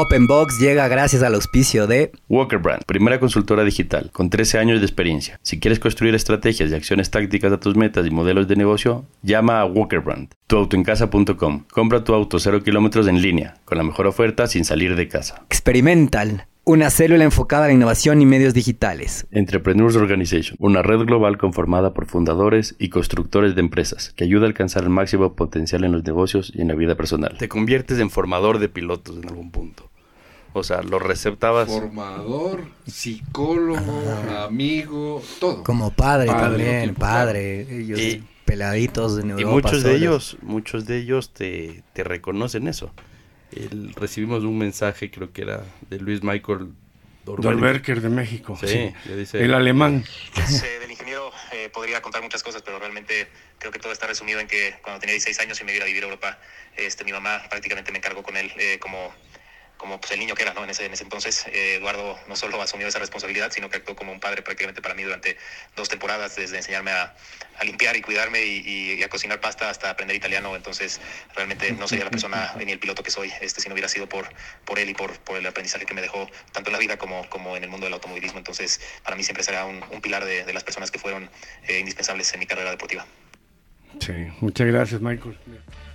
Open Box llega gracias al auspicio de Walker Brand, primera consultora digital con 13 años de experiencia. Si quieres construir estrategias y acciones tácticas a tus metas y modelos de negocio, llama a Walker Brand. Tuautoencasa.com. Compra tu auto 0 kilómetros en línea, con la mejor oferta sin salir de casa. Experimental, una célula enfocada a la innovación y medios digitales. Entrepreneurs Organization, una red global conformada por fundadores y constructores de empresas que ayuda a alcanzar el máximo potencial en los negocios y en la vida personal. Te conviertes en formador de pilotos en algún punto. O sea, lo receptabas. Formador, psicólogo, amigo, todo. Como padre, Padre, también, padre. Ellos Y- peladitos de Y Europa muchos de ellos, muchos de ellos te, te reconocen eso. El- recibimos un mensaje, creo que era de Luis Michael. Dorberker de México. Sí, sí. le dice- El alemán. Pues, eh, del ingeniero eh, podría contar muchas cosas, pero realmente creo que todo está resumido en que cuando tenía 16 años y me iba a vivir a Europa, este, mi mamá prácticamente me encargó con él eh, como, como pues, el niño que era ¿no? en, ese, en ese entonces. Eh, Eduardo no solo asumió esa responsabilidad, sino que actuó como un padre prácticamente para mí durante dos temporadas, desde enseñarme a, a limpiar y cuidarme y, y- y a cocinar pasta hasta aprender italiano. Entonces, realmente no sería la persona ni el piloto que soy este, si no hubiera sido por, por él y por, por el aprendizaje que me dejó tanto en la vida como, como en el mundo del automovilismo. Entonces, para mí siempre será un, un pilar de, de las personas que fueron eh, indispensables en mi carrera deportiva. Sí, muchas gracias, Michael.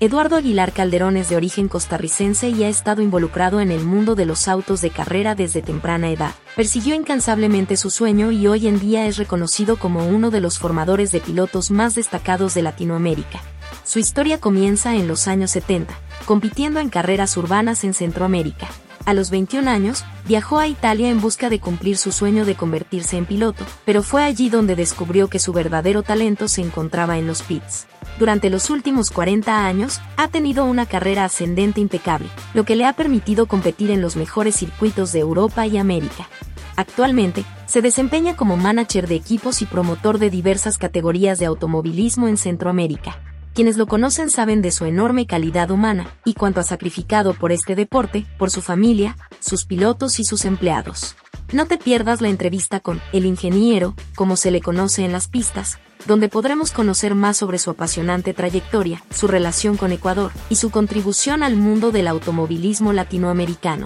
Eduardo Aguilar Calderón es de origen costarricense y ha estado involucrado en el mundo de los autos de carrera desde temprana edad. Persiguió incansablemente su sueño y hoy en día es reconocido como uno de los formadores de pilotos más destacados de Latinoamérica. Su historia comienza en los años 70, compitiendo en carreras urbanas en Centroamérica. A los 21 años, viajó a Italia en busca de cumplir su sueño de convertirse en piloto, pero fue allí donde descubrió que su verdadero talento se encontraba en los pits. Durante los últimos 40 años, ha tenido una carrera ascendente impecable, lo que le ha permitido competir en los mejores circuitos de Europa y América. Actualmente, se desempeña como manager de equipos y promotor de diversas categorías de automovilismo en Centroamérica. Quienes lo conocen saben de su enorme calidad humana y cuanto ha sacrificado por este deporte, por su familia, sus pilotos y sus empleados. No te pierdas la entrevista con El Ingeniero, como se le conoce en las pistas, donde podremos conocer más sobre su apasionante trayectoria, su relación con Ecuador y su contribución al mundo del automovilismo latinoamericano.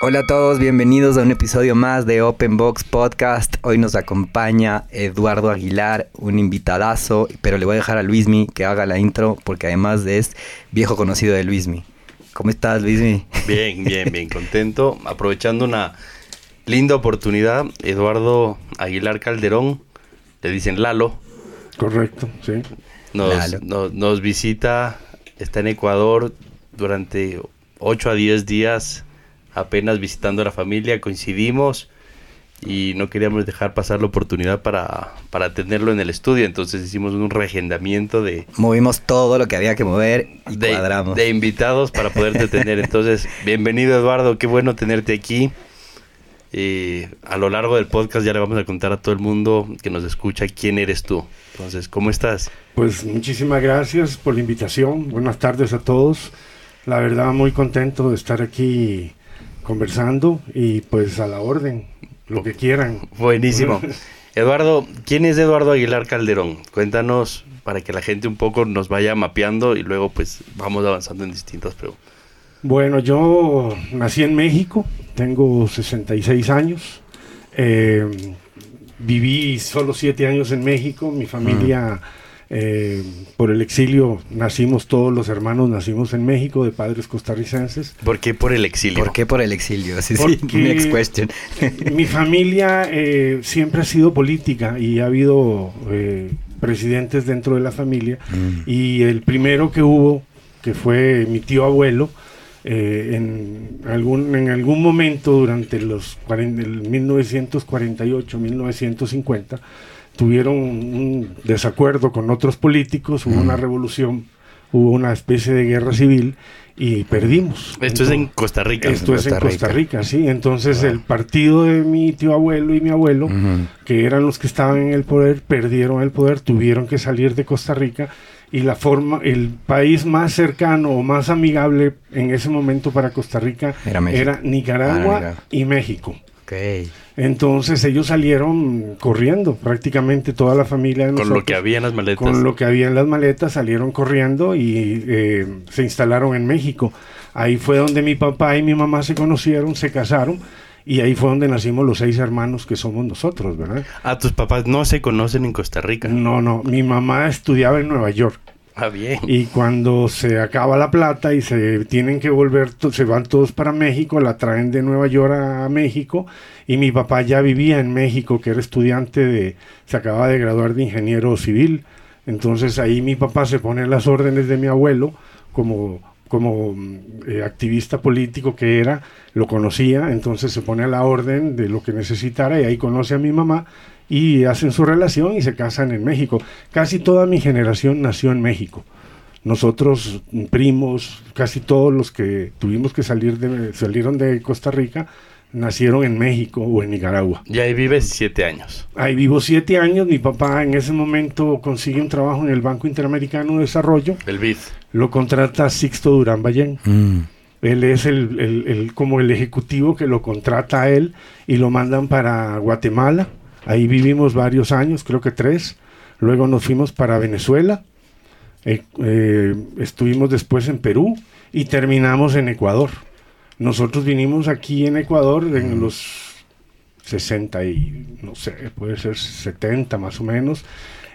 Hola a todos, bienvenidos a un episodio más de Open Box Podcast. Hoy nos acompaña Eduardo Aguilar, un invitadazo, pero le voy a dejar a Luismi que haga la intro porque además es viejo conocido de Luismi. ¿Cómo estás, Luismi? Bien, bien, bien, contento. Aprovechando una linda oportunidad, Eduardo Aguilar Calderón, le dicen Lalo, Correcto, sí. nos, Lalo. nos, nos visita, está en Ecuador durante 8 a 10 días, apenas visitando a la familia, coincidimos y no queríamos dejar pasar la oportunidad para, para tenerlo en el estudio, entonces hicimos un reagendamiento de, Movimos todo lo que había que mover y de, cuadramos. de invitados para poderte tener. Entonces, bienvenido Eduardo, qué bueno tenerte aquí. Eh, a lo largo del podcast ya le vamos a contar a todo el mundo que nos escucha quién eres tú. Entonces, ¿cómo estás? Pues muchísimas gracias por la invitación. Buenas tardes a todos. La verdad, muy contento de estar aquí conversando y pues a la orden, lo que quieran. Buenísimo. Eduardo, ¿quién es Eduardo Aguilar Calderón? Cuéntanos para que la gente un poco nos vaya mapeando y luego pues vamos avanzando en distintas preguntas. Bueno, yo nací en México, tengo 66 años. eh, viví solo siete años en México. Mi familia, eh, por el exilio, nacimos todos los hermanos, nacimos en México de padres costarricenses. ¿Por qué por el exilio? ¿Por qué por el exilio? Sí, sí, Porque- next question. Mi familia eh, siempre ha sido política y ha habido eh, presidentes dentro de la familia. Mm. Y el primero que hubo, que fue mi tío abuelo, eh, en, algún, en algún momento durante los 40 el 1948-1950, tuvieron un desacuerdo con otros políticos, hubo una revolución hubo una especie de guerra civil y perdimos. Esto es en Costa Rica. Esto es en Costa Rica. Rica, sí. Entonces el partido de mi tío abuelo y mi abuelo, que eran los que estaban en el poder, perdieron el poder, tuvieron que salir de Costa Rica y la forma, el país más cercano o más amigable en ese momento para Costa Rica Era México. era Nicaragua Ah, Nicaragua. y México. Ok. Entonces ellos salieron corriendo, prácticamente toda la familia de Con nosotros. lo que había en las maletas. Con lo que había en las maletas salieron corriendo y eh, se instalaron en México. Ahí fue donde mi papá y mi mamá se conocieron, se casaron y ahí fue donde nacimos los seis hermanos que somos nosotros, ¿verdad? Ah, tus papás no se conocen en Costa Rica. No, no, mi mamá estudiaba en Nueva York Ah, y cuando se acaba la plata y se tienen que volver, se van todos para México, la traen de Nueva York a México y mi papá ya vivía en México, que era estudiante de, se acaba de graduar de ingeniero civil. Entonces ahí mi papá se pone las órdenes de mi abuelo como, como mm, eh, activista político que era, lo conocía, entonces se pone a la orden de lo que necesitara y ahí conoce a mi mamá y hacen su relación y se casan en México. Casi toda mi generación nació en México. Nosotros, primos, casi todos los que tuvimos que salir de, salieron de Costa Rica, nacieron en México o en Nicaragua. Y ahí vives siete años. Ahí vivo siete años, mi papá en ese momento consigue un trabajo en el Banco Interamericano de Desarrollo, El BID. lo contrata Sixto Durán Ballén. Mm. Él es el, el- el- como el ejecutivo que lo contrata a él y lo mandan para Guatemala. Ahí vivimos varios años, creo que tres. Luego nos fuimos para Venezuela. Eh, eh, estuvimos después en Perú y terminamos en Ecuador. Nosotros vinimos aquí en Ecuador en los 60 y no sé, puede ser 70 más o menos.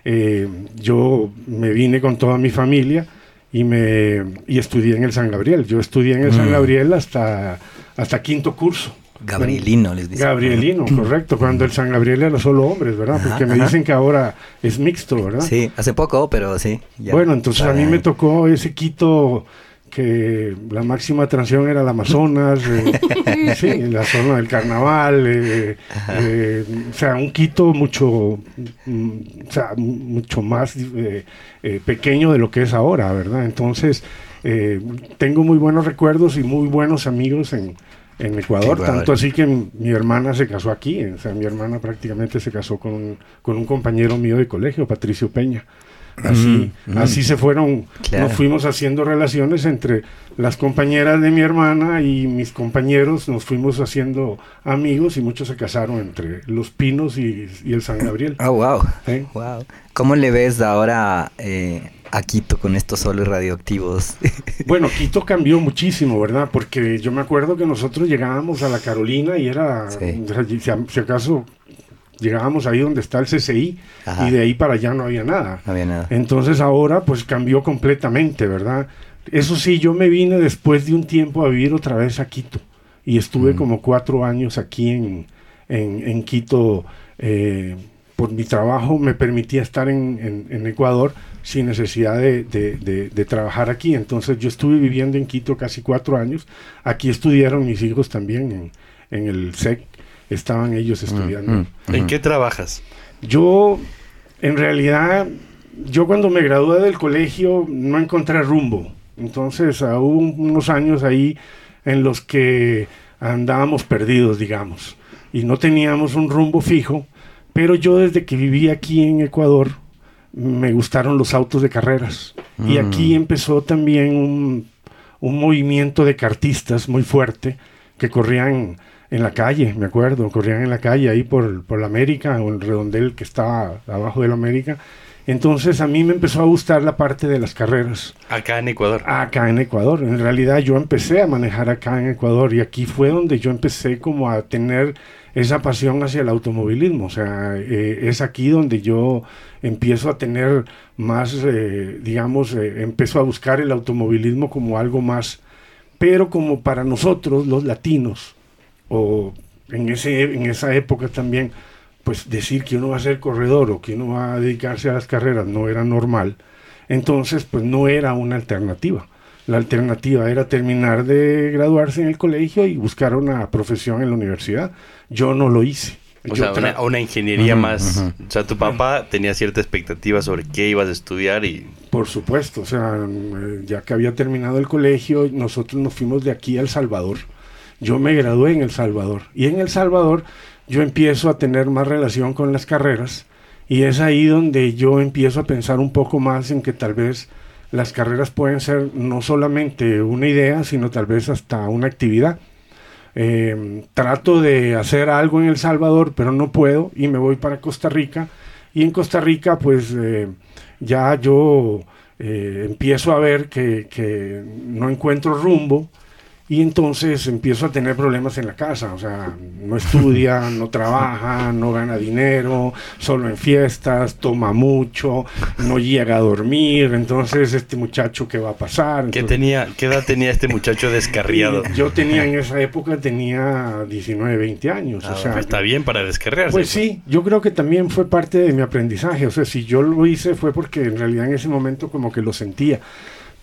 Eh, yo me vine con toda mi familia y me y estudié en el San Gabriel. Yo estudié en el San Mm. Gabriel hasta hasta quinto curso. Gabrielino les dice. Gabrielino, correcto, cuando el San Gabriel era solo hombres, ¿verdad? Ajá, Porque me ajá. dicen que ahora es mixto, ¿verdad? Sí, hace poco, pero sí. ya Bueno, entonces a mí me tocó ese Quito que la máxima atracción era el Amazonas, eh, sí, la zona del carnaval, eh, eh, o sea, un Quito mucho, mm, o sea, mucho más eh, eh, pequeño de lo que es ahora, ¿verdad? Entonces, eh, tengo muy buenos recuerdos y muy buenos amigos en, en Ecuador, Ecuador. tanto así que mi hermana se casó aquí, o sea, mi hermana prácticamente se casó con un, con un compañero mío de colegio, Patricio Peña. Así, Mm, mm. así se fueron, Claro. nos fuimos haciendo relaciones entre las compañeras de mi hermana y mis compañeros, nos fuimos haciendo amigos y muchos se casaron entre Los Pinos y, y el San Gabriel. Ah, wow. ¿eh? Wow. ¿Cómo le ves ahora eh, a Quito con estos soles radioactivos? Bueno, Quito cambió muchísimo, ¿verdad? Porque yo me acuerdo que nosotros llegábamos a la Carolina y era, Sí. si, acaso llegábamos ahí donde está el CCI Ajá. y de ahí para allá no había nada. no había nada. Entonces ahora pues cambió completamente, ¿verdad? Eso sí, yo me vine después de un tiempo a vivir otra vez a Quito y estuve Mm. como cuatro años aquí en, en, en Quito. eh, por mi trabajo me permitía estar en, en- en Ecuador sin necesidad de, de- de- de trabajar aquí. Entonces yo estuve viviendo en Quito casi cuatro años. Aquí estudiaron mis hijos también en, en el SEC. Estaban ellos estudiando. Mm, mm, ¿En mm. qué trabajas? Yo, en realidad, yo cuando me gradué del colegio no encontré rumbo. Entonces, hubo unos años ahí en los que andábamos perdidos, digamos, y no teníamos un rumbo fijo. Pero yo desde que viví aquí en Ecuador, me gustaron los autos de carreras. Y Mm. aquí empezó también un, un movimiento de cartistas muy fuerte que corrían en la calle, me acuerdo, corrían en la calle ahí por, por la América o el redondel que estaba abajo de la América. Entonces a mí me empezó a gustar la parte de las carreras Acá en Ecuador. acá en Ecuador. En realidad yo empecé a manejar acá en Ecuador y aquí fue donde yo empecé como a tener esa pasión hacia el automovilismo. O sea, eh, es aquí donde yo empiezo a tener más, eh, digamos, eh, empiezo a buscar el automovilismo como algo más, pero como para nosotros los latinos, o en, ese, en esa época también, pues decir que uno va a ser corredor o que uno va a dedicarse a las carreras no era normal. Entonces, pues no era una alternativa. La alternativa era terminar de graduarse en el colegio y buscar una profesión en la universidad. Yo no lo hice. O sea, una, una ingeniería más. ujú. O sea, tu papá tenía cierta expectativa sobre qué ibas a estudiar y. Por supuesto, o sea, eh, ya que había terminado el colegio, nosotros nos fuimos de aquí a El Salvador. Yo me gradué en El Salvador y en El Salvador yo empiezo a tener más relación con las carreras y es ahí donde yo empiezo a pensar un poco más en que tal vez las carreras pueden ser no solamente una idea, sino tal vez hasta una actividad. Eh, trato de hacer algo en El Salvador, pero no puedo y me voy para Costa Rica. Y en Costa Rica, pues eh, ya yo eh, empiezo a ver que, que no encuentro rumbo y entonces empiezo a tener problemas en la casa. O sea, no estudia, no trabaja, no gana dinero, solo en fiestas, toma mucho, no llega a dormir. Entonces, este muchacho, ¿qué va a pasar? ¿Qué, tenía, ¿Qué edad tenía este muchacho descarriado? Yo tenía en esa época, tenía 19, 20 años. Ah, o sea, pues está bien para descarriarse. Pues sí, yo creo que también fue parte de mi aprendizaje. O sea, si yo lo hice fue porque en realidad en ese momento como que lo sentía.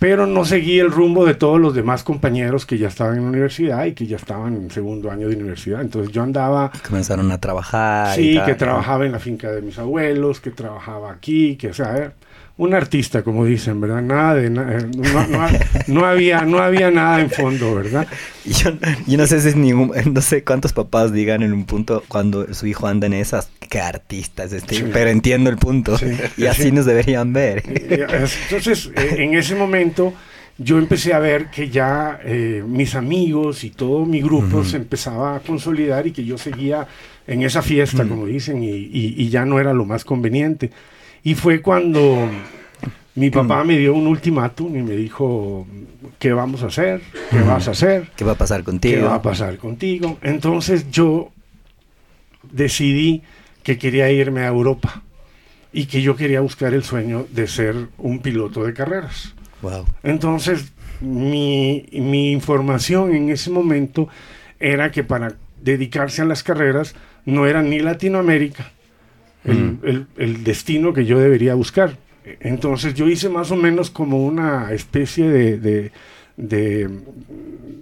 Pero no seguí el rumbo de todos los demás compañeros que ya estaban en la universidad y que ya estaban en segundo año de universidad. Entonces yo andaba, Comenzaron a trabajar. y sí, tal, que trabajaba en la finca de mis abuelos, que trabajaba aquí, que o sea, un artista, como dicen, ¿verdad? Nada de na- eh, no, no- no había, no había nada en fondo, ¿verdad? Y Yo, yo no sé si es ningún, no sé cuántos papás digan en un punto cuando su hijo anda en esas, qué artista es este, Sí. pero entiendo el punto. Sí, Y así sí. nos deberían ver. Entonces, eh, en ese momento, yo empecé a ver que ya eh, mis amigos y todo mi grupo se empezaba a consolidar y que yo seguía en esa fiesta, como dicen, y, y- y ya no era lo más conveniente. Y fue cuando mi papá me dio un ultimátum y me dijo, ¿qué vamos a hacer? ¿Qué vas a hacer? ¿Qué va a pasar ¿Qué contigo? va a pasar contigo? Entonces yo decidí que quería irme a Europa y que yo quería buscar el sueño de ser un piloto de carreras. Wow. Entonces mi, mi información en ese momento era que para dedicarse a las carreras no era ni Latinoamérica el, el- el destino que yo debería buscar. Entonces yo hice más o menos como una especie de, de, de-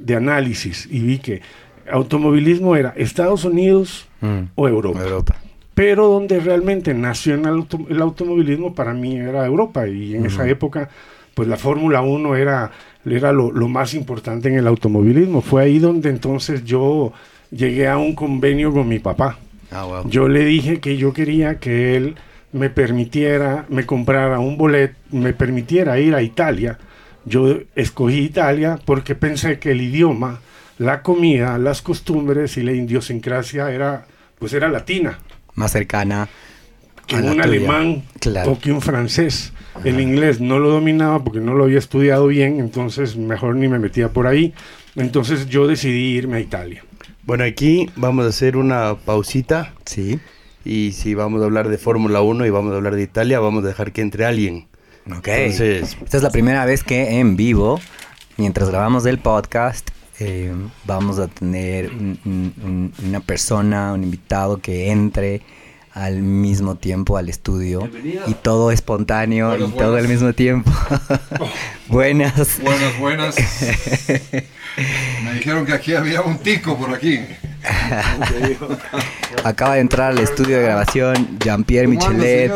de análisis y vi que automovilismo era Estados Unidos Mm. o Europa. Europa. Pero donde realmente nació el, el automovilismo para mí era Europa y en esa época pues la Fórmula 1 era, era lo, lo más importante en el automovilismo. Fue ahí donde entonces yo llegué a un convenio con mi papá. Ah, wow. Yo le dije que yo quería que él me permitiera, me comprara un boleto, me permitiera ir a Italia. Yo escogí Italia porque pensé que el idioma, la comida, las costumbres y la idiosincrasia era, pues era latina, Más cercana. que a un alemán Claro. o que un francés. El inglés no lo dominaba porque no lo había estudiado bien, entonces mejor ni me metía por ahí. Entonces yo decidí irme a Italia. Bueno, aquí vamos a hacer una pausita. Sí. Y si vamos a hablar de Fórmula 1 y vamos a hablar de Italia, vamos a dejar que entre alguien. Ok. Entonces, Esta es la primera vez que en vivo, mientras grabamos el podcast, eh, vamos a tener un- un- un- una persona, un invitado que entre al mismo tiempo al estudio y todo espontáneo Buenas, y todo buenas. al mismo tiempo. Buenas. Buenas, buenas. Me dijeron que aquí había un tico por aquí. Acaba de entrar al estudio de grabación Jean-Pierre ¿Cómo anda, Michelet.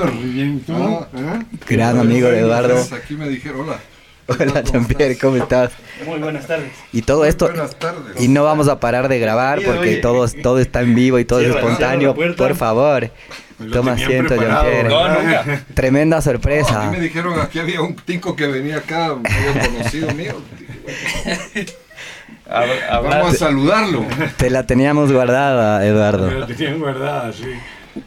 Ah, ¿Ah? gran amigo de Eduardo. Aquí me dijeron, hola. Hola Jean-Pierre, ¿cómo estás? muy buenas tardes. Y todo esto, Buenas tardes. y no vamos a parar de grabar Oye, porque oye. todo, todo está en vivo y todo es espontáneo. la. Por favor, toma asiento, Jean-Pierre. ¿verdad? nunca. Tremenda No, a sorpresa. mí me dijeron aquí había un tico que venía acá, medio conocido mío. Vamos a saludarlo. Te la teníamos guardada, Eduardo. lo tenían guardada, sí.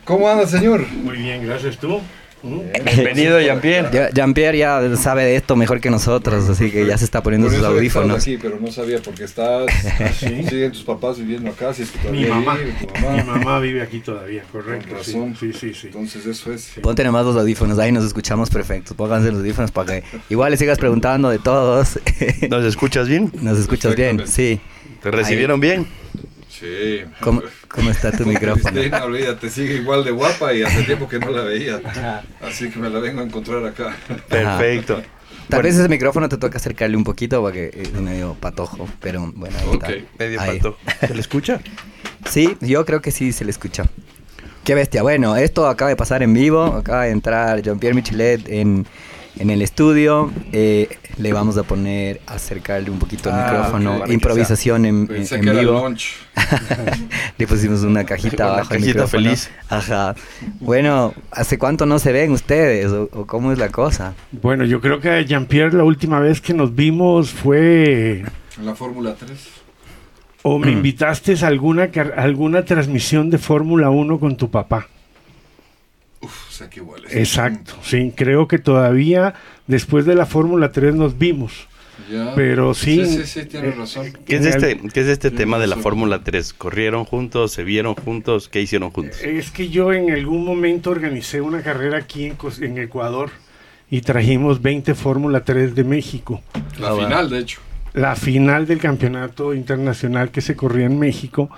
¿Cómo anda, señor? Muy bien, gracias tú. Bienvenido, Jean-Pierre. Jean-Pierre ya sabe de esto mejor que nosotros, así que ya se está poniendo Por sus audífonos. aquí, pero no sabía porque estás. sí? Siguen tus papás viviendo acá, si es que Mi mamá. vive tu Mi mamá. mamá vive aquí todavía, correcto. Con sí. razón. Sí, sí, sí. Entonces eso es. Ponte nomás los audífonos, ahí nos escuchamos perfectos. Pónganse los audífonos para que igual le sigas preguntando de todos. ¿Nos escuchas bien? ¿Nos escuchas bien? Sí. ¿Te recibieron bien? Sí. ¿Cómo, cómo está tu micrófono? Cristina, olvídate, sigue igual de guapa y hace tiempo que no la veía. Así que me la vengo a encontrar acá. Perfecto. Tal vez ese micrófono te toca acercarle un poquito porque es medio patojo, pero bueno, ahí está. Ok, Medio Ahí. pato. ¿Se le escucha? Sí, yo creo que sí se le escucha. Qué bestia. Bueno, esto acaba de pasar en vivo. Acaba de entrar Jean-Pierre Michelet en, en el estudio. Eh, le vamos a poner, acercarle un poquito el Ah, micrófono. Improvisación en, en, en vivo. Le pusimos una cajita Una abajo. al cajita micrófono. feliz. Ajá. Bueno, ¿hace cuánto no se ven ustedes? ¿O, o cómo es la cosa? Bueno, yo creo que Jean-Pierre la última vez que nos vimos fue En la Fórmula 3. o me invitaste a alguna car- alguna transmisión de Fórmula 1 con tu papá. Uf, sé que igual es. Exacto, sí, creo que todavía después de la Fórmula 3 nos vimos. Ya. Pero sí- Sí, sí, sí, tienes eh, razón. ¿Qué es este, el- qué es este tema de la. Fórmula 3? ¿Corrieron juntos? ¿Se vieron juntos? ¿Qué hicieron juntos? Es que yo en algún momento organicé una carrera aquí en, Ecuador y trajimos 20 Fórmula 3 de México. La Ah, final, de hecho. La final del campeonato internacional que se corría en México,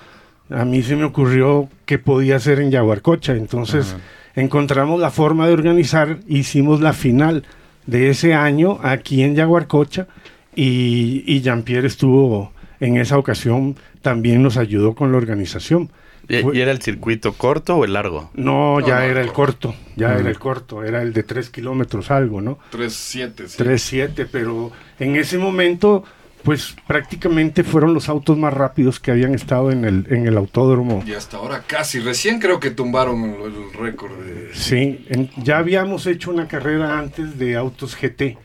a mí se me ocurrió que podía ser en Yaguarcocha. Entonces encontramos la forma de organizar, hicimos la final de ese año aquí en Yaguarcocha y, y Jean-Pierre estuvo en esa ocasión, también nos ayudó con la organización. ¿Y, Fue- y era el circuito corto o el largo? No, No, ya no, era el corto. ya era el corto, era el de 3 kilómetros algo, ¿no? 3-7, sí. 3-7, pero en ese momento, pues prácticamente fueron los autos más rápidos que habían estado en el, en el autódromo. Y hasta ahora casi. Recién creo que tumbaron el, el récord. de- Sí, en- ya habíamos hecho una carrera antes de autos GT,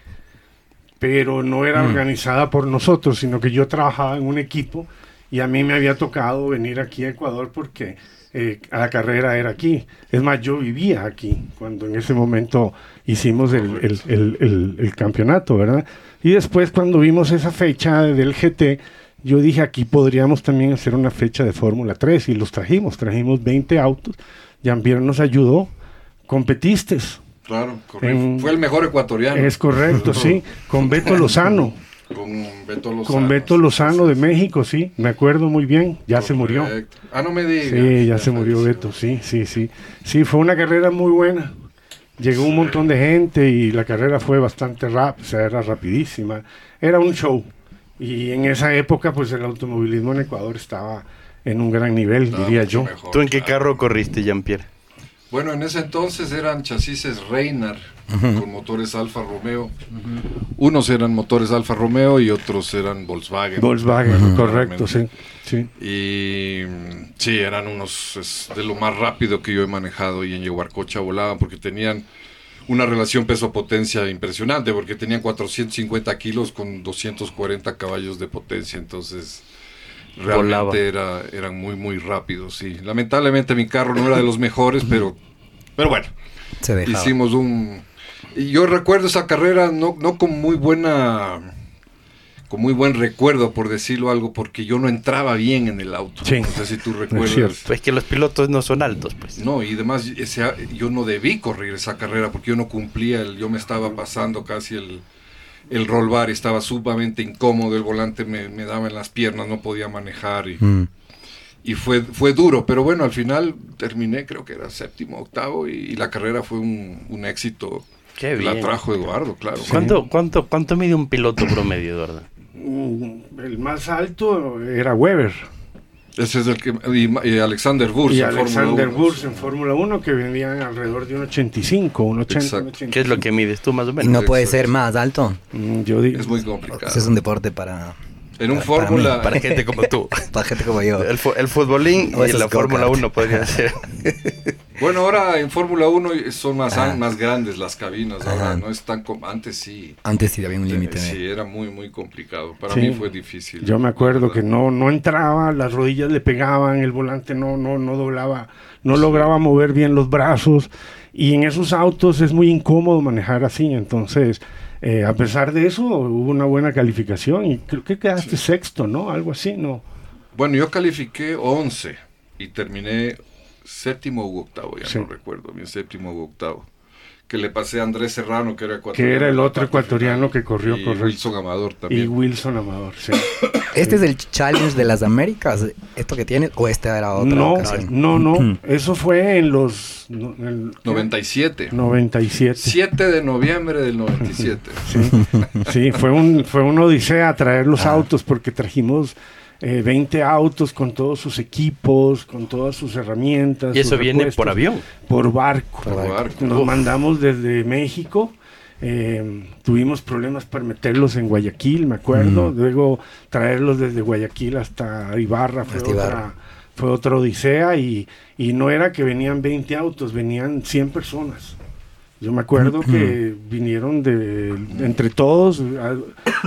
pero no era organizada por nosotros, sino que yo trabajaba en un equipo y a mí me había tocado venir aquí a Ecuador porque eh, la carrera era aquí. Es más, yo vivía aquí cuando en ese momento hicimos el- el- el campeonato, ¿verdad? Y después cuando vimos esa fecha del GT, yo dije aquí podríamos también hacer una fecha de Fórmula 3 y los trajimos, trajimos 20 autos. Jean-Pierre nos ayudó, competiste. Claro. En- Fue el mejor ecuatoriano. Es correcto, sí, con Beto Lozano, Con Beto Lozano. con Beto Lozano de México, sí, me acuerdo muy bien, ya se murió. Ah, no me digas. Sí, ya se murió. Beto, sí, sí, sí. Sí, fue una carrera muy buena. Llegó un montón de gente y la carrera fue bastante rápida, o sea, era rapidísima. Era un show. Y en esa época, pues el automovilismo en Ecuador estaba en un gran nivel, Estaba diría yo. mejor, ¿Tú en qué claro. carro corriste, Jean-Pierre? Bueno, en ese entonces eran chasis Reynard con motores Alfa Romeo. Unos eran motores Alfa Romeo y otros eran Volkswagen. Volkswagen, correcto, sí. Sí. Y mm, sí, eran unos es de lo más rápido que yo he manejado y en Yeguarcocha volaban porque tenían una relación peso-potencia impresionante porque tenían 450 kilos con 240 caballos de potencia, entonces realmente era, eran muy muy rápidos. Sí, lamentablemente mi carro no era de los mejores, pero pero bueno, Se hicimos un y yo recuerdo esa carrera no no con muy buena con muy buen recuerdo por decirlo algo porque yo no entraba bien en el auto Sí, no sé si tú es recuerdas. Pues que los pilotos no son altos, pues. no y además ese, yo no debí correr esa carrera porque yo no cumplía el yo me estaba pasando casi el el roll bar y estaba sumamente incómodo el volante me, me daba en las piernas no podía manejar y, Mm. y fue, fue duro, pero bueno, al final terminé, creo que era séptimo, octavo, y, y la carrera fue un, un éxito. Qué que La bien. trajo Eduardo, claro. ¿Cuánto, cuánto, ¿Cuánto mide un piloto promedio, Eduardo? Mm, El más alto era Weber. Ese es el que. Y, y Alexander Wurz. y en Fórmula Alexander 1. Wurz en Fórmula 1 que vendían alrededor de un 85, un 80, un Exacto. 85. ¿Qué es lo que mides tú más o Y menos? no puede Exacto. ser más alto. Mm, Yo digo, Es muy complicado. Ese es un deporte para, en un para- para Fórmula. Para gente como tú. para gente como yo. El, el futbolín O y la Fórmula go-kart. 1 podría ser. Bueno, ahora en Fórmula 1 son más, más grandes las cabinas. Ahora no es tan. Antes sí. Antes sí había un límite. Sí, de- era muy, muy complicado. Para Sí. mí fue difícil. yo me acuerdo que no, no entraba, las rodillas le pegaban, el volante no, no, no doblaba, no lograba mover bien los brazos. Y en esos autos es muy incómodo manejar así. Entonces, eh, a pesar de eso, hubo una buena calificación y creo que quedaste sexto, ¿no? Algo así, ¿no? Bueno, yo califiqué 11 y terminé séptimo u octavo, ya Sí. no recuerdo bien, séptimo u octavo. Que le pasé a Andrés Serrano, que era Que ecuatoriano. era el otro ecuatoriano que corrió, y correcto. Wilson Amador Y también. Wilson Amador, sí. ¿Este es el challenge de las Américas? ¿Esto que tienes? ¿O esta era otra no, ocasión? no, no. Mm. Eso fue en los no, en el- 97. 97. 7 de noviembre del 97. Sí, sí, fue un fue una odisea traer los Ah. autos porque trajimos eh, 20 autos con todos sus equipos, con todas sus herramientas. ¿Y eso viene por avión? Por barco. Por barco. Nos Uf. mandamos desde México. eh, tuvimos problemas para meterlos en Guayaquil, me acuerdo. Mm. Luego traerlos desde Guayaquil hasta Ibarra fue, Ibarra. Otra, fue otra odisea. Y, y no era que venían 20 autos, venían 100 personas. Yo me acuerdo que vinieron de, entre todos,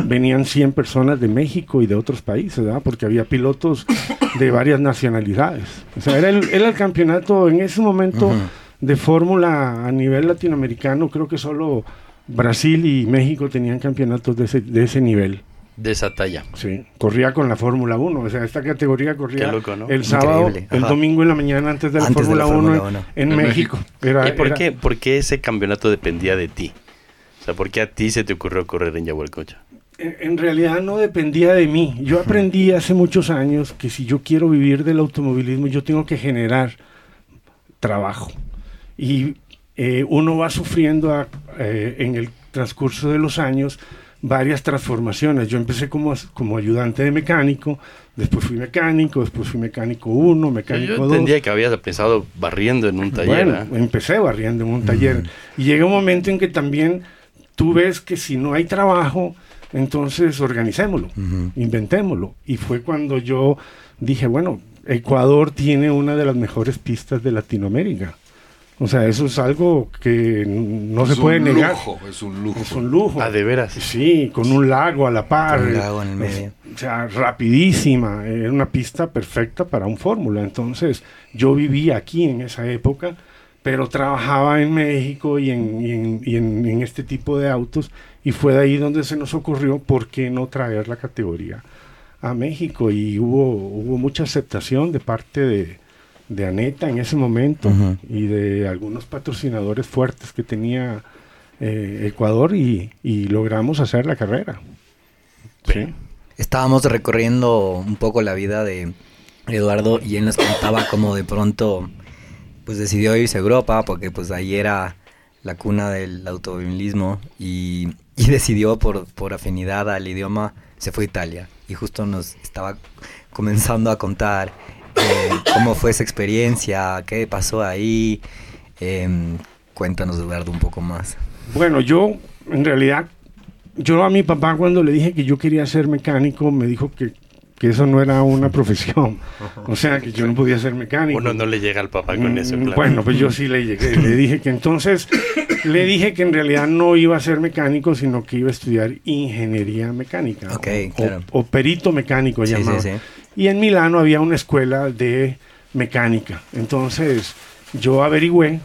venían 100 personas de México y de otros países, ¿verdad? Porque había pilotos de varias nacionalidades. O sea, era el, era el campeonato en ese momento de fórmula a nivel latinoamericano, creo que solo Brasil y México tenían campeonatos de ese, de ese nivel. De esa talla. Sí, corría con la Fórmula 1, o sea, esta categoría corría Qué loco, ¿no? el sábado, el domingo en la mañana antes de la Fórmula 1 Fórmula 1. en, México. Era- ¿Y por era- qué, por qué ese campeonato dependía de ti? O sea, ¿por qué a ti se te ocurrió correr en Yahualcocha? En, en realidad no dependía de mí. Yo aprendí hace muchos años que si yo quiero vivir del automovilismo, yo tengo que generar trabajo. Y eh, uno va sufriendo a- eh, en el transcurso de los años varias transformaciones. Yo empecé como, como ayudante de mecánico, después fui mecánico, después fui mecánico 1, mecánico Yo 2. entendía que habías pensado barriendo en un taller. Bueno, empecé barriendo en un taller. Y llega un momento en que también tú ves que si no hay trabajo, entonces organicémoslo, inventémoslo. Y fue cuando yo dije, bueno, Ecuador tiene una de las mejores pistas de Latinoamérica. O sea, eso es algo que no es se puede un negar. lujo, es un lujo. Es un lujo. Ah, de veras. Sí, con un lago a la par. Con un lago en el medio. O sea, rapidísima. Era una pista perfecta para un fórmula. Entonces, yo vivía aquí en esa época, pero trabajaba en México y en, y en- y en- en este tipo de autos. Y fue de ahí donde se nos ocurrió por qué no traer la categoría a México. Y hubo, hubo mucha aceptación de parte de, de Aneta en ese momento y de algunos patrocinadores fuertes que tenía eh, Ecuador y, y logramos hacer la carrera. Sí. Estábamos recorriendo un poco la vida de Eduardo y él nos contaba cómo de pronto pues decidió irse a Europa porque pues ahí era la cuna del automovilismo y, y decidió por, por afinidad al idioma se fue a Italia y justo nos estaba comenzando a contar eh, cómo fue esa experiencia, qué pasó ahí. Em, cuéntanos Eduardo un poco más. Bueno, yo en realidad, yo a mi papá cuando le dije que yo quería ser mecánico, me dijo que, que eso no era una profesión. O sea, que yo no podía ser mecánico. Uno no le llega al papá con ese plan. Bueno, pues yo sí le llegué. Le dije que entonces, le dije que en realidad no iba a ser mecánico, sino que iba a estudiar ingeniería mecánica. Ok, o, claro. o- o perito mecánico Sí, llamado. sí, sí. Y en Milano había una escuela de mecánica. Entonces, yo averigüé,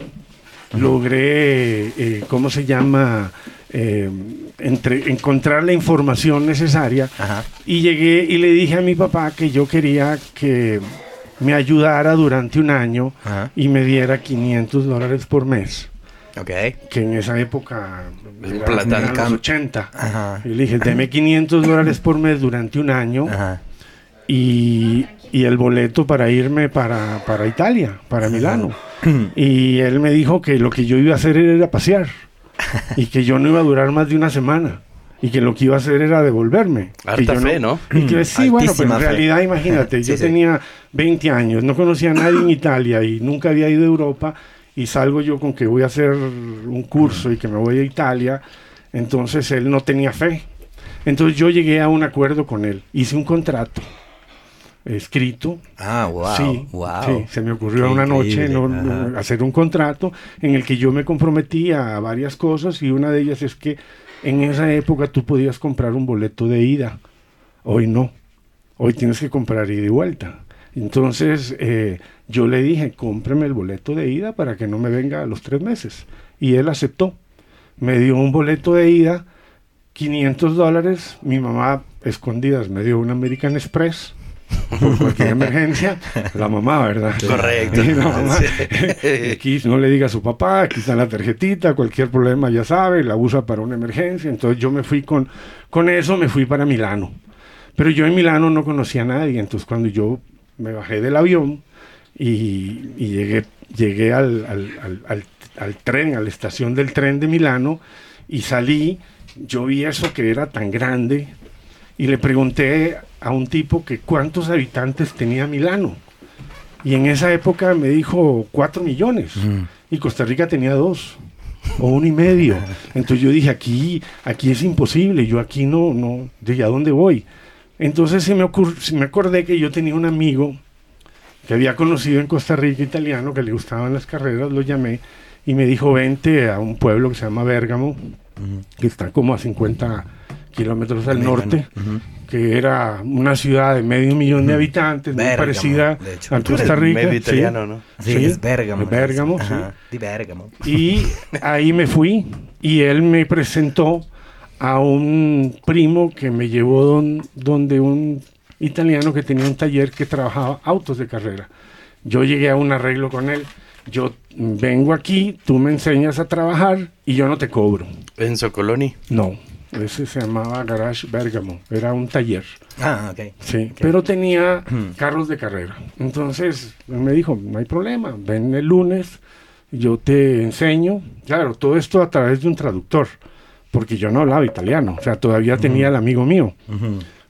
logré, eh, ¿cómo se llama? Eh, entre, encontrar la información necesaria Ajá. y llegué y le dije a mi papá que yo quería que me ayudara durante un año Ajá. y me diera 500 dólares por mes, Ok. que en esa época eran los 80. Ajá. Y le dije, deme 500 dólares por mes durante un año Ajá. Y, y el boleto para irme para, para Italia, para Milano. Y él me dijo que lo que yo iba a hacer era pasear y que yo no iba a durar más de una semana y que lo que iba a hacer era devolverme. Harta yo fe, ¿no? Y que sí, bueno, pero Altísima en fe. realidad imagínate, Sí, yo sí. tenía 20 años, no conocía a nadie en Italia y nunca había ido a Europa y salgo yo con que voy a hacer un curso y que me voy a Italia, entonces él no tenía fe. Entonces yo llegué a un acuerdo con él, hice un contrato escrito Ah, wow. Sí, wow. sí, se me ocurrió Qué una noche no- hacer un contrato en el que yo me comprometía a varias cosas y una de ellas es que en esa época tú podías comprar un boleto de ida. Hoy no. Hoy tienes que comprar ida y vuelta. Entonces eh, yo le dije, cómpreme el boleto de ida para que no me venga a los tres meses. Y él aceptó. Me dio un boleto de ida, 500 dólares. Mi mamá, escondidas, me dio un American Express por cualquier emergencia. La mamá, ¿verdad? Correcto. Y la mamá, Sí. aquí no le diga a su papá, aquí está la tarjetita, cualquier problema ya sabe, la usa para una emergencia. Entonces yo me fui con, con eso, me fui para Milano. Pero yo en Milano no conocía a nadie, entonces cuando yo me bajé del avión y, y llegué, llegué al, al- al- al- al tren, a la estación del tren de Milano y salí, yo vi eso que era tan grande y le pregunté a un tipo que cuántos habitantes tenía Milano. Y en esa época me dijo cuatro millones. Mm. Y Costa Rica tenía dos o uno y medio. Entonces yo dije, aquí, aquí es imposible, yo aquí no, no, ¿de a dónde voy? Entonces se me, se me acordé que yo tenía un amigo que había conocido en Costa Rica italiano, que le gustaban las carreras, lo llamé y me dijo, vente a un pueblo que se llama Bérgamo, que está como a 50 kilómetros al norte, que era una ciudad de medio millón de habitantes, muy parecida a Costa Rica. Medio sí. italiano, ¿no? Sí, Sí, es Bérgamo. sí. Y ahí me fui y él me presentó a un primo que me llevó don- donde un italiano que tenía un taller que trabajaba autos de carrera. Yo llegué a un arreglo con él. Yo vengo aquí, tú me enseñas a trabajar y yo no te cobro. Enzo Coloni. No, ese se llamaba Garage Bergamo, era un taller. Ah, ok. Sí, pero tenía carros de carrera. Entonces me dijo, no hay problema, ven el lunes, yo te enseño. Claro, todo esto a través de un traductor, porque yo no hablaba italiano, o sea, todavía tenía el amigo mío.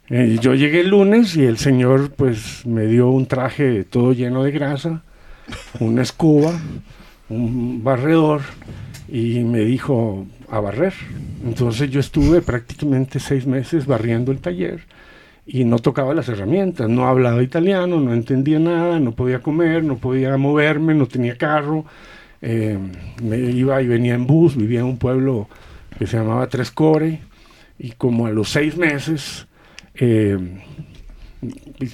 Eh, yo llegué el lunes y el señor pues me dio un traje todo lleno de grasa, una escoba, un barredor y me dijo a barrer. Entonces yo estuve prácticamente seis meses barriendo el taller y no tocaba las herramientas, no hablaba italiano, no entendía nada, no podía comer, no podía moverme, no tenía carro, eh, me iba y venía en bus, vivía en un pueblo que se llamaba Trescore y como a los seis meses eh,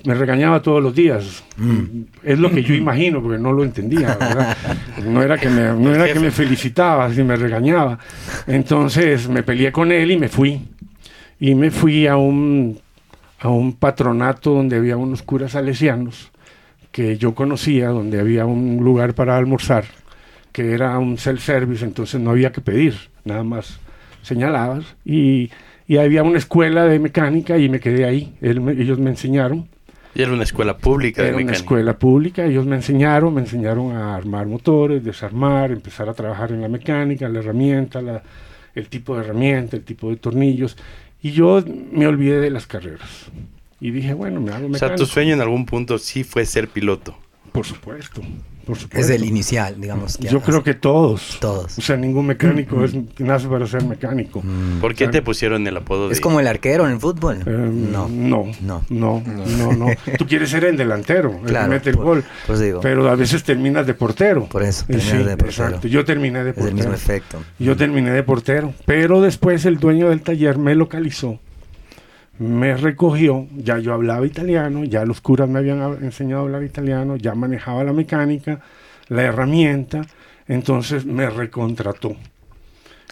me regañaba todos los días. Es lo que yo imagino, porque no lo entendía, ¿verdad? No era que me, no era que me felicitaba, sino me regañaba. Entonces me peleé con él y me fui. Y me fui a un, a un patronato donde había unos curas salesianos que yo conocía, donde había un lugar para almorzar, que era un self-service, entonces no había que pedir, nada más señalabas. Y, y había una escuela de mecánica y me quedé ahí. Él me- ellos me enseñaron. Y era una escuela pública de Era una mecánica. escuela pública, ellos me enseñaron, me enseñaron a armar motores, desarmar, empezar a trabajar en la mecánica, la herramienta, la- el tipo de herramienta, el tipo de tornillos. Y yo me olvidé de las carreras. Y dije, bueno, me hago O sea, mecánico. tu sueño en algún punto sí fue ser piloto. Por supuesto, por supuesto. Es el inicial, digamos. Yo creo que todos. Todos. O sea, ningún mecánico es, nace para ser mecánico. ¿Por qué te pusieron el apodo de Es como el arquero en el fútbol. Eh, no. no, No. no, no, no, Tú quieres ser el delantero, el que mete el por- gol, por eso digo. pero a veces terminas de portero. Por eso, Eh, terminas de portero. Exacto. Yo terminé de Es el portero. mismo efecto. Yo terminé de portero, pero después el dueño del taller me localizó, me recogió, ya yo hablaba italiano, ya los curas me habían hab- enseñado a hablar italiano, ya manejaba la mecánica, la herramienta, entonces me recontrató.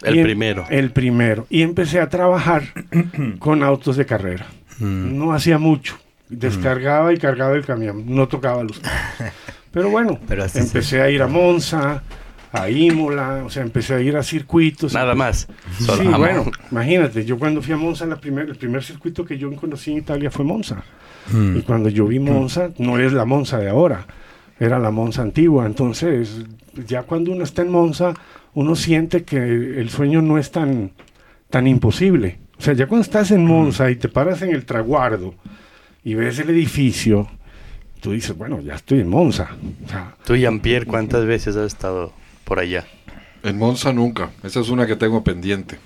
El Y em- primero. El primero. Y empecé a trabajar con autos de carrera. Mm. No hacía mucho. Descargaba y cargaba el camión. No tocaba los. Pero bueno, Pero empecé a ir a Monza, a Imola, o sea, empecé a ir a circuitos. Nada más. Solo Sí, bueno, imagínate, yo cuando fui a Monza, la primer, el primer circuito que yo conocí en Italia fue Monza. Mm. Y cuando yo vi Monza, no es la Monza de ahora, era la Monza antigua. Entonces, ya cuando uno está en Monza, uno siente que el sueño no es tan, tan imposible. O sea, ya cuando estás en Monza y te paras en el traguardo y ves el edificio, tú dices, bueno, ya estoy en Monza. O sea, Tú, Jean-Pierre, ¿cuántas veces has estado por allá? En Monza nunca. Esa es una que tengo pendiente.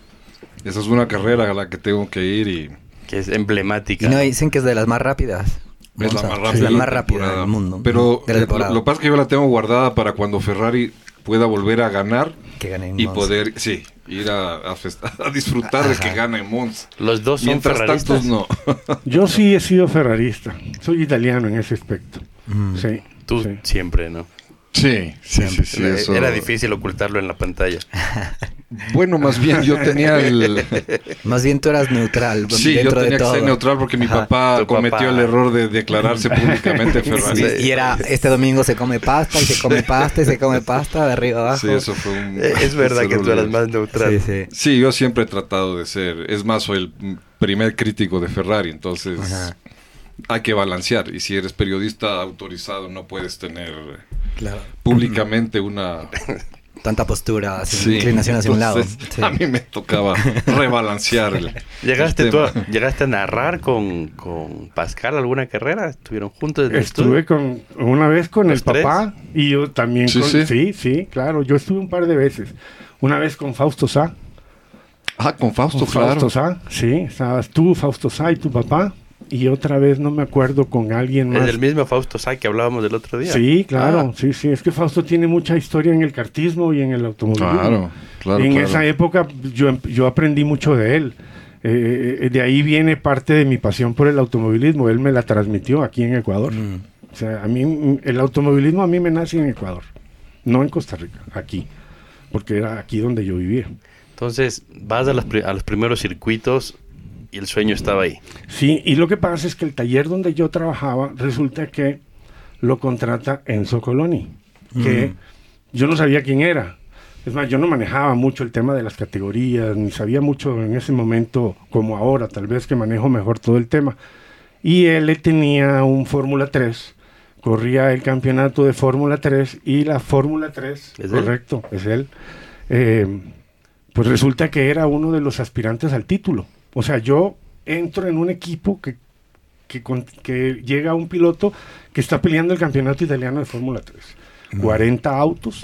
Esa es una carrera a la que tengo que ir y Que es emblemática. Y no, dicen que es de las más rápidas. es la más Es rápida. la de más rápida del mundo. Pero de la lo, que pasa es que yo la tengo guardada para cuando Ferrari pueda volver a ganar que ganen en y Monza. poder, sí, ir a, a fest- a disfrutar de que gane Monza. Los dos son Mientras ferraristas. tanto, no. yo sí he sido ferrarista, soy italiano en ese aspecto. Mm. Sí, Tú sí. siempre, ¿no? Sí, sí, sí, sí, era, eso- era difícil ocultarlo en la pantalla. Bueno, más bien yo tenía el... Más bien tú eras neutral Sí, yo tenía de que todo. ser neutral porque mi Ajá. papá Tu cometió papá. el error de declararse públicamente Ferrari. Sí, y era, este domingo se come pasta y se come pasta y se come pasta de arriba abajo. Sí, eso fue un... Eh, es verdad que tú eras más neutral. Sí, sí. Sí, yo siempre he tratado de ser. Es más, soy el primer crítico de Ferrari, entonces Ajá. Hay que balancear. Y si eres periodista autorizado, no puedes tener Claro. públicamente una tanta postura, hacia- Sí, inclinación hacia un lado. Sí. A mí me tocaba rebalancear el, ¿Llegaste, el tú a, ¿Llegaste a narrar con, con Pascal alguna carrera? ¿Estuvieron juntos en el Estuve estudio? con una vez con ¿Los el papá y yo también Sí, con- sí. sí, sí, claro. Yo estuve un par de veces. Una vez con Fausto Sá. Ah, con Fausto, Con claro. Fausto Sá, sí. Estabas tú, Fausto Sá y tu papá. Y otra vez no me acuerdo con alguien más. Es el mismo Fausto Sá que hablábamos del otro día. Sí, claro, Ah, sí, sí. Es que Fausto tiene mucha historia en el cartismo y en el automovilismo. Claro, claro. Y en claro. esa época yo, yo aprendí mucho de él. Eh, eh, de ahí viene parte de mi pasión por el automovilismo. Él me la transmitió aquí en Ecuador. Mm. O sea, a mí mm, el automovilismo a mí me nace en Ecuador, no en Costa Rica, aquí, porque era aquí donde yo vivía. Entonces, vas a los, pri- a los primeros circuitos y el sueño estaba ahí. Sí, y lo que pasa es que el taller donde yo trabajaba resulta que lo contrata Enzo Coloni, que yo no sabía quién era. Es más, yo no manejaba mucho el tema de las categorías, ni sabía mucho en ese momento como ahora, tal vez que manejo mejor todo el tema. Y él tenía un Fórmula 3, corría el campeonato de Fórmula 3 y la Fórmula 3, ¿Es él? correcto, es él. eh, pues resulta que era uno de los aspirantes al título. O sea, yo entro en un equipo que, que, con- que llega un piloto que está peleando el campeonato italiano de Fórmula 3. 40 autos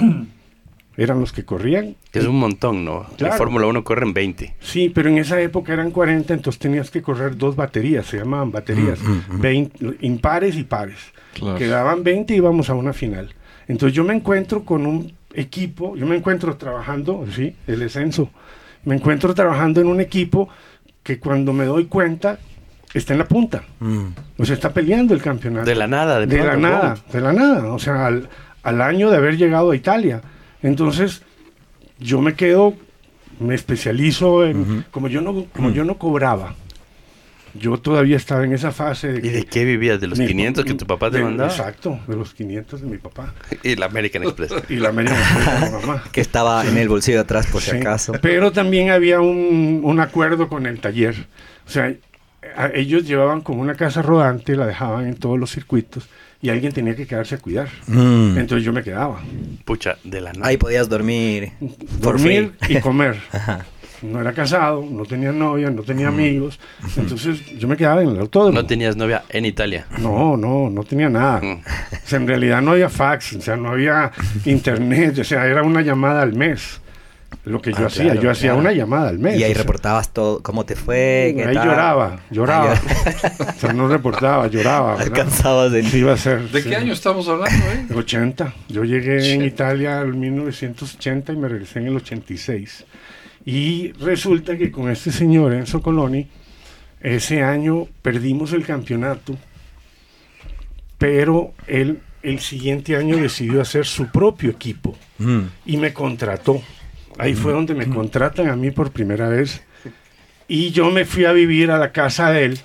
eran los que corrían. Es un montón, ¿no? Claro. En Fórmula 1 corren 20. Sí, pero en esa época eran 40, entonces tenías que correr dos baterías, se llamaban baterías, 20 impares y pares. Claro. Quedaban 20 y íbamos a una final. Entonces yo me encuentro con un equipo, yo me encuentro trabajando, sí, el ascenso, me encuentro trabajando en un equipo que cuando me doy cuenta está en la punta, Mm. o sea, está peleando el campeonato. De la nada, de, De la nada, de la nada, o sea, al, al año de haber llegado a Italia. Entonces, yo me quedo, me especializo en, como yo no, como yo no cobraba, yo todavía estaba en esa fase de ¿Y de qué vivías? ¿De los mi- 500 que tu papá te de- mandaba? Exacto, de los 500 de mi papá. Y la American Express. Y la media de mi mamá. Que estaba en el bolsillo de atrás por si acaso. Pero también había un, un acuerdo con el taller. O sea, a- ellos llevaban como una casa rodante, la dejaban en todos los circuitos y alguien tenía que quedarse a cuidar. Mm. Entonces yo me quedaba. Pucha, de la nada. Ahí podías dormir. Dormir y comer. Ajá. No era casado, no tenía novia, no tenía amigos. Entonces yo me quedaba en el autódromo. No tenías novia en Italia. No, no, no tenía nada. Mm. O sea, en realidad no había fax, o sea, no había internet, o sea, era una llamada al mes. Lo que yo Ah, hacía, claro, yo hacía claro. una llamada al mes. Y ahí o sea. reportabas todo, cómo te fue, qué Ahí tal. lloraba, lloraba. Ahí O sea, no reportaba, lloraba. Alcanzabas el... Sí, iba a ser. ¿De sí. qué año estamos hablando, eh? 80. Yo llegué en Italia en 1980 y me regresé en el 86. Y resulta que con este señor Enzo Coloni, ese año perdimos el campeonato, pero él el siguiente año decidió hacer su propio equipo Mm. y me contrató. Ahí fue donde me contratan a mí por primera vez. Y yo me fui a vivir a la casa de él,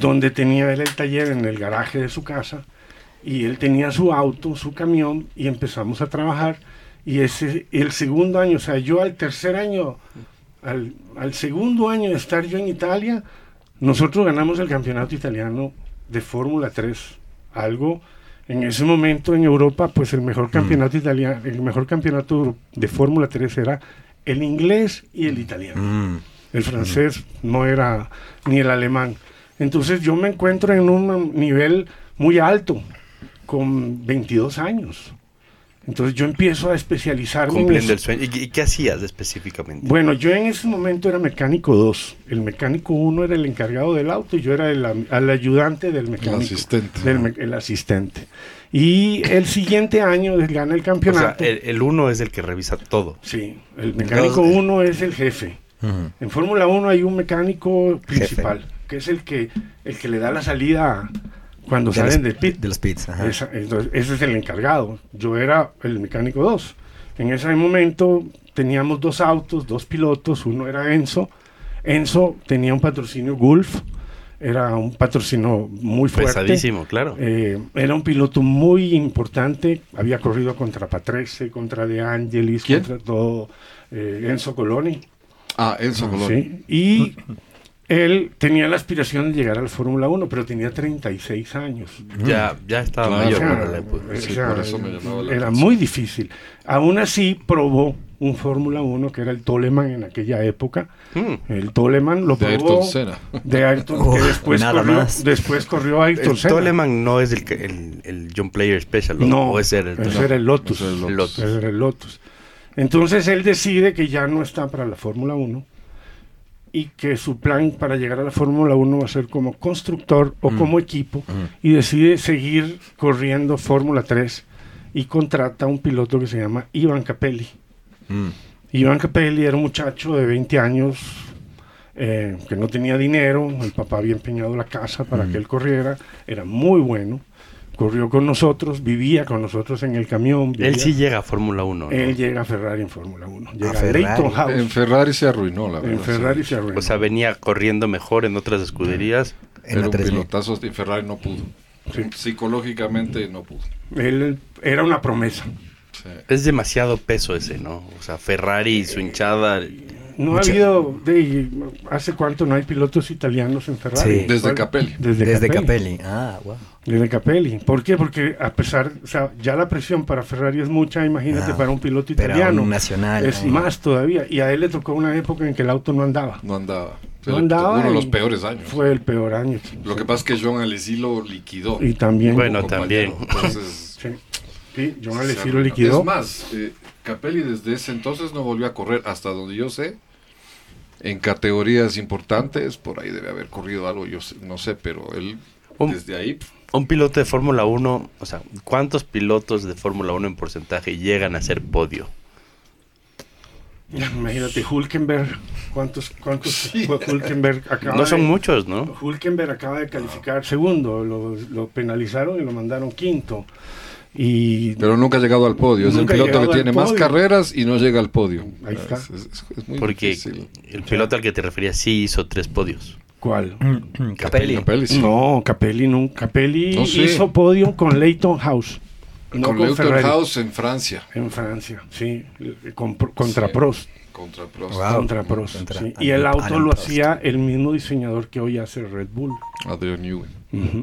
donde tenía él el taller en el garaje de su casa. Y él tenía su auto, su camión, y empezamos a trabajar. Y ese, el segundo año, o sea, yo al tercer año, al, al segundo año de estar yo en Italia, nosotros ganamos el campeonato italiano de Fórmula 3. Algo en ese momento en Europa, pues el mejor campeonato italiano, el mejor campeonato de Fórmula 3 era el inglés y el italiano. Mm. El francés no era ni el alemán. Entonces yo me encuentro en un nivel muy alto, con 22 años. Entonces yo empiezo a especializarme en Cumpliendo eso. el sueño. ¿Y, y qué hacías específicamente? Bueno, yo en ese momento era mecánico 2. El mecánico 1 era el encargado del auto y yo era el, el ayudante del mecánico. asistente. del el asistente. Y el siguiente año gana el o sea, campeonato. el, el uno es el que revisa todo. Sí, el mecánico 1 es el jefe. Ujú. En Fórmula 1 hay un mecánico principal, que es el que, el que le da la salida cuando De salen del pit. De los pits. ajá. Esa- entonces, ese es el encargado. Yo era el mecánico 2. En ese momento teníamos dos autos, dos pilotos. Uno era Enzo. Enzo tenía un patrocinio Gulf. Era un patrocinio muy fuerte. Pesadísimo, claro. Eh, era un piloto muy importante. Había corrido contra Patrese, contra De Angelis, ¿Quién? contra todo. eh, Enzo Coloni. Ah, Enzo Colón. Sí, Y Él tenía la aspiración de llegar a la Fórmula 1, pero tenía 36 años. Ya, ya estaba Claro. mayor O sea, cuando la época. o Sí, sea, por eso me llamaba la era muy difícil. Aún así, probó un Fórmula 1 que era el Toleman en aquella época. Mm. El Toleman lo De probó. Ayrton Senna. De Ayrton, Oh, que después nada corrió, más. después corrió Ayrton El Senna. Toleman no es el, que- el, el John Player Special, ¿no? No, O ese era el ese Toleman. era el Lotus. Ese era el El Lotus. Lotus. Ese era el Lotus. Entonces él decide que ya no está para la Fórmula 1 y que su plan para llegar a la Fórmula 1 va a ser como constructor o como equipo y decide seguir corriendo Fórmula 3 y contrata a un piloto que se llama Ivan Capelli. Mm. Iván Capelli era un muchacho de 20 años eh, que no tenía dinero, el papá había empeñado la casa para que él corriera, era muy bueno, corrió con nosotros, vivía con nosotros en el camión. Él sí llega a Fórmula 1. ¿no? él llega a Ferrari en Fórmula 1, llega a, Ferrari. Leighton En Ferrari se arruinó, la en, verdad. Ferrari sí. se arruinó. O sea, venía corriendo mejor en otras escuderías. En Era la un 3000. pilotazo y Ferrari no pudo. Sí. Psicológicamente no pudo. él era una promesa. Sí. Es demasiado peso ese, ¿no? O sea, Ferrari y su hinchada. No ha habido, de, ¿hace cuánto no hay pilotos italianos en Ferrari? Sí. Desde ¿Cuál? Capelli. Desde, Desde Capelli. Capelli. Ah, wow. Desde Capelli. ¿Por qué? Porque a pesar, o sea, ya la presión para Ferrari es mucha, imagínate Ah, para un piloto italiano. un nacional, Es más todavía. Y a él le tocó una época en que el auto no andaba. No andaba. No Fue andaba. Uno de los peores años. Fue el peor año. Lo que pasa es que John Alesi lo liquidó. Y también. Bueno, también. Entonces, Sí, sí John Alesi lo liquidó. Es más, eh, Capelli desde ese entonces no volvió a correr, hasta donde yo sé. En categorías importantes, por ahí debe haber corrido algo, yo sé- no sé, pero él Un- desde ahí Un piloto de Fórmula 1, o sea, ¿cuántos pilotos de Fórmula 1 en porcentaje llegan a ser podio? Imagínate, Hulkenberg. ¿Cuántos, cuántos Hulkenberg acaba No son de- muchos, ¿no? Hulkenberg acaba de calificar segundo. Lo, lo penalizaron y lo mandaron quinto. Y Pero nunca ha llegado al podio. Es el piloto que tiene más carreras y no llega al podio. Ahí está. Es, es- es muy Porque difícil. el piloto al que te referías sí hizo tres podios. ¿cuál? Capelli. Capelli, sí. No, Capelli nunca. Capelli No sé. hizo podio con Leighton House. No con con, Ferrari. House en Francia. En Francia, sí. Con- contra Sí. Prost. Contra Prost. Wow. Contra Prost. Contra sí. Alan- Y el auto Alan lo Prost. hacía el mismo diseñador que hoy hace Red Bull. Adrian Newey.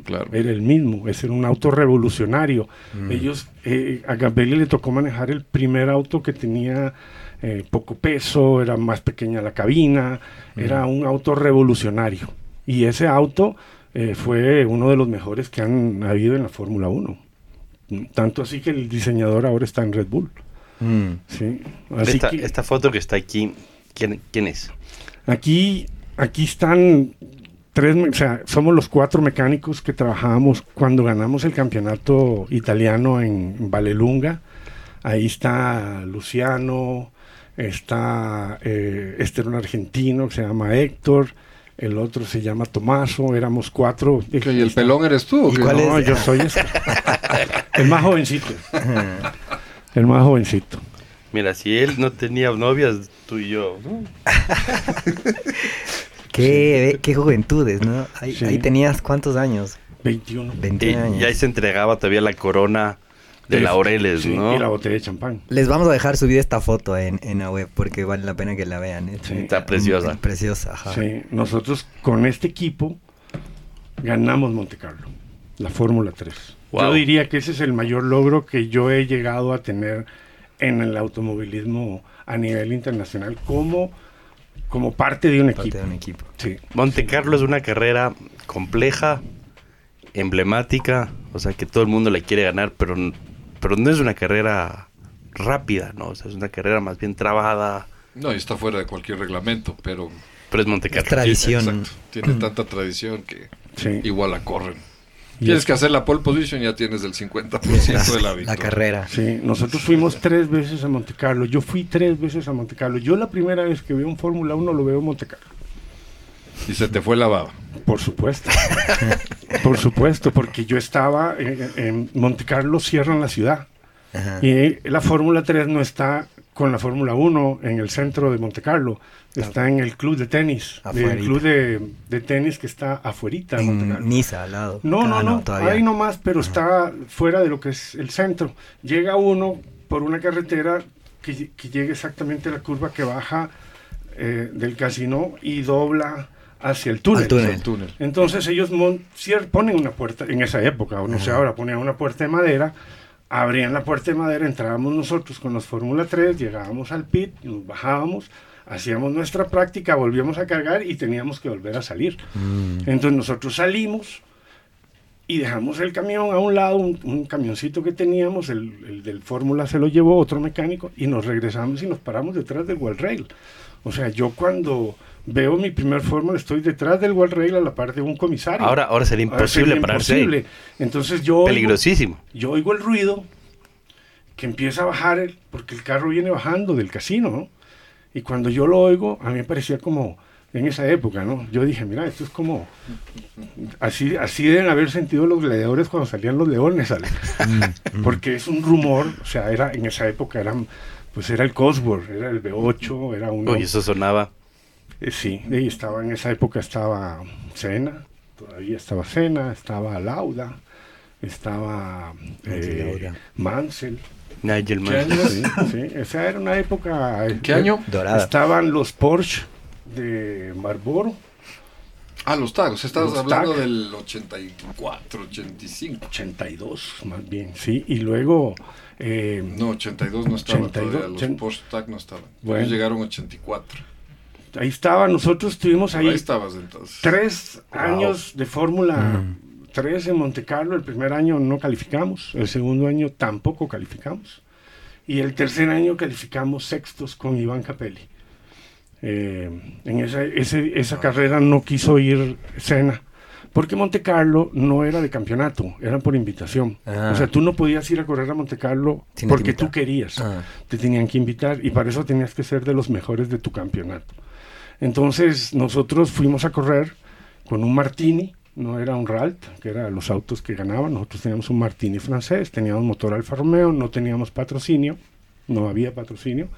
Claro. Era el mismo, ese era un auto revolucionario. Mm. Ellos, eh, a Capelli le tocó manejar el primer auto que tenía eh, poco peso, era más pequeña la cabina, Mm. era un auto revolucionario. Y ese auto eh, fue uno de los mejores que han habido en la Fórmula 1. Mm, Tanto así que el diseñador ahora está en Red Bull. Mm. ¿sí? Así Esta, que esta foto que está aquí, ¿quién, quién es? aquí, aquí están tres, o sea, somos los cuatro mecánicos que trabajábamos cuando ganamos el campeonato italiano en Valelunga. Ahí está Luciano, está eh, este era un argentino que se llama Héctor, el otro se llama Tomaso, éramos cuatro. ¿Y el pelón eres tú? o ¿Y qué? cuál No, es? yo soy este. el más jovencito. El más jovencito. Mira, si él no tenía novias, tú y yo. ¿no? Qué, qué juventudes, ¿no? Ahí, Sí. ahí tenías cuántos años? 21. 21 Y, años. y ahí se entregaba todavía la corona de El- laureles, sí, ¿no? Y la botella de champán. Les vamos a dejar subir esta foto en, en la web porque vale la pena que la vean. ¿eh? Sí. Está preciosa. Mm, Preciosa, ajá. Sí, nosotros con este equipo ganamos Monte Carlo, la Fórmula 3. Wow. Yo diría que ese es el mayor logro que yo he llegado a tener en el automovilismo a nivel internacional como, como parte de un Parte equipo. de un equipo. Sí. Monte Carlo es una carrera compleja, emblemática, o sea que todo el mundo la quiere ganar, pero, pero no es una carrera rápida, ¿no? O sea, es una carrera más bien trabada, No, y está fuera de cualquier reglamento, pero pero es Monte Es Carlo. tradición. exacto, tiene tanta tradición que Sí. igual la corren. Y Tienes es- que hacer la pole position, ya tienes el 50% de la La victoria. carrera. Sí, nosotros fuimos tres veces a Monte Carlo. Yo fui tres veces a Monte Carlo. Yo la primera vez que veo un Fórmula 1 lo veo en Monte Carlo. Y se te fue la baba. Por supuesto. Por supuesto, porque yo estaba en, en Monte Carlo, cierran la ciudad. Ajá. Y la Fórmula 3 no está con la Fórmula 1 en el centro de Monte Carlo. Está en el club de tenis. El club de, de tenis que está afuerita de Monte En Carlo. Niza, al lado. No, no, Ah, no, todavía. ahí nomás, pero está fuera de lo que es el centro. Llega uno por una carretera que, que llega exactamente a la curva que baja eh, del casino y dobla hacia el túnel. Túnel. El túnel. Entonces ellos mon- cier- ponen una puerta, en esa época, o no sé ahora, ponían una puerta de madera, abrían la puerta de madera, entrábamos nosotros con los Fórmula 3, llegábamos al pit, nos bajábamos, hacíamos nuestra práctica, volvíamos a cargar y teníamos que volver a salir. Entonces nosotros salimos y dejamos el camión a un lado, un, un camioncito que teníamos, el, el del Fórmula se lo llevó otro mecánico y nos regresamos y nos paramos detrás del wall rail. O sea, yo cuando veo mi primer Fórmula estoy detrás del wall rail a la par de un comisario. Ahora, ahora sería Ahora imposible sería pararse. ahí. imposible. Entonces yo oigo- Peligrosísimo. yo oigo el ruido que empieza a bajar, el, porque el carro viene bajando del casino, ¿no? Y cuando yo lo oigo, a mí me parecía como en esa época, ¿no? Yo dije, mira, esto es como... Así, así deben haber sentido los gladiadores cuando salían los leones, ¿sale? Porque es un rumor, o sea, era en esa época eran, pues era el Cosworth, era el V8, era un... Uy, eso sonaba. Eh, sí, y estaba en esa época estaba Cena, todavía estaba Cena, estaba Lauda, estaba eh, Lauda. Mansell. Nigel ¿Qué Mansell. Sí, sí, esa era una época. eh, ¿Qué año? Dorada. Estaban los Porsche de Marlboro, Ah, los tagos. Estabas Los hablando tag. del 84, 85. 82 más bien, sí, y luego. eh, No, 82 no estaban 82, todavía. Los ochen- Porsche Tag no estaban. Bueno. Ellos llegaron 84. Ahí estaba, nosotros estuvimos Ahí, ahí estabas entonces. tres Wow. años de Fórmula 3 en Monte Carlo. El primer año no calificamos, el segundo año tampoco calificamos. Y el tercer año calificamos sextos con Iván Capelli. Eh, en esa, ese- esa carrera no quiso ir Senna, porque Monte Carlo no era de campeonato, era por invitación. Ah. O sea, tú no podías ir a correr a Monte Carlo porque tú querías Ah. te tenían que invitar y para eso tenías que ser de los mejores de tu campeonato. Entonces nosotros fuimos a correr con un Martini, no era un Ralt, que eran los autos que ganaban, nosotros teníamos un Martini francés, teníamos motor Alfa Romeo, no teníamos patrocinio, no había patrocinio.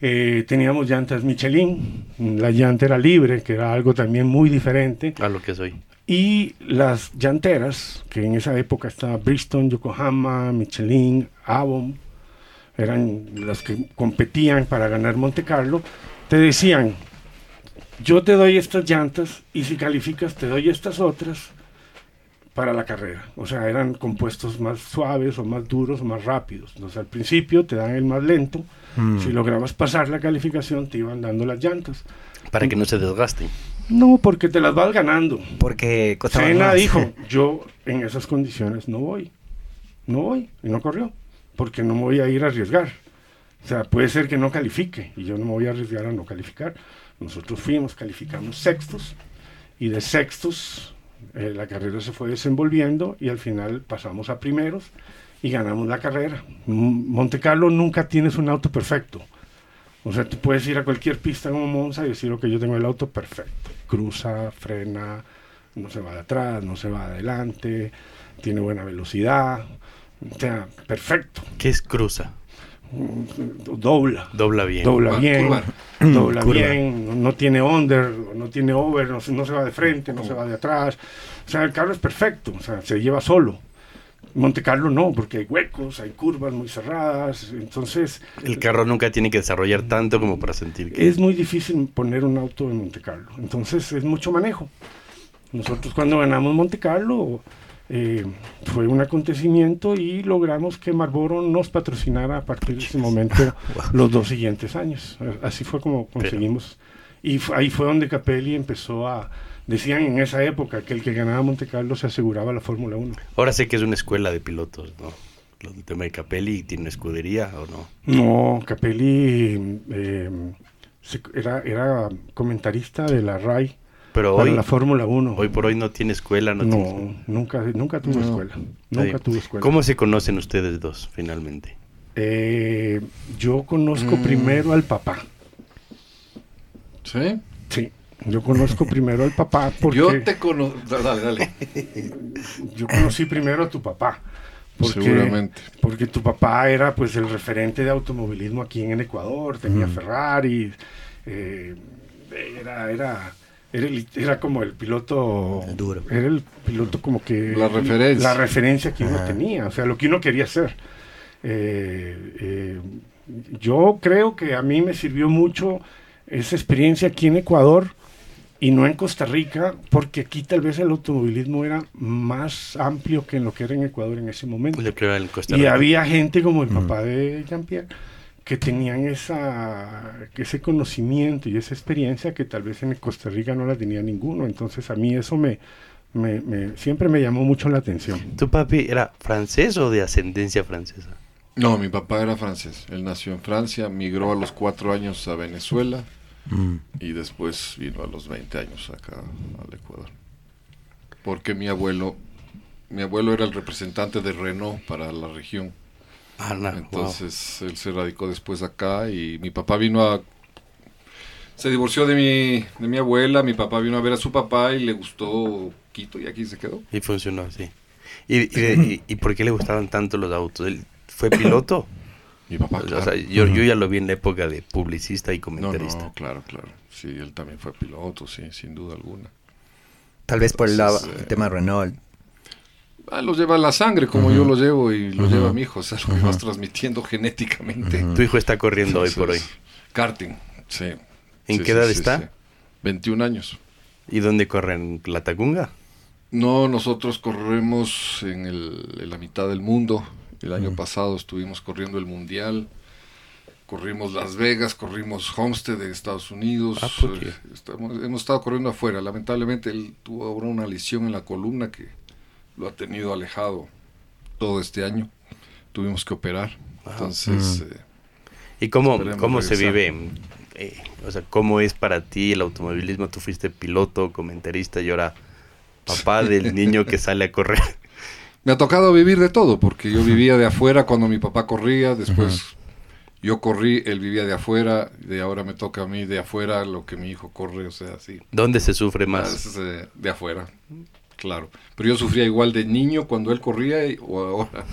Eh, teníamos llantas Michelin, la llanta era libre, que era algo también muy diferente. A lo que soy. Y las llanteras, que en esa época estaba Bristol, Yokohama, Michelin, Avon, eran las que competían para ganar Monte Carlo, te decían, yo te doy estas llantas y si calificas te doy estas otras para la carrera. O sea, eran compuestos más suaves o más duros o más rápidos. Entonces al principio te dan el más lento, Mm. si lograbas pasar la calificación te iban dando las llantas. Para que no se desgasten. No, porque te las vas ganando. Porque más. dijo, yo en esas condiciones no voy, no voy, y no corrió, porque no me voy a ir a arriesgar. O sea, puede ser que no califique, y yo no me voy a arriesgar a no calificar. Nosotros fuimos, calificamos sextos, y de sextos eh, la carrera se fue desenvolviendo, y al final pasamos a primeros, y ganamos la carrera. Monte Carlo nunca tienes un auto perfecto. O sea, tú puedes ir a cualquier pista como Monza y decir, que yo tengo el auto perfecto. Cruza, frena, no se va de atrás, no se va adelante, tiene buena velocidad. O sea, perfecto. ¿Qué es cruza? Dobla. Dobla bien. Dobla Curva, bien, curva. dobla Curva. bien, no, tiene under, no tiene over, no, se- no se va de frente, no se va de atrás. O sea, el carro es perfecto, o sea, se lleva solo. Monte Carlo no, porque hay huecos, hay curvas muy cerradas, entonces El carro nunca tiene que desarrollar tanto como para sentir que... es muy difícil poner un auto en Monte Carlo. Entonces es mucho manejo. Nosotros cuando ganamos Monte Carlo eh, fue un acontecimiento y logramos que Marlboro nos patrocinara a partir de ese momento los dos siguientes años. Así fue como conseguimos. Y ahí fue donde Capelli empezó a... Decían en esa época que el que ganaba Monte Carlo se aseguraba la Fórmula 1. Ahora sé que es una escuela de pilotos, ¿no? Lo del tema de Capelli, ¿tiene escudería o no? No, Capelli eh, era, era comentarista de la RAI Pero para hoy, la Fórmula 1. hoy por hoy no tiene escuela, no, tiene- No, nunca, nunca tuvo No. escuela. Nunca tuvo escuela. ¿Cómo se conocen ustedes dos finalmente? Eh, yo conozco Mm. primero al papá. ¿Sí? Sí, yo conozco primero al papá porque Yo te conozco. Dale, dale. yo conocí primero a tu papá. Porque, Seguramente. Porque tu papá era pues el referente de automovilismo aquí en Ecuador, tenía Mm. Ferrari, eh, era, era, era, el- era como el piloto El duro. Era el piloto como que La referencia. La referencia que uno tenía, o sea, lo que uno quería hacer. Eh, eh, yo creo que a mí me sirvió mucho esa experiencia aquí en Ecuador y no en Costa Rica, porque aquí tal vez el automovilismo era más amplio que en lo que era en Ecuador en ese momento. Y había gente como el papá de Jean-Pierre que tenían esa, ese conocimiento y esa experiencia que tal vez en Costa Rica no la tenía ninguno. Entonces a mí eso me, me- me- siempre me llamó mucho la atención. ¿Tu papi era francés o de ascendencia francesa? No, mi papá era francés. Él nació en Francia, migró a los cuatro años a Venezuela Mm. y después vino a los 20 años acá al Ecuador. Porque mi abuelo, mi abuelo era el representante de Renault para la región. Ah, no, wow. Entonces él se radicó después acá y mi papá vino a... Se divorció de mi, de mi abuela, mi papá vino a ver a su papá y le gustó Quito y aquí se quedó. Y funcionó así. ¿Y, y, y- y por qué le gustaban tanto los autos? ¿Él fue piloto? Mi papá, O claro. sea, yo, yo ya lo vi en la época de publicista y No, comentarista. no, claro, claro. Sí, él también fue piloto, sí, sin duda alguna. Tal vez por el, Entonces, el eh, tema Renault. Ah, lo lleva en la sangre, como yo lo llevo y lo lleva mi hijo. O sea, lo que vas transmitiendo genéticamente. Tu hijo está corriendo hoy por hoy. Karting, sí. ¿En Sí, qué sí, edad sí, está? sí. 21 años. ¿Y dónde corren? ¿La Tacunga? No, nosotros corremos en, el- en la mitad del mundo. El año pasado estuvimos corriendo el Mundial. Corrimos Las Vegas, corrimos Homestead de Estados Unidos. Ah, estamos- hemos estado corriendo afuera. Lamentablemente él tuvo ahora una lesión en la columna que lo ha tenido alejado todo este año. Tuvimos que operar. Entonces, Mm. eh, ¿Y cómo, cómo se vive? eh, o sea, ¿cómo es para ti el automovilismo? Tú fuiste piloto, comentarista y ahora papá del niño que sale a correr. Me ha tocado vivir de todo, porque yo vivía de afuera cuando mi papá corría, después yo corrí, él vivía de afuera, y ahora me toca a mí de afuera lo que mi hijo corre, o sea, sí. ¿Dónde se sufre Más más? eh, de afuera, claro. Pero yo sufría igual de niño cuando él corría y- o ahora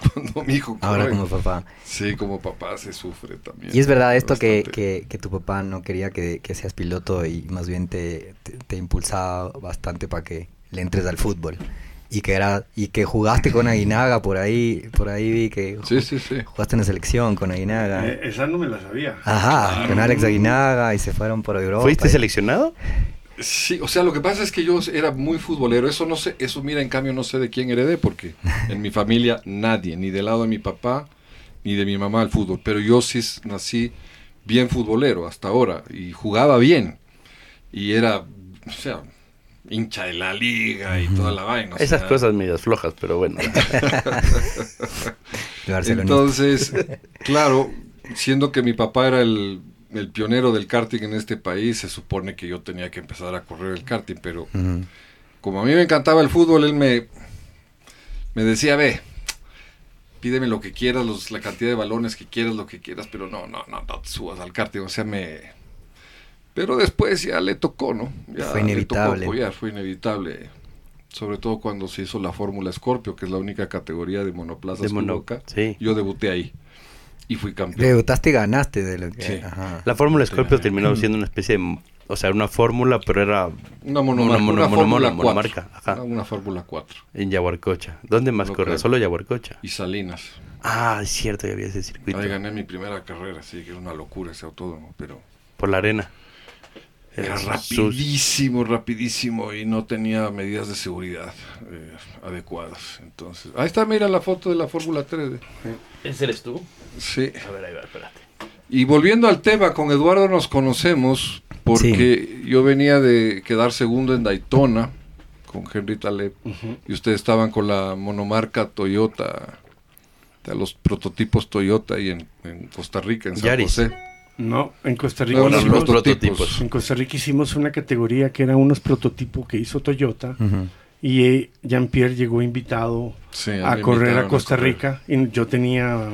cuando mi hijo corre. Ahora como papá. Sí, como papá se sufre también. Y es verdad esto que, que, que tu papá no quería que, que seas piloto y más bien te, te, te impulsaba bastante para que le entres al fútbol. Y que era y que jugaste con Aguinaga por ahí, por ahí vi que Sí, sí, sí. jugaste en la selección con Aguinaga. Eh, esa no me la sabía. Ajá, con Alex Aguinaga y se fueron por Europa. ¿Fuiste y- seleccionado? Sí, o sea, lo que pasa es que yo era muy futbolero. Eso no sé, eso mira, en cambio no sé de quién heredé, porque en mi familia nadie, ni del lado de mi papá, ni de mi mamá al fútbol. Pero yo sí nací bien futbolero hasta ahora y jugaba bien. Y era, o sea, hincha de la liga y toda la vaina. o Esas sea, cosas medias flojas, pero bueno. Entonces, claro, siendo que mi papá era el, el pionero del karting en este país, se supone que yo tenía que empezar a correr el karting, pero como a mí me encantaba el fútbol, él me, me decía, ve, pídeme lo que quieras, los, la cantidad de balones que quieras, lo que quieras, pero no, no, no, no te subas al karting, o sea, me... Pero después ya le tocó, ¿no? Ya Fue le inevitable. tocó apoyar, fue inevitable. Sobre todo cuando se hizo la Fórmula Scorpio, que es la única categoría de monoplazas De mono- sí. Yo debuté ahí y fui campeón. Debutaste y ganaste de lo que... Sí. Ajá. La Fórmula Scorpio Sí. terminó siendo una especie de... O sea, una fórmula, pero era Una monomarca, Mono- una, mono- Fórmula mono- 4. monomarca, ajá. Una, una Fórmula 4. en Yaguarcocha. ¿Dónde más corre? Solo Yaguarcocha. Y Salinas. Ah, es cierto, ya había ese circuito. Ahí gané mi primera carrera, sí, que era una locura ese autódromo, pero Por la arena. Era rapidísimo, rapidísimo y no tenía medidas de seguridad eh, adecuadas. Entonces, ahí está, mira la foto de la Fórmula 3. ¿Ese eres tú? Sí. A ver, ahí va, espérate. Y volviendo al tema, con Eduardo nos conocemos porque yo venía de quedar segundo en Daytona con Henry Taleb y ustedes estaban con la monomarca Toyota, de los prototipos Toyota y en, en Costa Rica, en San Yaris. José. No, en Costa Rica, Bueno, los hicimos, los prototipos. en Costa Rica hicimos una categoría que era unos prototipos que hizo Toyota Ujú. y eh, Jean-Pierre llegó invitado Sí, a correr a Costa correr. Rica y yo tenía a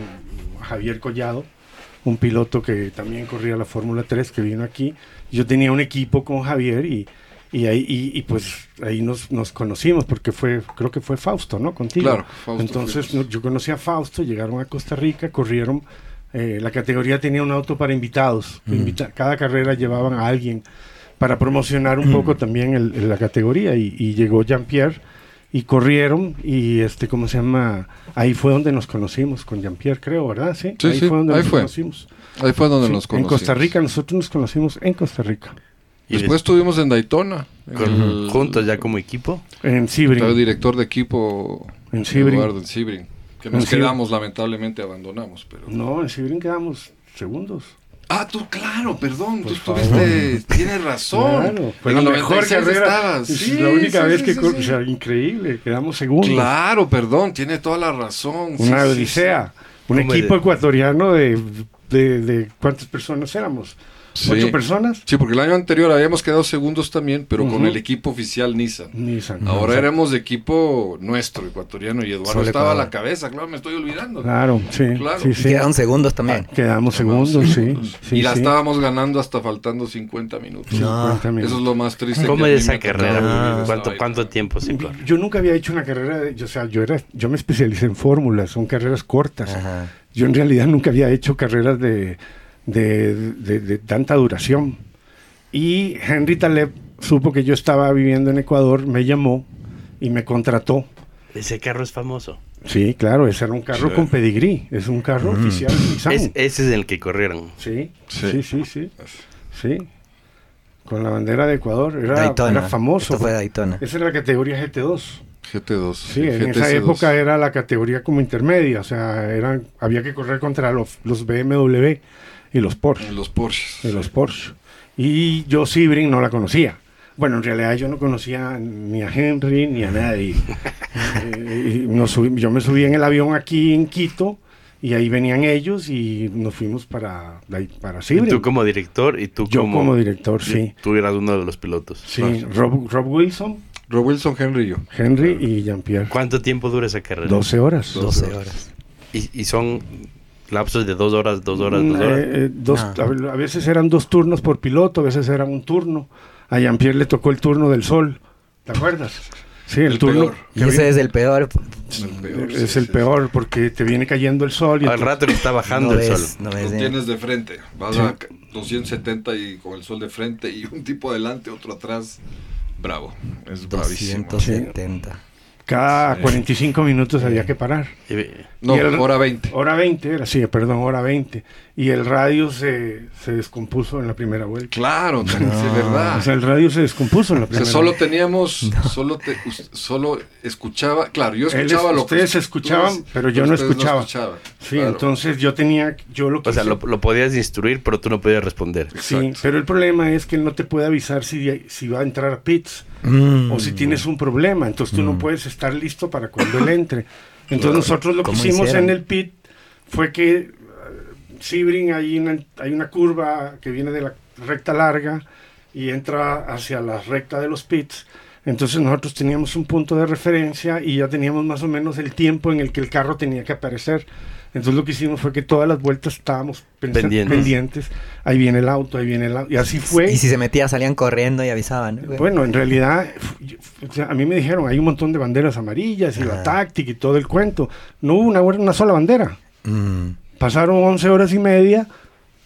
Javier Collado, un piloto que también corría la Fórmula 3 que vino aquí. Yo tenía un equipo con Javier y, y ahí y, y, pues ahí nos, nos conocimos porque fue creo que fue Fausto, ¿no? Contigo. Claro, Fausto Entonces no- yo conocí a Fausto, llegaron a Costa Rica, corrieron eh, la categoría tenía un auto para invitados. Mm. invita- cada carrera llevaban a alguien para promocionar un poco también el- el- la categoría y, y llegó Jean-Pierre y corrieron y este cómo se llama ahí fue donde nos conocimos con Jean-Pierre creo verdad sí, Sí, ahí sí, fue donde ahí nos fue. conocimos Ahí fue donde Sí, nos en conocimos. Costa Rica nosotros nos conocimos en Costa Rica Y Después estuvimos en Daytona. en Con- el- juntos ya como equipo. En Estaba el Sibrin. director de equipo En. Eduardo en Sebring, Que nos quedamos, lamentablemente abandonamos. Pero... No, en Sibrin quedamos segundos. Ah, tú, claro, perdón. Por tú estuviste. Tienes razón. Claro, fue En la mejor 96 carrera. estabas. Es Sí, la única sí, vez sí, que, sí, cor- sí. o sea, increíble, quedamos segundos. Claro, perdón, tiene toda la razón. Sí, Una sí, odisea. Un ¿Cómo equipo de- ecuatoriano de, de, de- ¿cuántas personas éramos? Sí. ¿Ocho personas? Sí, porque el año anterior habíamos quedado segundos también, pero con el equipo oficial Nissan. Nissan. Ahora éramos de equipo nuestro, ecuatoriano, y Eduardo estaba a la cabeza, claro, me estoy olvidando. Claro, sí. Claro. sí, Y sí. quedaron segundos también. Quedamos Quedamos segundos, sí. segundos. sí, y la estábamos ganando hasta faltando 50 minutos. No. 50 minutos. Eso es lo más triste. ¿Cómo que es esa carrera? esa ¿Cuánto. ¿Cuánto tiempo corre? Yo nunca había hecho una carrera, de, o sea, yo era, yo me especialicé en fórmulas, son carreras cortas. Ajá. Yo en realidad nunca había hecho carreras de, de, de- de tanta duración. Y Henry Taleb supo que yo estaba viviendo en Ecuador, me llamó y me contrató. Ese carro es famoso. Sí, claro, ese era un carro Sí. con pedigrí, es un carro oficial Nissan. Es- ese es el que corrieron. Sí, Sí. sí, sí, sí, sí. Con la bandera de Ecuador, era, era famoso. Esto fue Daytona. Esa era la categoría GT2. GT2. Sí, en esa GTC2. época era la categoría como intermedia, o sea, eran, había que correr contra los, los BMW y los Porsche, Los Porsches. y los Porsche. Y yo Sebring no la conocía. Bueno, en realidad yo no conocía ni a Henry ni a nadie. Eh, y nos subí- yo me subí en el avión aquí en Quito y ahí venían ellos y nos fuimos para, para Y Sebring. tú como director y tú Yo como... como director, sí. Tú eras uno de los pilotos. Sí, Rob, Rob Wilson, Rob Wilson, Henry y yo. Henry y Jean-Pierre. ¿Cuánto tiempo dura esa carrera? 12 horas. 12 horas. Y, y son lapsos de dos horas, dos horas, dos horas. eh, eh, dos- No. a, ve- a veces eran dos turnos por piloto, a veces era un turno. A Jean-Pierre le tocó el turno del sol, ¿te acuerdas? Sí, el, El turno. Y ese es el peor. El peor, es sí, el sí, peor porque te viene cayendo el sol y Al rato que está bajando no el ves, sol. no sí. ves Lo bien. tienes de frente. Vas Sí. a 270 y con el sol de frente y un tipo adelante, otro atrás. Bravo. Es bravísimo. 270. cada Sí. 45 minutos había que parar. No, Y el- hora 20. Hora 20 era, sí, perdón, hora 20. Y el radio se, se descompuso en la primera vuelta. Claro, es verdad. O sea, el radio se descompuso en la O sea, primera solo vuelta. teníamos, solo, te- solo escuchaba, claro, yo es- escuchaba lo que ustedes escuchaban, ustedes- pero yo no ustedes escuchaba. Sí, claro. entonces yo tenía, yo lo O sea, lo, lo podías instruir, pero tú no podías responder. Sí, Exacto. pero el problema es que él no te puede avisar si, si va a entrar a pits Mm. o si tienes un problema. Entonces tú no puedes estar listo para cuando él entre. Entonces nosotros lo que ¿Cómo hicimos hicieron? en el pit fue que eh, Sebring hay una, hay una curva que viene de la recta larga y entra hacia la recta de los pits. Entonces nosotros teníamos un punto de referencia y ya teníamos más o menos el tiempo en el que el carro tenía que aparecer. Entonces lo que hicimos fue que todas las vueltas estábamos Pendientes. pendientes. Ahí viene el auto, ahí viene el auto. Y así fue. Y si se metía, salían corriendo y avisaban. ¿no? Bueno, en realidad, f- o sea, a mí me dijeron, hay un montón de banderas amarillas y la táctica y todo el cuento. No hubo una, una sola bandera. Mm. Pasaron 11 horas y media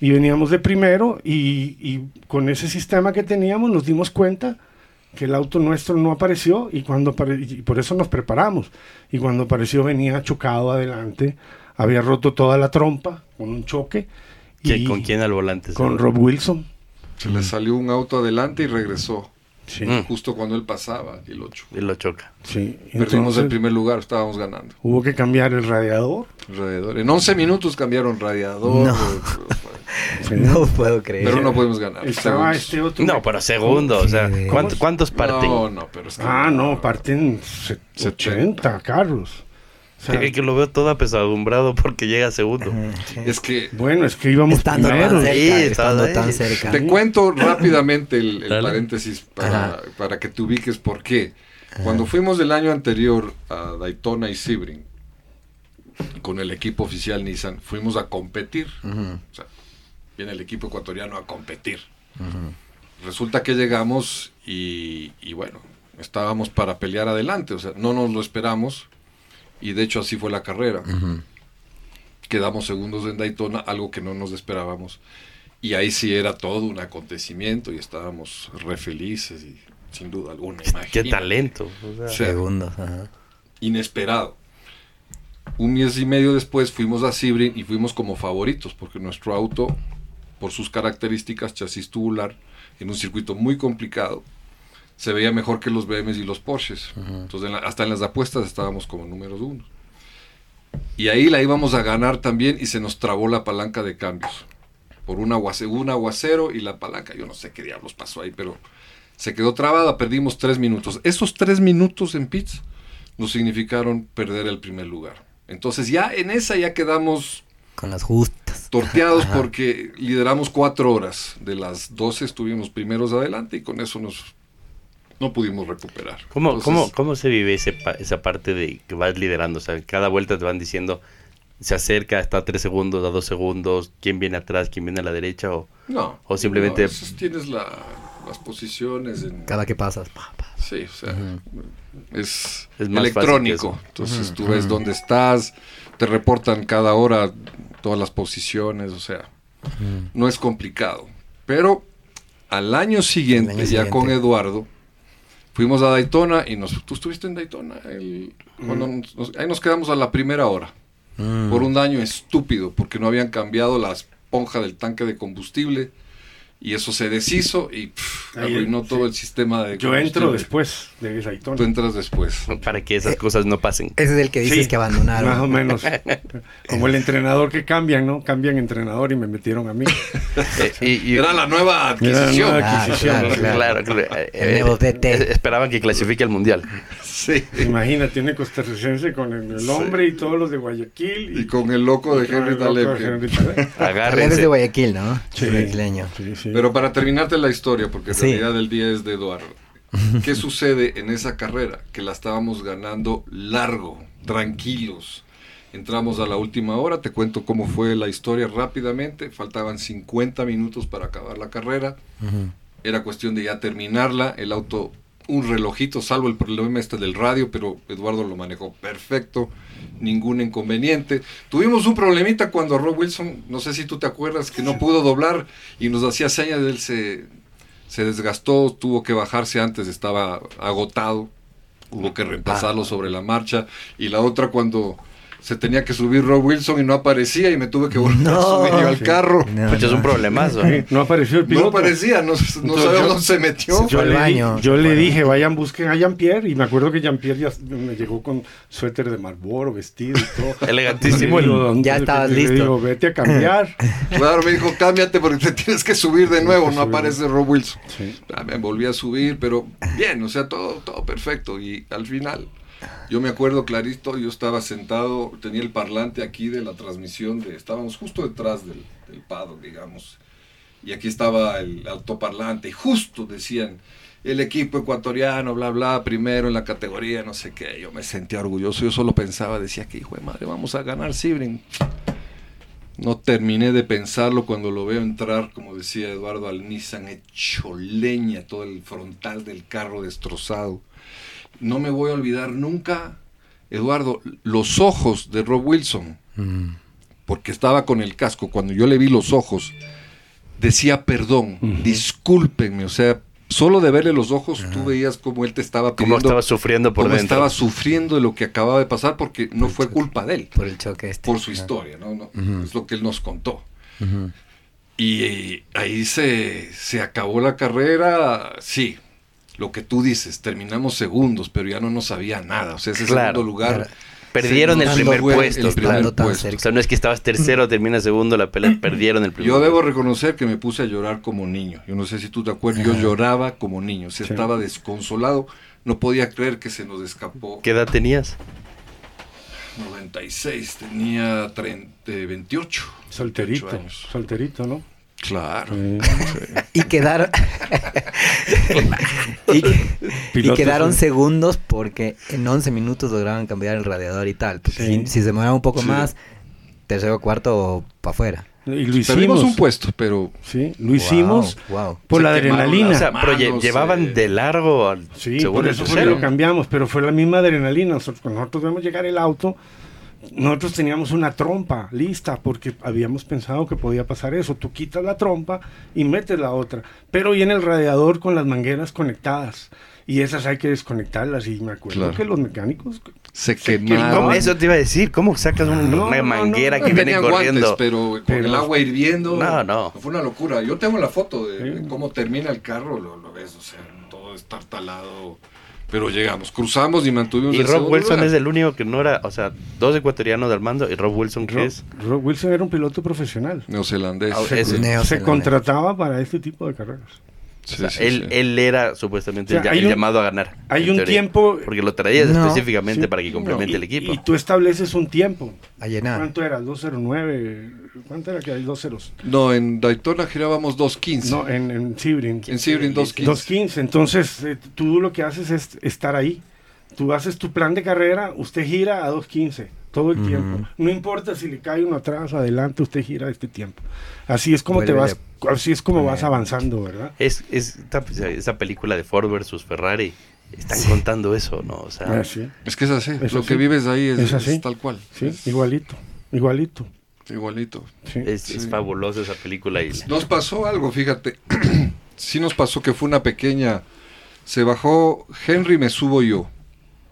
y veníamos de primero y, y con ese sistema que teníamos nos dimos cuenta que el auto nuestro no apareció y cuando apare- y por eso nos preparamos. Y cuando apareció venía chocado adelante, había roto toda la trompa con un choque. ¿Qui- y ¿Con quién al volante? Con Rob Wilson. Se le salió un auto adelante y regresó, Sí, Mm. justo cuando él pasaba y lo chocó. Y lo choca. sí. Perdimos Entonces, el primer lugar, estábamos ganando. Hubo que cambiar el radiador. Radiador. En 11 minutos cambiaron radiador, No. Sí. No puedo creer. pero no podemos ganar. Estaba este otro. No, pero segundo, o sea, ¿Qué? ¿cuánto- ¿cuántos parten? No, no, pero es que Ah, no, parten se- 70. 80, Carlos. O sea, Que, lo veo todo apesadumbrado porque llega segundo. Sí. Es que bueno, es que íbamos Estando tan cerca, Sí, estando estaba tan ahí. cerca. Te cuento rápidamente el, el paréntesis para, que te ubiques por qué. Cuando fuimos del año anterior a Daytona y Sebring, con el equipo oficial Nissan, fuimos a competir. O sea, viene el equipo ecuatoriano a competir. Resulta que llegamos y, y bueno, estábamos para pelear adelante. O sea, no nos lo esperamos y de hecho así fue la carrera. Ujú. Quedamos segundos en Daytona, algo que no nos esperábamos. Y ahí sí era todo un acontecimiento y estábamos re felices y sin duda alguna. Qué imagínate. talento. o sea. Segundos. ajá. Inesperado. Un mes y medio después fuimos a Sebring y fuimos como favoritos porque nuestro auto, por sus características, chasis tubular, en un circuito muy complicado, se veía mejor que los BMWs y los Porsches. Entonces, en la- hasta en las apuestas estábamos como números uno. Y ahí la íbamos a ganar también y se nos trabó la palanca de cambios. Por un, aguace- un aguacero y la palanca, yo no sé qué diablos pasó ahí, pero se quedó trabada, perdimos tres minutos. Esos tres minutos en pits nos significaron perder el primer lugar. Entonces ya en esa ya quedamos Con las justas. torteados Ajá. porque lideramos cuatro horas. De las 12 estuvimos primeros adelante y con eso nos no pudimos recuperar. ¿Cómo, Entonces, cómo, ¿Cómo se vive ese pa- esa parte de que vas liderando? O sea, cada vuelta te van diciendo, se acerca, está a tres segundos, a dos segundos, quién viene atrás, quién viene a la derecha, o No. o simplemente- no, tienes la- las posiciones en... Cada que pasas. pa, pa. Sí, o sea, es, Es más electrónico. Entonces tú ves dónde estás, te reportan cada hora todas las posiciones, o sea, no es complicado. Pero al año siguiente, año ya siguiente. con Eduardo, fuimos a Daytona y nos, tú estuviste en Daytona, el- cuando nos- nos- ahí nos quedamos a la primera hora, Mm. por un daño estúpido, porque no habían cambiado la esponja del tanque de combustible. Y eso se deshizo y pff, arruinó sí. todo el sistema de Yo entro después de Daytona. Tú entras después. para que esas cosas no pasen. Ese es el que dices Sí, que abandonaron. Más o menos. Como el entrenador que cambian, ¿no? Cambian entrenador y me metieron a mí. Eh, y- y- Era la nueva adquisición. nueva Ah, adquisición. claro, claro. Claro, claro, eh, El nuevo DT. esperaban que clasifique al mundial. Sí. Imagínate, tiene costarricense con el, el hombre y todos los de Guayaquil. Y con el loco de con Henry el loco de Henry Taleb. Agárrense. de Guayaquil, ¿no? Sí. Brasileño. Sí, Pero para terminarte la historia, porque en Sí. realidad el día es de Eduardo. ¿Qué sucede en esa carrera? Que la estábamos ganando largo, tranquilos. Entramos a la última hora, te cuento cómo fue la historia rápidamente. Faltaban 50 minutos para acabar la carrera. Era cuestión de ya terminarla. El auto, un relojito, salvo el problema este del radio, pero Eduardo lo manejó perfecto. Ningún inconveniente. Tuvimos un problemita cuando Rob Wilson, no sé si tú te acuerdas, que no pudo doblar y nos hacía señas. Él se, se desgastó, tuvo que bajarse antes, estaba agotado. Hubo que reemplazarlo sobre la marcha. Y la otra cuando se tenía que subir Rob Wilson y no aparecía y me tuve que volver a subir yo al Sí. carro. No, Pues es un problemazo. No apareció el piloto. No aparecía, no, yo- dónde se metió. Yo le, baño, yo le dije, vayan, busquen a Jean-Pierre. Y me acuerdo que Jean-Pierre ya me llegó con suéter de Marlboro, vestido y todo. Elegantísimo. Le digo. Ya estabas Le listo. digo, vete a cambiar. Claro, me dijo, cámbiate porque te tienes que subir de nuevo, no aparece Rob Wilson. Sí. Ah, Me volví a subir, pero bien, o sea, todo, todo perfecto. Y al final, yo me acuerdo clarito, yo estaba sentado, tenía el parlante aquí de la transmisión, de, estábamos justo detrás del, del paddock, digamos. Y aquí estaba el altoparlante, y justo decían, el equipo ecuatoriano, bla, bla, primero en la categoría, no sé qué. Yo me sentía orgulloso, yo solo pensaba, decía que hijo de madre, vamos a ganar Sibrin. No terminé de pensarlo cuando lo veo entrar, como decía Eduardo, al Nissan hecho leña, todo el frontal del carro destrozado. No me voy a olvidar nunca, Eduardo, los ojos de Rob Wilson, Mm. porque estaba con el casco. Cuando yo le vi los ojos, decía perdón, discúlpenme, o sea, solo de verle los ojos, tú veías como él te estaba Cómo pidiendo, estaba sufriendo por cómo dentro. estaba sufriendo de lo que acababa de pasar, porque no fue culpa de él Por el choque este. por su historia, ¿no? Es lo que él nos contó. Y ahí se, se acabó la carrera, sí, lo que tú dices, terminamos segundos, pero ya no nos sabía nada. O sea, ese Claro, segundo lugar. claro. Perdieron el primer fue puesto, el primer Estando tan puesto. cerca. O sea, no es que estabas tercero, termina segundo la pelea, perdieron el primer Yo debo reconocer que me puse a llorar como niño. Yo no sé si tú te acuerdas, yo lloraba como niño. O sea, Sí. estaba desconsolado. No podía creer que se nos escapó. ¿Qué edad tenías? 96, tenía 30, 28. Solterito. 28 años. Solterito, ¿no? Claro. Sí. Y quedaron. y, quedaron segundos porque en 11 minutos lograban cambiar el radiador y tal. Porque Sí. si, si se demoraba un poco Sí. más, tercero o cuarto para afuera. Y lo Perdimos hicimos. un puesto, pero Sí, lo hicimos Wow, wow. por Se la adrenalina. O sea, Manos, pero lle- llevaban eh. de largo al Sí, segundo por eso fue lo cambiamos, pero fue la misma adrenalina. Nosotros, cuando nosotros vemos llegar el auto, nosotros teníamos una trompa lista porque habíamos pensado que podía pasar eso. Tú quitas la trompa y metes la otra, pero viene el radiador con las mangueras conectadas. Y esas hay que desconectarlas. Y me acuerdo Claro. que los mecánicos Se ¿Cómo- quemaron. Eso te iba a decir, ¿cómo sacas No, una no, manguera no, que no viene Tenían corriendo? guantes, pero con Pero- el agua hirviendo. No, no. Fue una locura. Yo tengo la foto de Sí. cómo termina el carro, lo, lo ves, o sea, todo estartalado. Pero llegamos, cruzamos y mantuvimos Y el Rob Wilson lugar. es el único que no era, o sea, dos ecuatorianos al mando y Rob Wilson que Rob, es Rob Wilson era un piloto profesional. neozelandés. Se, ese. se Neozelandés. contrataba para este tipo de carreras. Sí, o sea, sí, él, sí. él era supuestamente O sea, el, un- llamado a ganar. hay un teoría. tiempo- Porque lo traías No. específicamente Sí, para que complemente y- el equipo. Y, tú estableces un tiempo. A llenar. ¿Cuánto era? 209. ¿Cuánto era que hay? Dos ceros. No, en Daytona girábamos 2.15. No, en, en Sebring. en Sebring 2.15. 215. Entonces, eh, tú lo que haces es estar ahí. Tú haces tu plan de carrera, usted gira a 215 todo el tiempo. No importa si le cae uno atrás o adelante, usted gira este tiempo. Así es como te vas, así es como vas avanzando, ¿verdad? Es, es esta- esa película de Ford versus Ferrari. Están contando eso, ¿no? O sea, Ah, sí, Es que es así. Es Lo así. que vives ahí es, Es así. es tal cual. sí, Es igualito, igualito. igualito. sí. es, fabulosa esa película. Y, Nos pasó algo, fíjate. sí nos pasó que fue una pequeña... Se bajó Henry, me subo yo.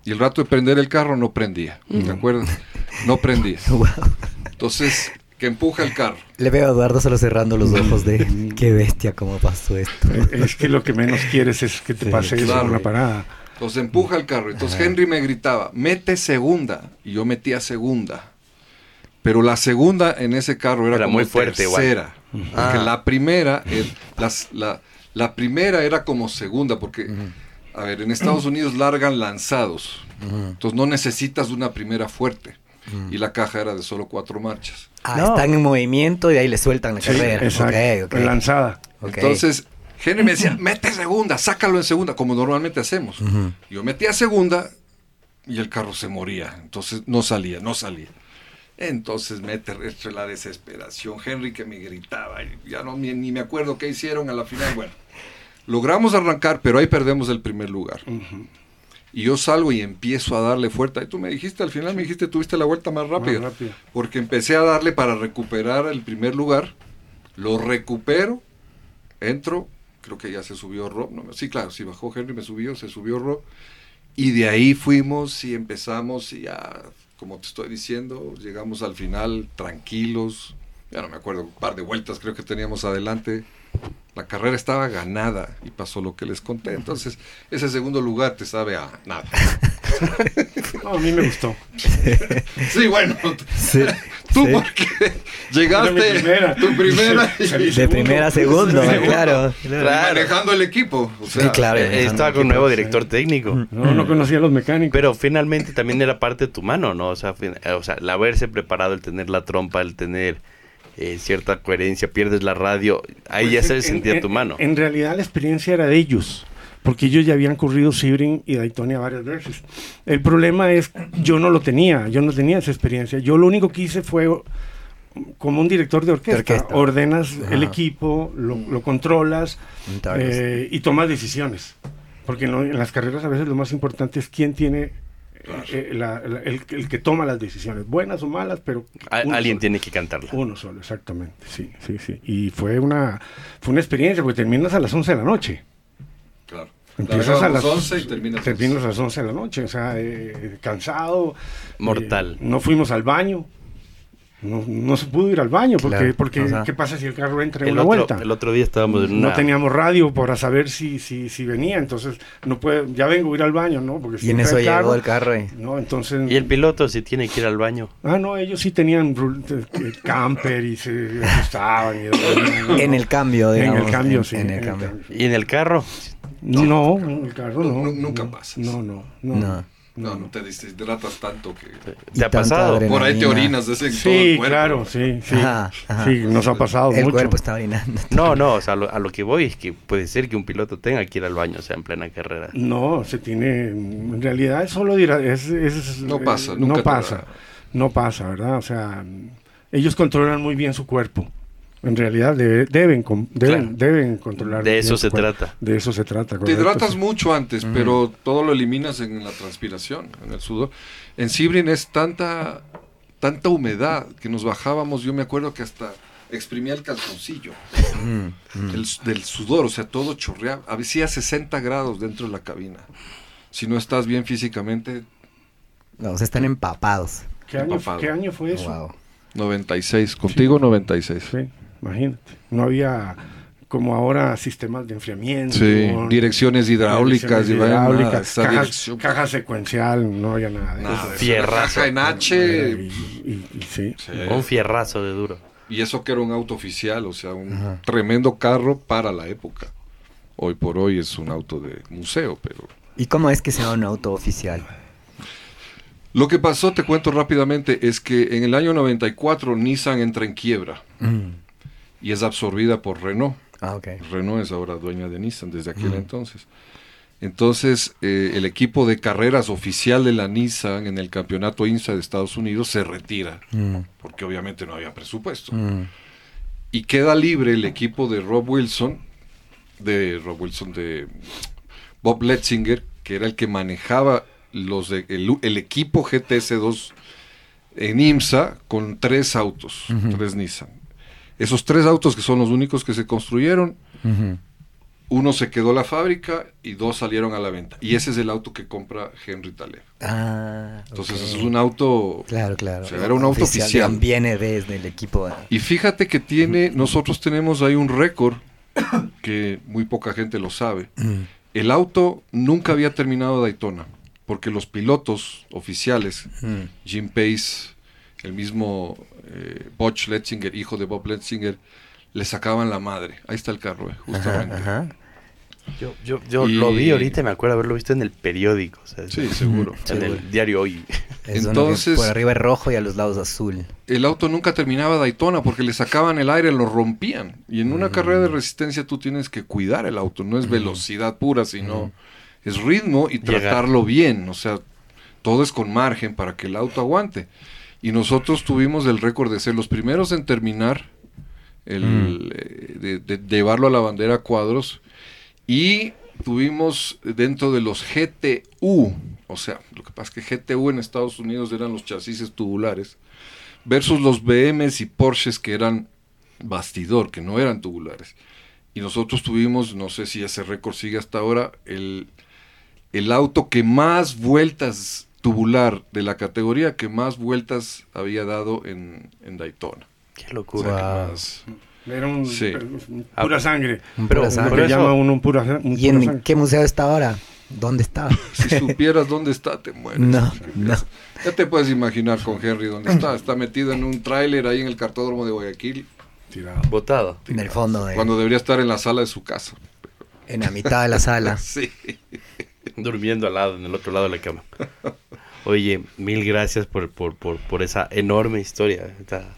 Y el rato de prender el carro no prendía. ¿Te acuerdas? No prendía. Wow. Entonces, que empuja el carro. Le veo a Eduardo solo cerrando los ojos de qué bestia, cómo pasó esto. Eh, Es que lo que menos quieres es que te Sí, pase eso claro. en una parada. Entonces empuja el carro. Entonces Henry me gritaba, mete segunda. Y yo metía segunda. Pero la segunda en ese carro era, Era como muy fuerte, igual. tercera. Porque Ah. la primera, el- las- la, la primera era como segunda. Porque, a ver, en Estados Unidos largan lanzados. Entonces no necesitas una primera fuerte. Y la caja era de solo cuatro marchas. Ah, No. están en movimiento y ahí le sueltan la Sí, carrera. exacto. Ok, ok. Lanzada. Entonces, Henry me decía, mete segunda, sácalo en segunda, como normalmente hacemos. Yo metía segunda y el carro se moría. Entonces no salía, no salía. Entonces me entre la desesperación. Henry que me gritaba, y ya no ni, ni me acuerdo qué hicieron a la final. Bueno, logramos arrancar, pero ahí perdemos el primer lugar. Y yo salgo y empiezo a darle fuerte. Y tú me dijiste, al final me dijiste, tuviste la vuelta más rápida. Más. Porque empecé a darle para recuperar el primer lugar. Lo recupero, entro, creo que ya se subió Rob. No, sí, claro, si bajó Henry me subió, se subió Rob. Y de ahí fuimos y empezamos y ya, como te estoy diciendo, llegamos al final tranquilos. Ya no me acuerdo, un par de vueltas creo que teníamos adelante. La carrera estaba ganada y pasó lo que les conté. Entonces, ese segundo lugar te sabe a nada. No, a mí me gustó. Sí, bueno, Sí, tú sí. porque llegaste, Era mi primera. tu primera y, De segundo. primera a segundo, Segundo. claro. manejando el equipo. O sea, Sí, claro. Eh, estaba con un nuevo director técnico. No, no conocía a los mecánicos. Pero finalmente también era parte de tu mano, ¿no? O sea, fin- eh, o sea, el haberse preparado, el tener la trompa, el tener eh, cierta coherencia, pierdes la radio, ahí Pues ya se en- sentía en- tu mano. En realidad la experiencia era de ellos, porque ellos ya habían corrido Sebring y Daytona varias veces. El problema es, yo no lo tenía, yo no tenía esa experiencia. Yo lo único que hice fue, como un director de orquesta, De orquesta. ordenas el equipo, lo, lo controlas eh, y tomas decisiones. Porque no- en las carreras a veces lo más importante es quién tiene... eh, la- la- el, el que toma las decisiones, buenas o malas, pero alguien solo. tiene que cantarla. Uno solo, exactamente. Sí, sí, sí. Y fue una, fue una experiencia, porque terminas a las 11 de la noche. claro. Empiezas a las 11 y terminas. terminas a las 11 de la noche, o sea, eh, cansado. Mortal. eh, no fuimos al baño. No, no se pudo ir al baño, porque, Claro, porque o sea, ¿qué pasa si el carro entra en El una otro, vuelta? el otro día estábamos en una... No teníamos radio para saber si, si, si venía, entonces no puede, ya vengo a ir al baño, ¿no? Porque si y en eso llegó el carro y... No, entonces... Y el piloto si tiene que ir al baño. Ah, no, ellos sí tenían camper y se asustaban. y. En el cambio, En digamos. el cambio, en- sí. En el cambio. Y en el carro, No, en el carro no. Nu- nunca no, pasa No, no, no. No. No, no te deshidratas tanto que. ¿te ha pasado? adrenalina. Por ahí te orinas de ese todo Sí, el cuerpo. claro, sí, sí. Ajá, ajá. Sí, nos ha pasado El mucho. cuerpo está orinando. No, no, o sea, a lo, a lo que voy es que puede ser que un piloto tenga que ir al baño, o sea, en plena carrera. No, se tiene. En realidad es solo. dirá- Es, es- No eh, pasa, no nunca te pasa. da. No pasa, ¿verdad? O sea, ellos controlan muy bien su cuerpo. En realidad debe- deben, con- deben, Claro. deben controlar. De eso se cuerpo. trata. De eso se trata. Te hidratas sí. mucho antes, pero todo lo eliminas en la transpiración, en el sudor. En Sibrin es tanta tanta humedad que nos bajábamos, yo me acuerdo que hasta exprimía el calzoncillo Mm, el- del sudor, o sea, todo chorreaba. Había 60 grados dentro de la cabina. Si no estás bien físicamente, No, o sea, están empapados. ¿Qué año, Empapado. ¿Qué año fue eso? Wow. 96. Contigo 96. Sí, imagínate. No había como ahora sistemas de enfriamiento. Sí, direcciones hidráulicas, direcciones nada, hidráulicas, cajas- caja secuencial, no había nada de Nada, eso. Fierrazo. caja en H. Y, y- y sí. Sí. Un fierrazo de duro. Y eso que era un auto oficial, o sea, un tremendo carro para la época. Hoy por hoy es un auto de museo, pero... ¿Y cómo es que sea un auto oficial? Lo que pasó, te cuento rápidamente, es que en el año 94 Nissan entra en quiebra Mm. Y es absorbida por Renault. Ah. Renault es ahora dueña de Nissan desde aquel entonces. Entonces, eh, el equipo de carreras oficial de la Nissan en el campeonato INSA de Estados Unidos se retira, Mm, porque obviamente no había presupuesto. mm, Y queda libre el equipo de Rob Wilson, de Rob Wilson, de Bob Letzinger, que era el que manejaba los de- el, el equipo GTS2 en IMSA con tres autos, tres Nissan. Esos tres autos que son los únicos que se construyeron, uno se quedó la fábrica y dos salieron a la venta. Y ese es el auto que compra Henry Taleb. Ah, Entonces ok. es un auto... Claro, claro. O sea, era un auto oficial. Viene desde el equipo. Y fíjate que tiene, nosotros tenemos ahí un récord que muy poca gente lo sabe. Mm, El auto nunca había terminado Daytona, porque los pilotos oficiales, mm. Jim Pace, el mismo eh, Butch Letzinger, hijo de Bob Letzinger, le sacaban la madre. Ahí está el carro, eh, justamente. Ajá, ajá. Yo, yo, yo Y- lo vi ahorita y me acuerdo haberlo visto en el periódico. Sí, seguro. En Seguro. el diario hoy. Es Entonces- por arriba es rojo y a los lados azul. El auto nunca terminaba Daytona porque le sacaban el aire, lo rompían. Y en una carrera de resistencia tú tienes que cuidar el auto, no es velocidad pura, sino es ritmo y Llegar. tratarlo bien. O sea, todo es con margen para que el auto aguante. Y nosotros tuvimos el récord de ser los primeros en terminar, el, eh, de, de llevarlo a la bandera a cuadros. Y tuvimos dentro de los GTU, o sea, lo que pasa es que GTU en Estados Unidos eran los chasis tubulares, versus los BMs y Porsches que eran bastidor, que no eran tubulares. Y nosotros tuvimos, no sé si ese récord sigue hasta ahora, el, el auto que más vueltas tubular de la categoría, que más vueltas había dado en, en Daytona. Qué O locura. sea, que Wow. más- Era un, Sí. un pura sangre. Un Pero- pura sangre. pero llama uno un pura, un ¿Y pura en sangre. qué museo está ahora? ¿Dónde está? Si supieras dónde está, te mueres. No, no. Ya te puedes imaginar con Henry dónde está. Está metido en un tráiler ahí en el cartódromo de Guayaquil, Tirado. Botado. En el fondo, de- cuando debería estar en la sala de su casa. en la mitad de la sala. Sí. Durmiendo al lado, en el otro lado de la cama. Oye, mil gracias por, por, por, por esa enorme historia. Está,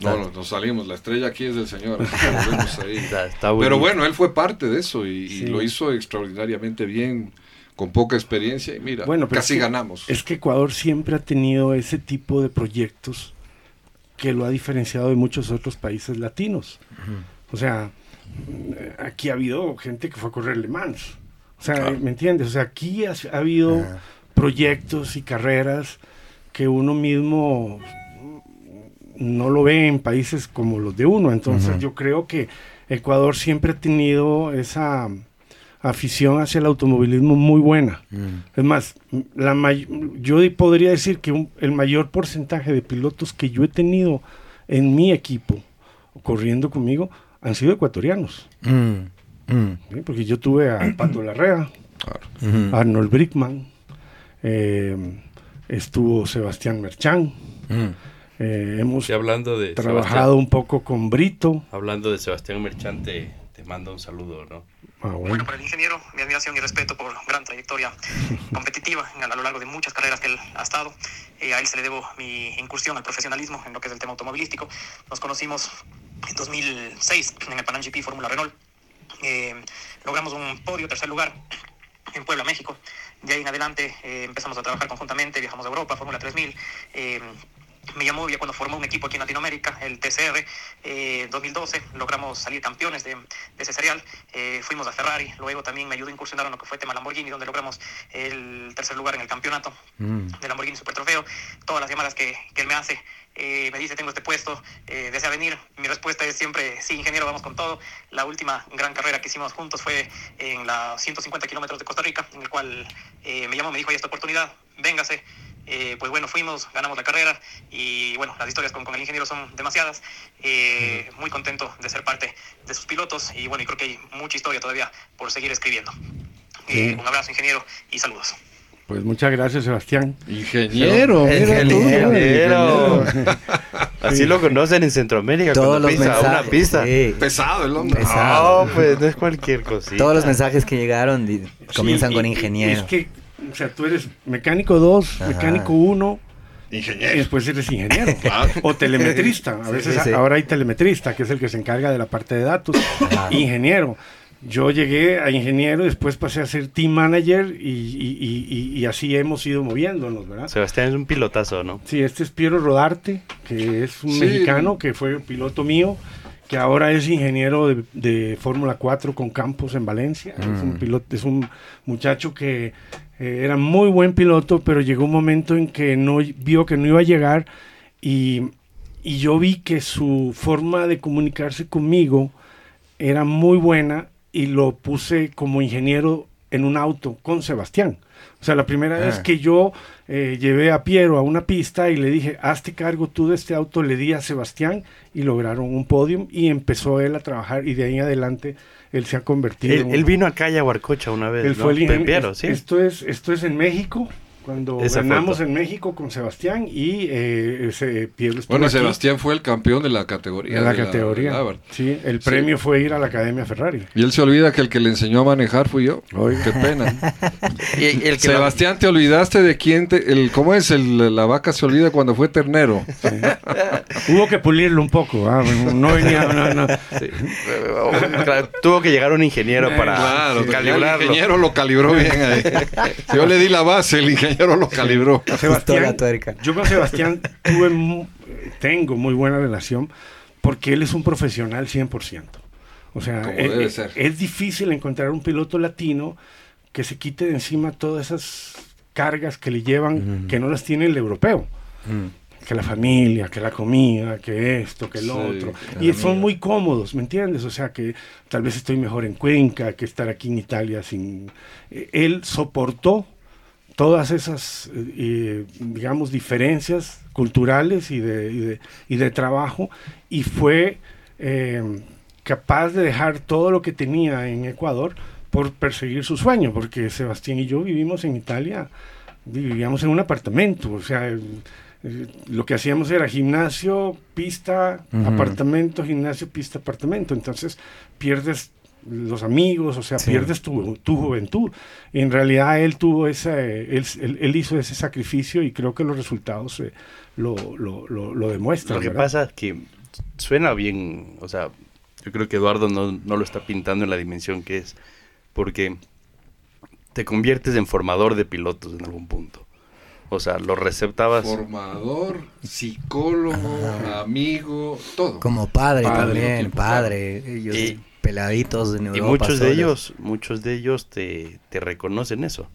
No, no, nos salimos. La estrella aquí es del señor. Nos vemos ahí. está, está Pero bueno, él fue parte de eso y, lo hizo extraordinariamente bien, con poca experiencia. Y mira, Bueno, pero casi es que- ganamos. Es que Ecuador siempre ha tenido ese tipo de proyectos que lo ha diferenciado de muchos otros países latinos. O sea, aquí ha habido gente que fue a correr Le Mans. O sea, Claro. ¿me entiendes? O sea, aquí ha, ha habido. Proyectos y carreras que uno mismo no lo ve en países como los de uno. Entonces yo creo que Ecuador siempre ha tenido esa afición hacia el automovilismo muy buena. Mm. Es más, la yo podría decir que un- el mayor porcentaje de pilotos que yo he tenido en mi equipo corriendo conmigo han sido ecuatorianos. Mm, mm, ¿sí? Porque yo tuve a Pato Larrea, a Arnold Brickman, eh, estuvo Sebastián Merchán, mm. eh, hemos Y hablando de trabajado un poco con Brito. Sebastián, hablando de Sebastián Merchante, te mando un saludo, ¿no? Ah, bueno. Bueno, para el ingeniero, mi admiración y respeto por gran trayectoria competitiva a lo largo de muchas carreras que él ha estado. Eh, a él se le debo mi incursión al profesionalismo en lo que es el tema automovilístico. Nos conocimos en 2006 en el Panam GP Fórmula Renault. Eh, logramos un podio, tercer lugar en Puebla, México. De ahí en adelante eh, empezamos a trabajar conjuntamente, viajamos a Europa, Fórmula 3000. eh, me llamó ya cuando formó un equipo aquí en Latinoamérica, el TCR, eh, 2012, logramos salir campeones de, de ese serial, eh, fuimos a Ferrari, luego también me ayudó a incursionar en lo que fue tema Lamborghini, donde logramos el tercer lugar en el campeonato Mm. de Lamborghini Super Trofeo, todas las llamadas que, que él me hace, eh, me dice tengo este puesto, eh, desea venir, mi respuesta es siempre sí ingeniero, vamos con todo, la última gran carrera que hicimos juntos fue en la 150 kilómetros de Costa Rica, en el cual eh, me llamó, me dijo hay esta oportunidad, véngase, eh, pues bueno, fuimos, ganamos la carrera y bueno, las historias con, con el ingeniero son demasiadas. Eh, muy contento de ser parte de sus pilotos y bueno, y creo que hay mucha historia todavía por seguir escribiendo. Eh, un abrazo, ingeniero, y saludos. Pues muchas gracias, Sebastián. Ingeniero, mira tú. Ingeniero. Así lo conocen en Centroamérica Todos cuando los pisa mensajes. una pista. sí. Pesado el hombre. Pesado. No, pues no es cualquier cosita. Todos los mensajes que llegaron comienzan Sí, con y- y- ingeniero. Es que, o sea, tú eres mecánico 2, Ajá. mecánico 1, y Ingeniero. después eres ingeniero. Claro. o telemetrista. A veces sí, sí. ahora hay telemetrista, que es el que se encarga de la parte de datos. Ajá. Ingeniero. Yo llegué a ingeniero, después pasé a ser team manager y, y- y- y- y así hemos ido moviéndonos, ¿verdad? Sebastián es un pilotazo, ¿no? Sí, este es Piero Rodarte, que es un Sí. mexicano que fue piloto mío, que ahora es ingeniero de, de Fórmula 4 con campos en Valencia. Es, un Mm. piloto, es un muchacho que eh, era muy buen piloto, pero llegó un momento en que no vio que no iba a llegar y, y yo vi que su forma de comunicarse conmigo era muy buena y lo puse como ingeniero en un auto con Sebastián. O sea, la primera Ah. vez que yo eh, llevé a Piero a una pista y le dije, hazte cargo tú de este auto, le di a Sebastián y lograron un podium y empezó él a trabajar y de ahí en adelante él se ha convertido. Él, él vino acá a Yaguarcocha una vez, él ¿no? fue el sí. Esto es, esto es en México. Cuando Esa ganamos foto. en México con Sebastián y eh, ese Piero Bueno, aquí Sebastián fue el campeón de la categoría. en la de categoría. de sí, el premio fue ir a la Academia Ferrari. Y él se olvida que el que le enseñó a manejar fui yo. Oiga. Qué pena. Y el que Sebastián, te olvidaste de quién te, el cómo es el la vaca se olvida cuando fue ternero. Hubo que pulirlo un poco, ah, no venía, no, no. Sí. Claro, tuvo que llegar un ingeniero para Claro, el calibrarlo. ingeniero lo calibró bien ahí. Yo le di la base, el ingeniero lo calibró. Ajustó la tuerca. yo con Sebastián tuve, tengo muy buena relación porque él es un profesional 100%. O sea, Como debe eh, ser. es difícil encontrar un piloto latino que se quite de encima todas esas cargas que le llevan, que no las tiene el europeo. Mm. que la familia, que la comida, que esto, que Sí, otro. Y son amiga. muy cómodos, ¿me entiendes? O sea que tal vez estoy mejor en Cuenca que estar aquí en Italia sin... eh, Él soportó todas esas, eh, digamos, diferencias culturales y de, y de, y de trabajo y fue eh, capaz de dejar todo lo que tenía en Ecuador por perseguir su sueño, porque Sebastián y yo vivimos en Italia, vivíamos en un apartamento, o sea, eh, lo que hacíamos era gimnasio, pista, apartamento, gimnasio, pista, apartamento, entonces pierdes los amigos, o sea, Sí. pierdes tu, tu juventud. En realidad él tuvo ese, él, él- él hizo ese sacrificio y creo que los resultados eh, lo, lo, lo, lo demuestran. Lo que ¿verdad? pasa es que suena bien, o sea, yo creo que Eduardo no, no lo está pintando en la dimensión que es, porque te conviertes en formador de pilotos en algún punto. O sea, lo receptabas. Formador, psicólogo, amigo, todo. Como padre, Padre, también, padre. Ellos Y- peladitos en Y Europa. muchos de ellos, muchos de ellos te, te reconocen eso.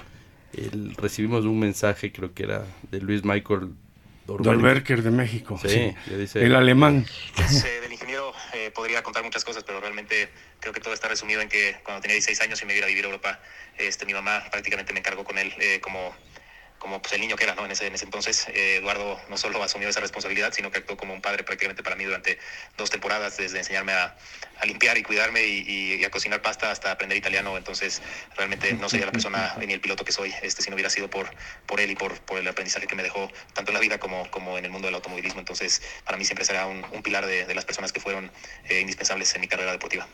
El- recibimos un mensaje, creo que era de Luis Michael. Dolberger de México. Sí, sí. le dice, El alemán. Pues, eh, del ingeniero eh, podría contar muchas cosas, pero realmente creo que todo está resumido en que cuando tenía 16 años y me iba a vivir a Europa, este, mi mamá prácticamente me encargó con él eh, como, como pues, el niño que era ¿no? en, ese, en ese entonces. Eh, Eduardo no solo asumió esa responsabilidad, sino que actuó como un padre prácticamente para mí durante dos temporadas, desde enseñarme a, a limpiar y cuidarme y, y- y a cocinar pasta hasta aprender italiano. Entonces, realmente no sería la persona ni el piloto que soy este, si no hubiera sido por, por él y por, por el aprendizaje que me dejó tanto en la vida como, como en el mundo del automovilismo. Entonces, para mí siempre será un, un pilar de, de las personas que fueron eh, indispensables en mi carrera deportiva.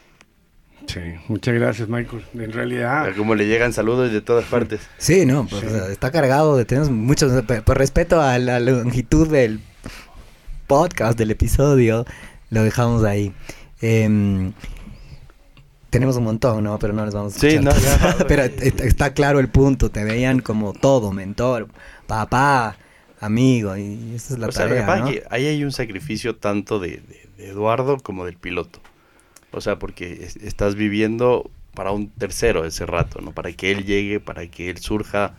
Sí, muchas gracias, Michael. En realidad, como le llegan saludos de todas partes. Sí, no, pues, o sea, está cargado de tenemos muchos por respeto a la longitud del podcast del episodio, lo dejamos ahí. Em, tenemos un montón, ¿no? Pero no les vamos a Sí, escuchar. no, ya. Pero est- está claro el punto, te veían como todo, mentor, papá, amigo, y esa es la O sea, tarea, pasa ¿no? que ahí hay un sacrificio tanto de, de- de Eduardo como del piloto. O sea, porque es- estás viviendo para un tercero ese rato, ¿no? Para que él llegue, para que él surja,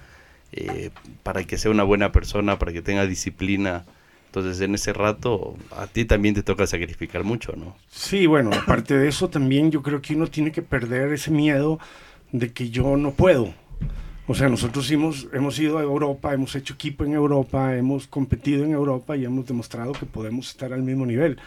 eh, para que sea una buena persona, para que tenga disciplina. Entonces, en ese rato, a ti también te toca sacrificar mucho, ¿no? Sí, bueno, aparte de eso también yo creo que uno tiene que perder ese miedo de que yo no puedo. O sea, nosotros hemos, hemos ido a Europa, hemos hecho equipo en Europa, hemos competido en Europa y hemos demostrado que podemos estar al mismo nivel.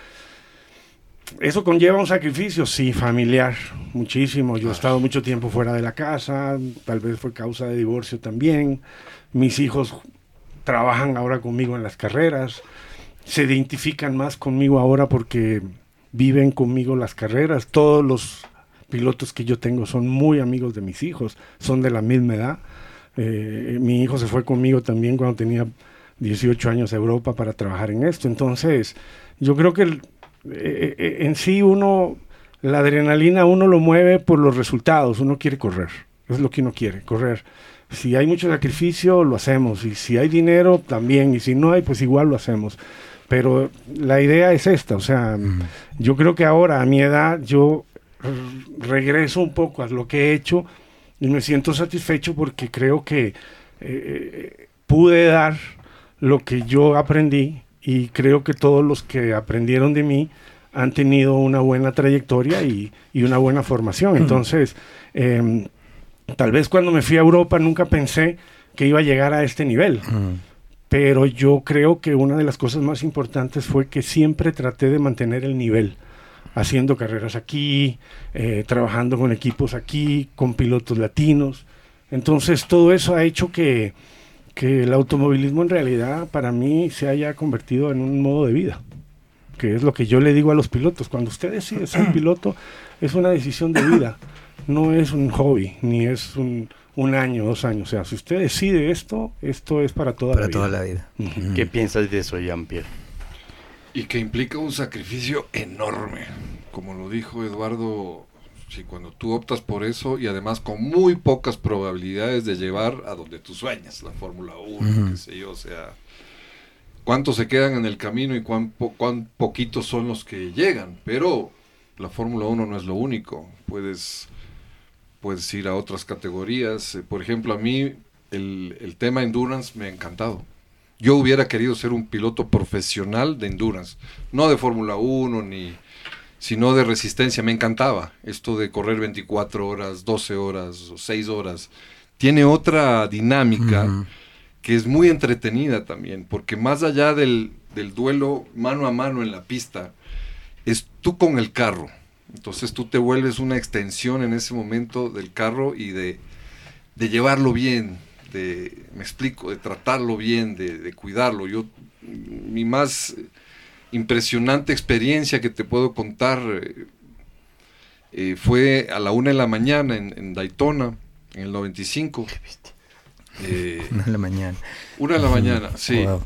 ¿Eso conlleva un sacrificio? Sí, familiar, muchísimo. Yo he estado mucho tiempo fuera de la casa, tal vez fue causa de divorcio también. Mis hijos trabajan ahora conmigo en las carreras, se identifican más conmigo ahora porque viven conmigo las carreras. Todos los pilotos que yo tengo son muy amigos de mis hijos, son de la misma edad. Eh, mi hijo se fue conmigo también cuando tenía 18 años a Europa para trabajar en esto. Entonces, yo creo que el- eh, eh, en sí uno, la adrenalina uno lo mueve por los resultados, uno quiere correr, es lo que uno quiere, correr. Si hay mucho sacrificio, lo hacemos, y si hay dinero, también, y si no hay, pues igual lo hacemos. Pero la idea es esta, o sea, yo creo que ahora a mi edad yo regreso un poco a lo que he hecho y me siento satisfecho porque creo que eh, pude dar lo que yo aprendí y creo que todos los que aprendieron de mí han tenido una buena trayectoria y, y una buena formación. Entonces, em, tal vez cuando me fui a Europa nunca pensé que iba a llegar a este nivel. Mm. Pero yo creo que una de las cosas más importantes fue que siempre traté de mantener el nivel, haciendo carreras aquí, eh, trabajando con equipos aquí, con pilotos latinos. Entonces todo eso ha hecho que, que el automovilismo en realidad para mí se haya convertido en un modo de vida, que es lo que yo le digo a los pilotos. Cuando usted decide ser piloto, es una decisión de vida, no es un hobby, ni es un, un año, dos años. O sea, si usted decide esto, esto es para toda Para la toda vida. la vida. ¿Qué piensas de eso, Jean-Pierre? Y que implica un sacrificio enorme. Como lo dijo Eduardo, si cuando tú optas por eso y además con muy pocas probabilidades de llevar a donde tú sueñas, la Fórmula 1, Ujú. qué sé yo, o sea, cuántos se quedan en el camino y cuán, po- cuán poquitos son los que llegan. Pero la Fórmula 1 no es lo único. Puedes, puedes ir a otras categorías. Eh, Por ejemplo, a mí el, el tema endurance me ha encantado. Yo hubiera querido ser un piloto profesional de endurance, no de Fórmula 1 ni sino de resistencia, me encantaba esto de correr 24 horas, 12 horas o 6 horas. Tiene otra dinámica que es muy entretenida también, porque más allá del, del duelo mano a mano en la pista, es tú con el carro. Entonces tú te vuelves una extensión en ese momento del carro y de, de llevarlo bien, de, me explico, de tratarlo bien, de, de cuidarlo. Yo, mi más impresionante experiencia que te puedo contar eh, eh, fue a la una de la mañana en, en Daytona, en el 95. Eh, Una de la mañana. una de la mañana, sí. Wow.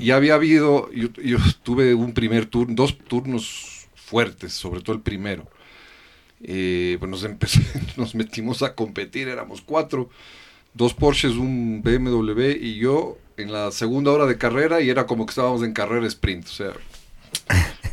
Y había habido, yo, yo tuve un primer turno, dos turnos fuertes, sobre todo el primero. Eh, pues nos, empecé- nos metimos a competir, éramos cuatro, dos Porsches, un BMW y yo en la segunda hora de carrera y era como que estábamos en carrera sprint, o sea,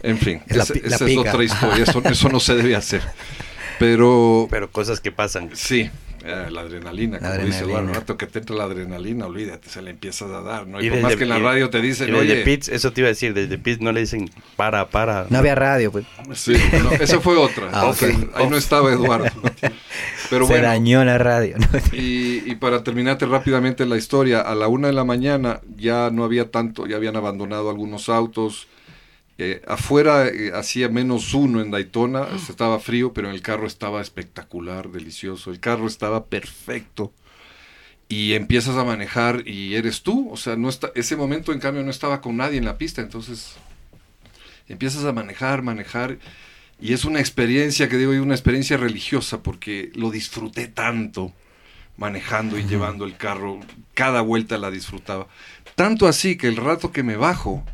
en fin, La esa, pi- la esa es otra historia, eso, eso no se debe hacer. Pero, Pero cosas que pasan. Sí, eh, la adrenalina, La como dice adrenalina. Eduardo, el rato que te entra la adrenalina, olvídate, se la empiezas a dar, ¿no? Y, Y por más que en la radio te Y dicen, desde oye, pits, eso te iba a decir, desde pits no le dicen para, para. No había radio, pues. sí, no, esa fue otra, Ah, ahí no estaba Eduardo. Pero Se bueno, dañó la radio. ¿no? y, y para terminarte rápidamente la historia, a la una de la mañana ya no había tanto, ya habían abandonado algunos autos. Eh, afuera eh, hacía menos uno en Daytona, estaba frío, pero en el carro estaba espectacular, delicioso. El carro estaba perfecto. Y empiezas a manejar y eres tú. O sea, no está, ese momento en cambio no estaba con nadie en la pista. Entonces empiezas a manejar, manejar. Y es una experiencia que digo, una experiencia religiosa porque lo disfruté tanto manejando y llevando el carro. Cada vuelta la disfrutaba. Tanto así que el rato que me bajo,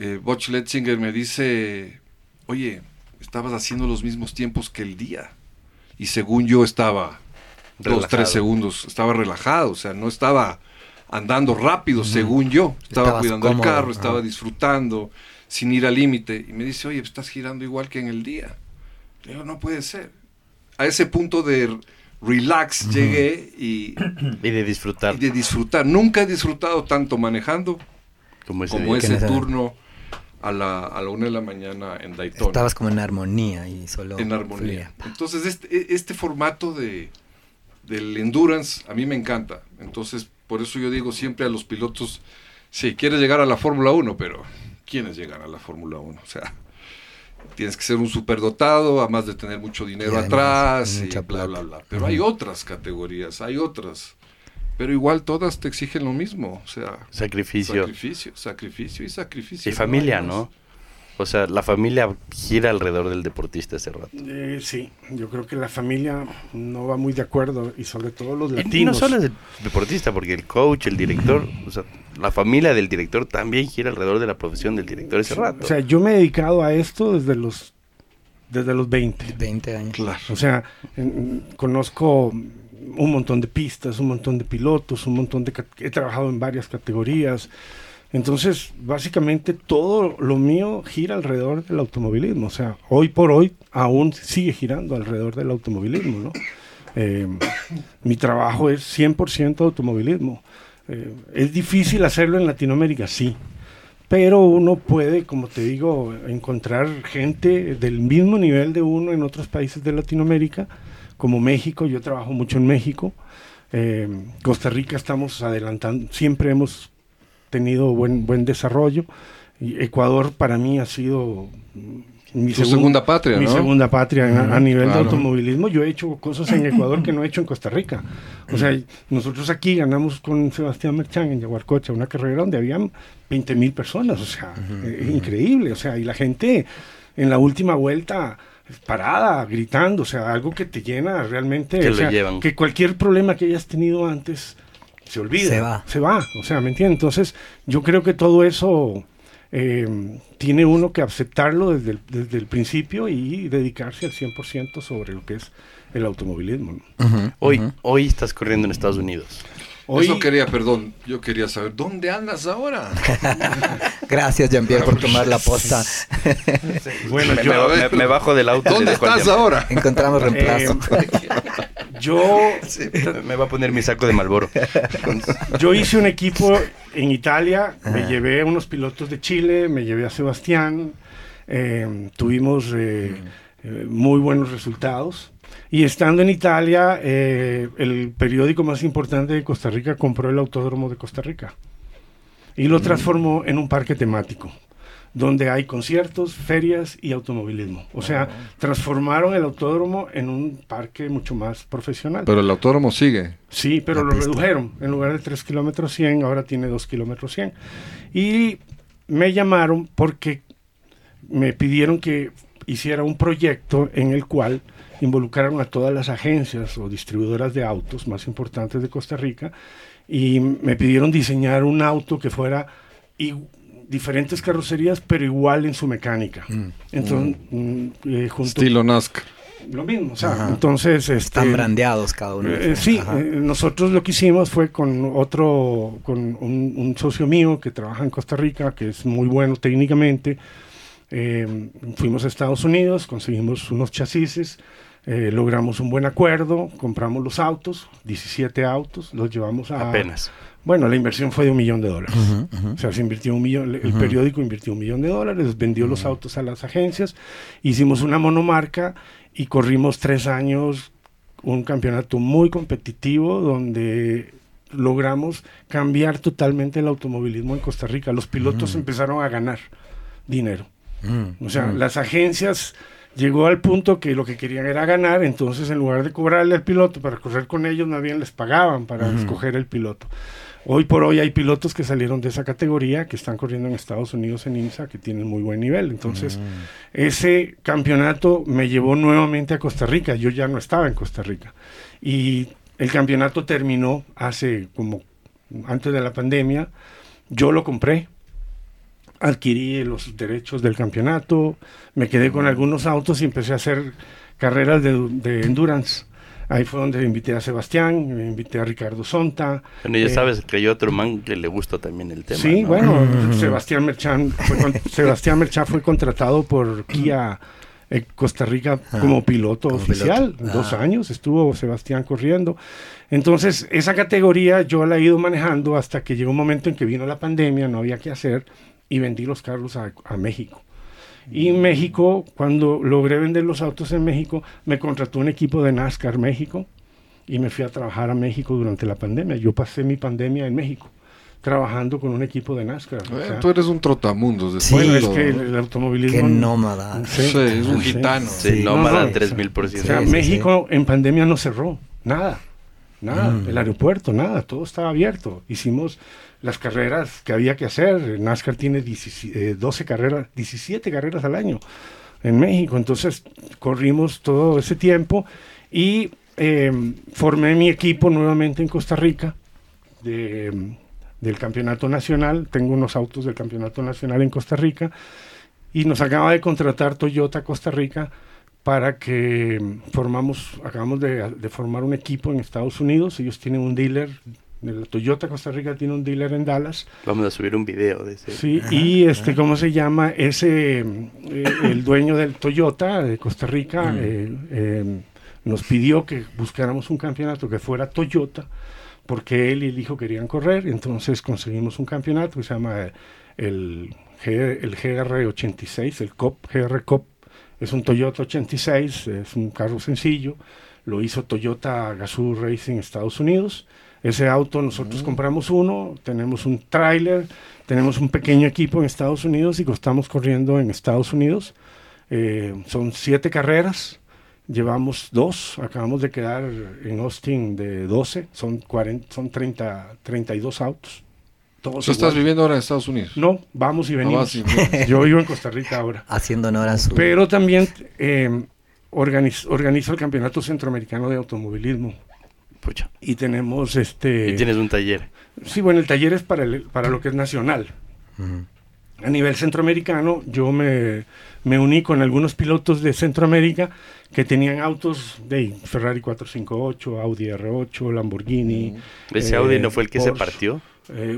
eh, Butch Letzinger me dice, oye, estabas haciendo los mismos tiempos que el día. Y según yo estaba dos, tres segundos, estaba relajado, o sea, no estaba andando rápido, según yo. Estaba Estabas cuidando cómodo, el carro, estaba disfrutando, sin ir al límite. Y me dice, oye, estás girando igual que en el día. Le digo, no puede ser. A ese punto de relax llegué y, Y de disfrutar. y de disfrutar. Nunca he disfrutado tanto manejando como ese como ese turno a la, a la una de la mañana en Daytona. Estabas como en armonía y solo. en armonía. Entonces, este, este formato de, del endurance a mí me encanta. Entonces, por eso yo digo siempre a los pilotos, sí, quieres llegar a la Fórmula 1, pero ¿quiénes llegan a la Fórmula 1? O sea, tienes que ser un superdotado, además de tener mucho dinero además, atrás, y mucha bla, plata. bla, bla. Pero hay otras categorías, hay otras. Pero igual todas te exigen lo mismo. O sea, Sacrificio. sacrificio, sacrificio y sacrificio. Y no familia. ¿no? O sea, la familia gira alrededor del deportista ese rato. Eh, sí, yo creo que la familia no va muy de acuerdo y sobre todo los Y no latinos. solo el deportista, porque el coach, el director, o sea, la familia del director también gira alrededor de la profesión del director ese rato. O sea, yo me he dedicado a esto desde los desde los 20. 20 años. Claro. O sea, en- conozco un montón de pistas, un montón de pilotos, un montón de... He trabajado en varias categorías. Entonces, básicamente todo lo mío gira alrededor del automovilismo. O sea, hoy por hoy aún sigue girando alrededor del automovilismo, ¿no? Eh, mi trabajo es 100% automovilismo. Eh, es difícil hacerlo en Latinoamérica, sí. Pero uno puede, como te digo, encontrar gente del mismo nivel de uno en otros países de Latinoamérica, como México. Yo trabajo mucho en México. Eh, Costa Rica estamos adelantando, siempre hemos tenido buen, buen desarrollo. Ecuador para mí ha sido mi segun- segunda patria, mi ¿no? segunda patria a- a, nivel claro. de automovilismo. Yo he hecho cosas en Ecuador que no he hecho en Costa Rica. O sea, nosotros aquí ganamos con Sebastián Merchán en Yaguarcocha una carrera donde habían 20 mil personas. O sea, eh, increíble. O sea, y la gente en la última vuelta parada, gritando, o sea, algo que te llena realmente. Que o lo sea, llevan. Que cualquier problema que hayas tenido antes se olvida. Se va. Se va, o sea, ¿me entiendes? Entonces, yo creo que todo eso eh, tiene uno que aceptarlo desde el, desde el principio y dedicarse al 100% sobre lo que es el automovilismo. Hoy, hoy estás corriendo en Estados Unidos. Hoy, Eso quería, perdón, yo quería saber, ¿dónde andas ahora? Gracias, Jean-Pierre, por tomar la posta. bueno, me, yo, me- me bajo del auto. ¿Dónde estás ahora? Encontramos reemplazo. yo, Me va a poner mi saco de Malboro. yo hice un equipo en Italia, me llevé a unos pilotos de Chile, me llevé a Sebastián, eh, tuvimos eh, eh, muy buenos resultados. Y estando en Italia, eh, el periódico más importante de Costa Rica compró el Autódromo de Costa Rica y lo transformó en un parque temático, donde hay conciertos, ferias y automovilismo. O sea, transformaron el autódromo en un parque mucho más profesional. Pero el autódromo sigue. Sí, pero lo pista. redujeron. En lugar de 3 kilómetros 100, ahora tiene 2 kilómetros 100. Y me llamaron porque me pidieron que hiciera un proyecto en el cual involucraron a todas las agencias o distribuidoras de autos más importantes de Costa Rica y me pidieron diseñar un auto que fuera i- diferentes carrocerías pero igual en su mecánica. Entonces, mm, eh, junto Estilo NASCAR. lo mismo, o sea, Ajá. entonces este, Están brandeados cada uno. eh, sí, eh, nosotros lo que hicimos fue con otro, con un, un socio mío que trabaja en Costa Rica, que es muy bueno técnicamente. Eh, fuimos a Estados Unidos, conseguimos unos chasis, eh, logramos un buen acuerdo, compramos los autos, 17 autos, los llevamos a... Apenas. Bueno, la inversión fue de un millón de dólares. Ujú, ujú. O sea, se invirtió un millón, el periódico invirtió un millón de dólares, vendió los autos a las agencias, hicimos una monomarca y corrimos tres años un campeonato muy competitivo donde logramos cambiar totalmente el automovilismo en Costa Rica. Los pilotos empezaron a ganar dinero. Mm, O sea, mm. las agencias llegó al punto que lo que querían era ganar, entonces en lugar de cobrarle al piloto para correr con ellos, más bien les pagaban para escoger el piloto. Hoy por hoy hay pilotos que salieron de esa categoría, que están corriendo en Estados Unidos en IMSA, que tienen muy buen nivel. Entonces, ese campeonato me llevó nuevamente a Costa Rica. Yo ya no estaba en Costa Rica. Y el campeonato terminó hace como antes de la pandemia. Yo lo compré, adquirí los derechos del campeonato, me quedé con algunos autos y empecé a hacer carreras de, de endurance. Ahí fue donde invité a Sebastián, invité a Ricardo Sonta. Bueno, ya eh, sabes que hay otro man que le gusta también el tema. Sí, ¿no? bueno, Sebastián Merchan fue, con- Sebastián Merchan fue contratado por Kia en Costa Rica como piloto como oficial. piloto. Dos Ah. años estuvo Sebastián corriendo. Entonces, esa categoría yo la he ido manejando hasta que llegó un momento en que vino la pandemia, no había qué hacer y vendí los carros a, a México. Y México, cuando logré vender los autos en México, me contrató un equipo de NASCAR México y me fui a trabajar a México durante la pandemia. Yo pasé mi pandemia en México, trabajando con un equipo de NASCAR. o Eh, sea, tú eres un trotamundos de Sí. bueno, es que el, el automovilismo... Qué nómada. Sí, Sí, es un sí. gitano. Sí, Sí. nómada No, no, 3000%. O sea, Sí, sí, México en pandemia no cerró, nada, nada, Mm. el aeropuerto, nada, todo estaba abierto. Hicimos las carreras que había que hacer. NASCAR tiene 17, eh, 12 carreras, 17 carreras al año en México. Entonces corrimos todo ese tiempo y eh, formé mi equipo nuevamente en Costa Rica de, del campeonato nacional. Tengo unos autos del campeonato nacional en Costa Rica y nos acaba de contratar Toyota Costa Rica para que mm, formamos, acabamos de, de formar un equipo en Estados Unidos. Ellos tienen un dealer, el Toyota Costa Rica tiene un dealer en Dallas. Vamos a subir un video de ese. Sí, y este, ¿cómo se llama? Ese, mm, eh, el dueño del Toyota de Costa Rica eh, eh, nos pidió que buscáramos un campeonato que fuera Toyota, porque él y el hijo querían correr, entonces conseguimos un campeonato que se llama eh, el, G- el GR86, el COP, GR COP, es un Toyota 86, es un carro sencillo, lo hizo Toyota Gazoo Racing Estados Unidos. Ese auto nosotros compramos uno, tenemos un tráiler, tenemos un pequeño equipo en Estados Unidos y estamos corriendo en Estados Unidos. Eh, son siete carreras, llevamos dos, acabamos de quedar en Austin de 12, son, 40, son 30, 32 autos. Todos ¿Tú estás viviendo ahora en Estados Unidos? No, vamos y venimos. vas y. Yo vivo en Costa Rica ahora. Haciendo honor a su... Pero también eh, organiz- organizo el Campeonato Centroamericano de Automovilismo. Y tenemos este... Y tienes un taller. Sí, bueno, el taller es para, el- para lo que es nacional. A nivel centroamericano, yo me, me uní con algunos pilotos de Centroamérica que tenían autos de Ferrari 458, Audi R8, Lamborghini. Ese eh, Audi no fue el que se partió. Eh,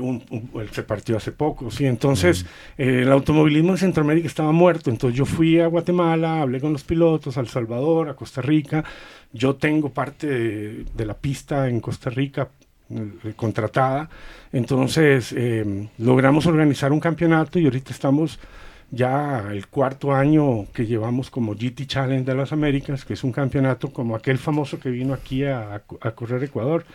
se partió hace poco, sí. Entonces, eh, el automovilismo en Centroamérica estaba muerto. Entonces, yo fui a Guatemala, hablé con los pilotos, a El Salvador, a Costa Rica. Yo tengo parte de, la pista en Costa Rica eh, contratada. Entonces, logramos organizar un campeonato y ahorita estamos ya el cuarto año que llevamos como GT Challenge de las Américas, que es un campeonato como aquel famoso que vino aquí a, a- correr Ecuador,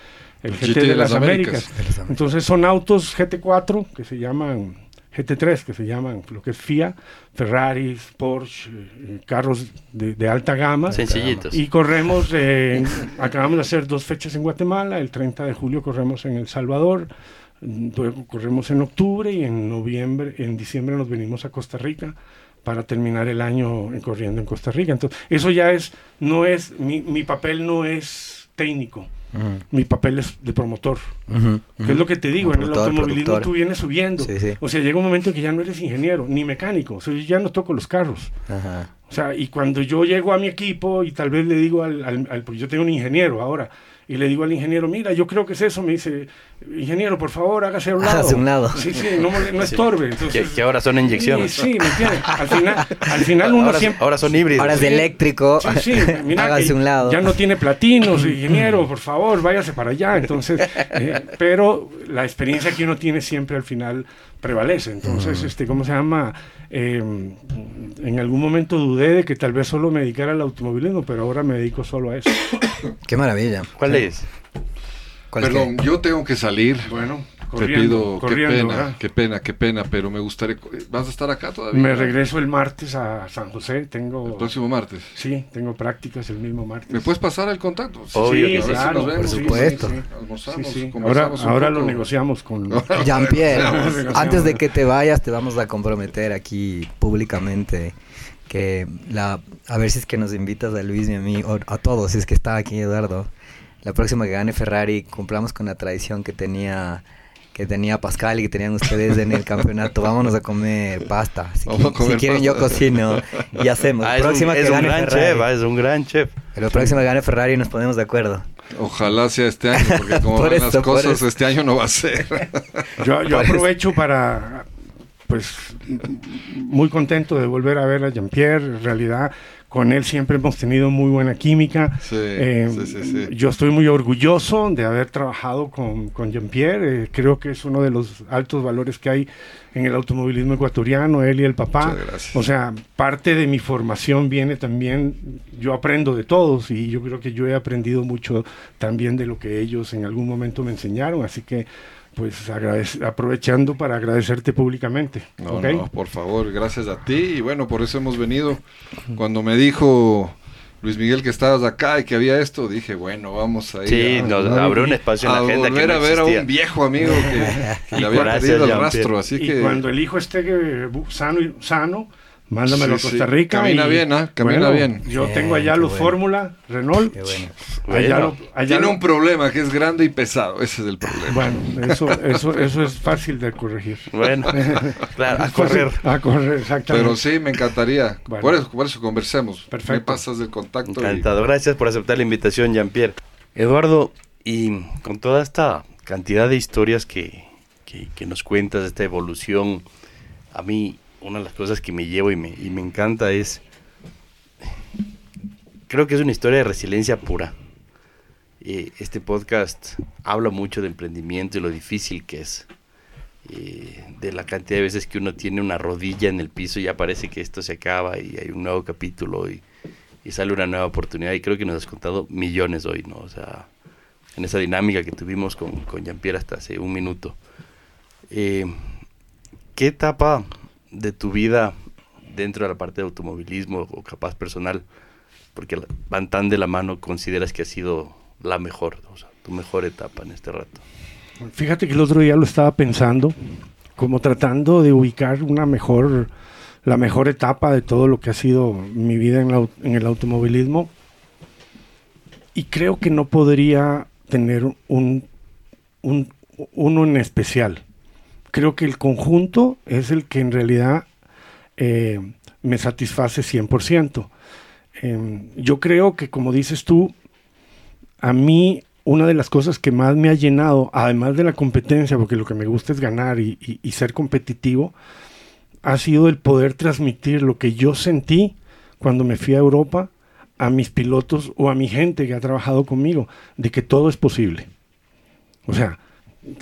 el GT, de, las, Américas. De las Américas. Entonces son autos GT4 que se llaman GT3, que se llaman lo que es FIA, Ferraris, Porsche, eh, carros de, de alta gama. Sencillitos. Y corremos, eh, acabamos de hacer dos fechas en Guatemala, el 30 de julio corremos en El Salvador, luego corremos en octubre y en noviembre, en diciembre nos venimos a Costa Rica para terminar el año en- corriendo en Costa Rica. Entonces, eso ya es, no es, mi, mi papel no es técnico, Ujú. mi papel es de promotor. Ujú. Que es lo que te digo, en el automovilismo productor. tú vienes subiendo. Sí, sí. O sea, llega un momento en que ya no eres ingeniero, ni mecánico. O sea, yo ya no toco los carros. Ajá. O sea, y cuando yo llego a mi equipo y tal vez le digo al, al- al- porque yo tengo un ingeniero ahora, y le digo al ingeniero, mira, yo creo que es eso, me dice, ingeniero, por favor, hágase a un lado. Hágase a un lado. Sí, sí, no, no estorbe. Que, Entonces, que ahora son inyecciones. Sí, sí, ¿me entiendes? Al final, al final uno ahora, siempre... ahora son híbridos. Ahora es de eléctrico. Sí, sí, mira, Hágase un lado. ya no tiene platinos, ingeniero, por favor, váyase para allá. Entonces, eh, pero la experiencia que uno tiene siempre al final prevalece. Entonces, este, ¿cómo se llama? Eh, en algún momento dudé de que tal vez solo me dedicara al automovilismo, pero ahora me dedico solo a eso. Qué maravilla. ¿Cuál Perdón, yo tengo que salir. Bueno, Te corriendo, pido, corriendo, qué pena, ¿verdad? qué pena, qué pena, pero me gustaría... ¿Vas a estar acá todavía? Me regreso el martes a San José. Tengo, El próximo martes. sí, tengo prácticas el mismo martes. ¿Me puedes pasar el contacto? Obvio sí, que claro, nos vemos, por sí, sí, supuesto. sí. Almorzamos, Sí, sí. Ahora, ahora lo negociamos con... Jean-Pierre, antes de que te vayas, te vamos a comprometer aquí públicamente que la a ver si es que nos invitas a Luis y a mí, o a todos, si es que está aquí Eduardo. La próxima que gane Ferrari, cumplamos con la tradición que tenía que tenía Pascal y que tenían ustedes en el campeonato. Vámonos a comer pasta. Si, Vamos a comer si quieren pasta. yo cocino y hacemos. Ah, es próxima un, que es un gane gran Ferrari. chef, ah, es un gran chef. Pero próximo gane Ferrari nos ponemos de acuerdo. Ojalá sea este año, porque como Por van eso, las cosas, este año no va a ser. Yo, yo aprovecho para, pues, muy contento de volver a ver a Jean-Pierre. En realidad, con él siempre hemos tenido muy buena química. Sí, Eh, sí, sí, sí. Yo estoy muy orgulloso de haber trabajado con, con Jean-Pierre. Eh, creo que es uno de los altos valores que hay en el automovilismo ecuatoriano, él y el papá. Muchas gracias. O sea, parte de mi formación viene también, yo aprendo de todos y yo creo que yo he aprendido mucho también de lo que ellos en algún momento me enseñaron. Así que, pues, aprovechando para agradecerte públicamente. No, ¿ok? no, por favor, gracias a ti. Y bueno, por eso hemos venido. Cuando me dijo Luis Miguel que estabas acá y que había esto, dije, bueno, vamos a ir Sí, a, nos no, abrió un espacio en a la agenda que volver no a ver a existía. un viejo amigo que, que le había perdido el rastro. Así y que cuando el hijo esté eh, sano, y- sano mándamelo Sí, a Costa sí. Rica. Camina y, bien, ¿ah? Camina bien. Yo Bien, tengo allá bueno. Fórmula, Renault. Qué bueno. Allá Bueno. lo- allá tiene lo- un problema que es grande y pesado. Ese es el problema. Bueno, eso, eso, eso es fácil de corregir. Bueno, claro, a correr. A correr, exactamente. Pero sí, me encantaría. Bueno. Por, eso, por eso conversemos. Perfecto. Me pasas el contacto. y- Encantado. Gracias por aceptar la invitación, Jean-Pierre. Eduardo, y con toda esta cantidad de historias que, que- que nos cuentas, esta evolución, a mí una de las cosas que me llevo y me, y me encanta es, creo que es una historia de resiliencia pura. Eh, este podcast habla mucho de emprendimiento y lo difícil que es. Eh, de la cantidad de veces que uno tiene una rodilla en el piso y ya parece que esto se acaba y hay un nuevo capítulo y, y sale una nueva oportunidad y creo que nos has contado millones hoy, ¿no? O sea, en esa dinámica que tuvimos con, con Jean-Pierre hasta hace un minuto. Eh, ¿Qué etapa de tu vida dentro de la parte de automovilismo o capaz personal, porque van tan de la mano, consideras que ha sido la mejor, o sea, tu mejor etapa en este rato? Fíjate que el otro día lo estaba pensando, como tratando de ubicar una mejor, la mejor etapa de todo lo que ha sido mi vida en, la en el automovilismo. Y creo que no podría tener un- uno en especial. Creo que el conjunto es el que en realidad eh, me satisface 100%. Em, yo creo que, como dices tú, a mí una de las cosas que más me ha llenado, además de la competencia, porque lo que me gusta es ganar y, y- y ser competitivo, ha sido el poder transmitir lo que yo sentí cuando me fui a Europa a mis pilotos o a mi gente que ha trabajado conmigo, de que todo es posible. O sea,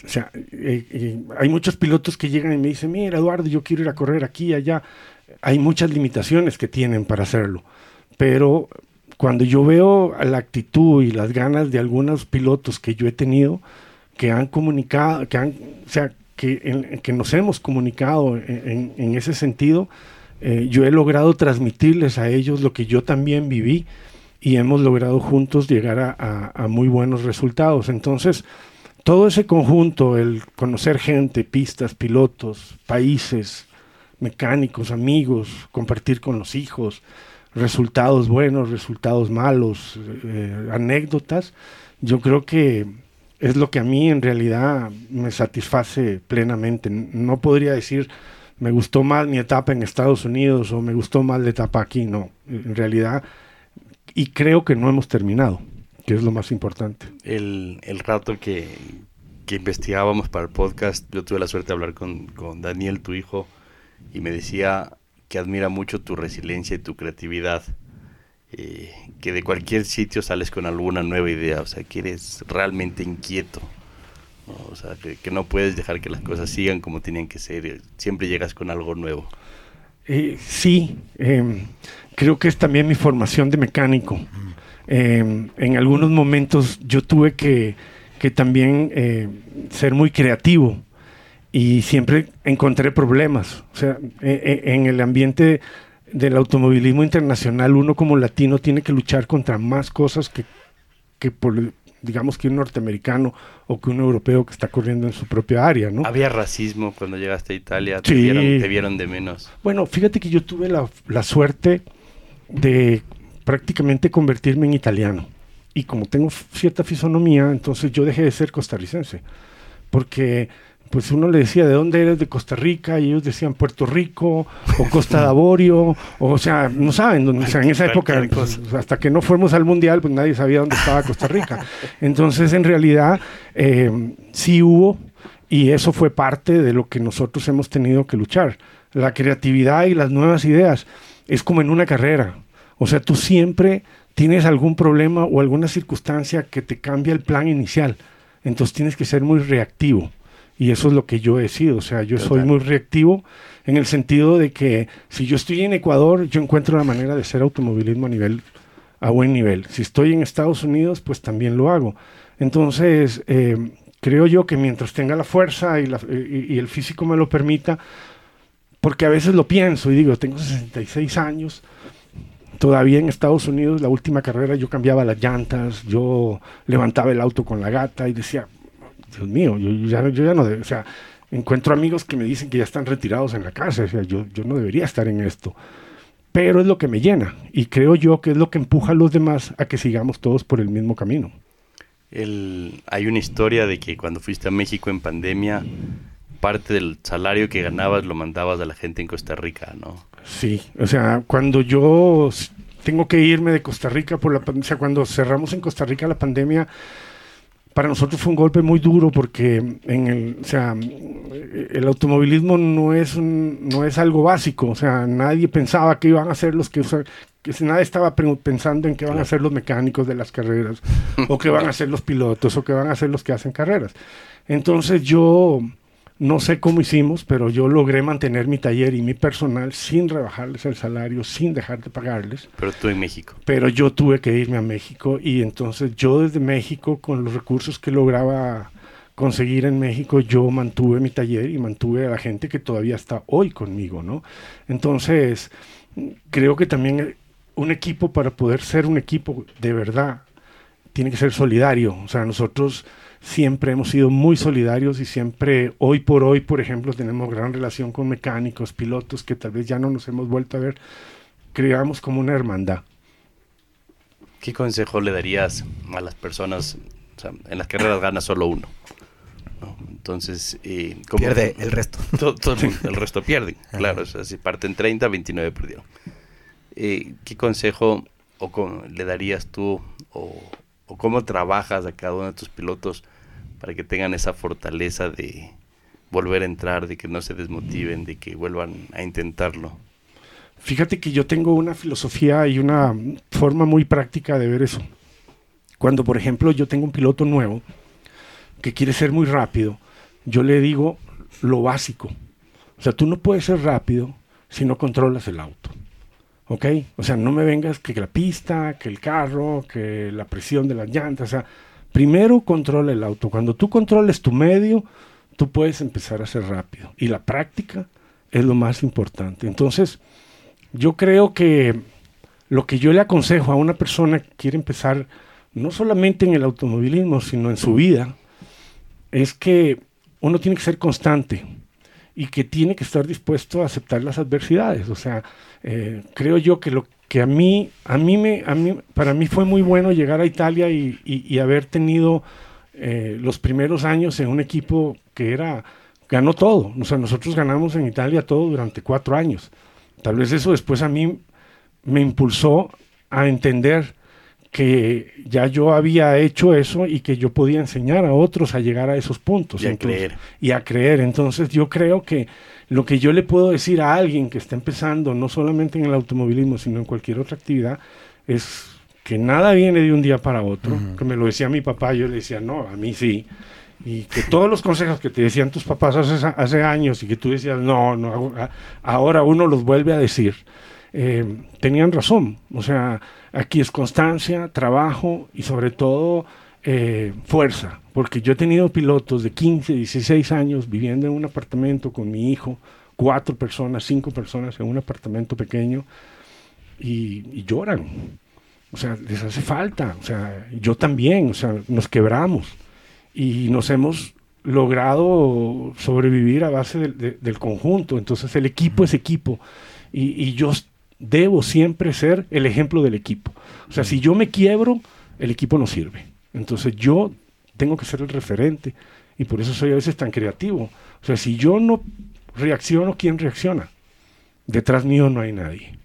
o sea eh, eh, hay muchos pilotos que llegan y me dicen, mira Eduardo, yo quiero ir a correr aquí y allá. Hay muchas limitaciones que tienen para hacerlo, pero cuando yo veo la actitud y las ganas de algunos pilotos que yo he tenido, que han comunicado, que han, o sea, que, en- que nos hemos comunicado en, en- ese sentido, eh, yo he logrado transmitirles a ellos lo que yo también viví y hemos logrado juntos llegar a, a- a muy buenos resultados. Entonces, todo ese conjunto, el conocer gente, pistas, pilotos, países, mecánicos, amigos, compartir con los hijos, resultados buenos, resultados malos, eh, anécdotas, yo creo que es lo que a mí en realidad me satisface plenamente. No podría decir me gustó más mi etapa en Estados Unidos o me gustó más la etapa aquí, no, en realidad, y creo que no hemos terminado, que es lo más importante. el, el rato que, que investigábamos para el podcast, yo tuve la suerte de hablar con, con Daniel, tu hijo, y me decía que admira mucho tu resiliencia y tu creatividad, eh, que de cualquier sitio sales con alguna nueva idea, o sea, que eres realmente inquieto, ¿no? o sea, que, que no puedes dejar que las cosas sigan como tenían que ser, eh, siempre llegas con algo nuevo. Eh, sí, em, creo que es también mi formación de mecánico. Em, en algunos momentos yo tuve que, que también eh, ser muy creativo y siempre encontré problemas. O sea, e- e- en el ambiente del automovilismo internacional uno como latino tiene que luchar contra más cosas que, que por, digamos que un norteamericano o que un europeo que está corriendo en su propia área, ¿no? ¿Había racismo cuando llegaste a Italia? ¿Te, Sí. vieron, te vieron de menos? Bueno, fíjate que yo tuve la, la suerte de prácticamente convertirme en italiano. Y como tengo cierta fisonomía, entonces yo dejé de ser costarricense. Porque pues uno le decía, ¿de dónde eres? De Costa Rica, y ellos decían Puerto Rico, o Costa de Aborio, o, sea, no saben, o sea, en esa época, pues, hasta que no fuimos al Mundial, pues nadie sabía dónde estaba Costa Rica. Entonces, en realidad, eh, sí hubo, y eso fue parte de lo que nosotros hemos tenido que luchar. La creatividad y las nuevas ideas es como en una carrera. O sea, tú siempre tienes algún problema o alguna circunstancia que te cambia el plan inicial. Entonces tienes que ser muy reactivo. Y eso es lo que yo he sido. O sea, yo soy muy reactivo en el sentido de que si yo estoy en Ecuador, yo encuentro la manera de hacer automovilismo a nivel a buen nivel. Si estoy en Estados Unidos, pues también lo hago. Entonces, eh, creo yo que mientras tenga la fuerza y, y, el físico me lo permita, porque a veces lo pienso y digo, tengo 66 años, todavía en Estados Unidos, la última carrera, yo cambiaba las llantas, yo levantaba el auto con la gata y decía, Dios mío, yo, ya, yo ya no, o sea, encuentro amigos que me dicen que ya están retirados en la casa, o sea, yo, yo no debería estar en esto. Pero es lo que me llena y creo yo que es lo que empuja a los demás a que sigamos todos por el mismo camino. Hay una historia de que cuando fuiste a México en pandemia, parte del salario que ganabas lo mandabas a la gente en Costa Rica, ¿no? Sí, o sea, cuando yo tengo que irme de Costa Rica por la o sea, cuando cerramos en Costa Rica la pandemia, para nosotros fue un golpe muy duro porque en el, o sea, el automovilismo no es no es algo básico, o sea, nadie pensaba que iban a ser los que, que nadie estaba pensando en qué van a ser los mecánicos de las carreras o qué van a ser los pilotos o qué van a ser los que hacen carreras. Entonces yo no sé cómo hicimos, pero yo logré mantener mi taller y mi personal sin rebajarles el salario, sin dejar de pagarles. Pero tú en México. Pero yo tuve que irme a México y entonces yo desde México, con los recursos que lograba conseguir en México, yo mantuve mi taller y mantuve a la gente que todavía está hoy conmigo, ¿no? Entonces, creo que también un equipo para poder ser un equipo de verdad tiene que ser solidario. O sea, nosotros siempre hemos sido muy solidarios y siempre, hoy por hoy, por ejemplo, tenemos gran relación con mecánicos, pilotos que tal vez ya no nos hemos vuelto a ver, creamos como una hermandad. ¿Qué consejo le darías a las personas? en las carreras gana solo uno. Entonces, eh, pierde el resto. el, resto pierde, claro. O sea, si parten 30, 29 perdieron. Eh, ¿Qué consejo o le darías tú o, o cómo trabajas a cada uno de tus pilotos para que tengan esa fortaleza de volver a entrar, de que no se desmotiven, de que vuelvan a intentarlo? Fíjate que yo tengo una filosofía y una forma muy práctica de ver eso. Cuando, por ejemplo, yo tengo un piloto nuevo que quiere ser muy rápido, yo le digo lo básico. O sea, tú no puedes ser rápido si no controlas el auto. ¿Ok? O sea, no me vengas que la pista, que el carro, que la presión de las llantas. O sea, primero controla el auto. Cuando tú controles tu medio, tú puedes empezar a ser rápido. Y la práctica es lo más importante. Entonces, yo creo que lo que yo le aconsejo a una persona que quiere empezar, no solamente en el automovilismo, sino en su vida, es que uno tiene que ser constante y que tiene que estar dispuesto a aceptar las adversidades. O sea, eh, creo yo que lo que a mí, a mí me, a mí, para mí fue muy bueno llegar a Italia y, haber tenido eh, los primeros años en un equipo que era, ganó todo. O sea, nosotros ganamos en Italia todo durante cuatro años. Tal vez eso después a mí me impulsó a entender que ya yo había hecho eso y que yo podía enseñar a otros a llegar a esos puntos. Y a creer. Y a creer. Entonces yo creo que lo que yo le puedo decir a alguien que está empezando, no solamente en el automovilismo, sino en cualquier otra actividad, es que nada viene de un día para otro. Que me lo decía mi papá, yo le decía, no, a mí sí. Y que todos los consejos que te decían tus papás hace, hace años y que tú decías, no, no, ahora uno los vuelve a decir. Eh, tenían razón. O sea, aquí es constancia, trabajo y sobre todo eh, fuerza. Porque yo he tenido pilotos de 15, 16 años viviendo en un apartamento con mi hijo, cuatro personas, cinco personas en un apartamento pequeño y, lloran. O sea, les hace falta. O sea, yo también, o sea, nos quebramos y nos hemos logrado sobrevivir a base del conjunto. Entonces el equipo es equipo. Y, y, yo debo siempre ser el ejemplo del equipo. O sea, si yo me quiebro, el equipo no sirve. Entonces yo tengo que ser el referente y por eso soy a veces tan creativo. O sea, si yo no reacciono, ¿quién reacciona? Detrás mío no hay nadie.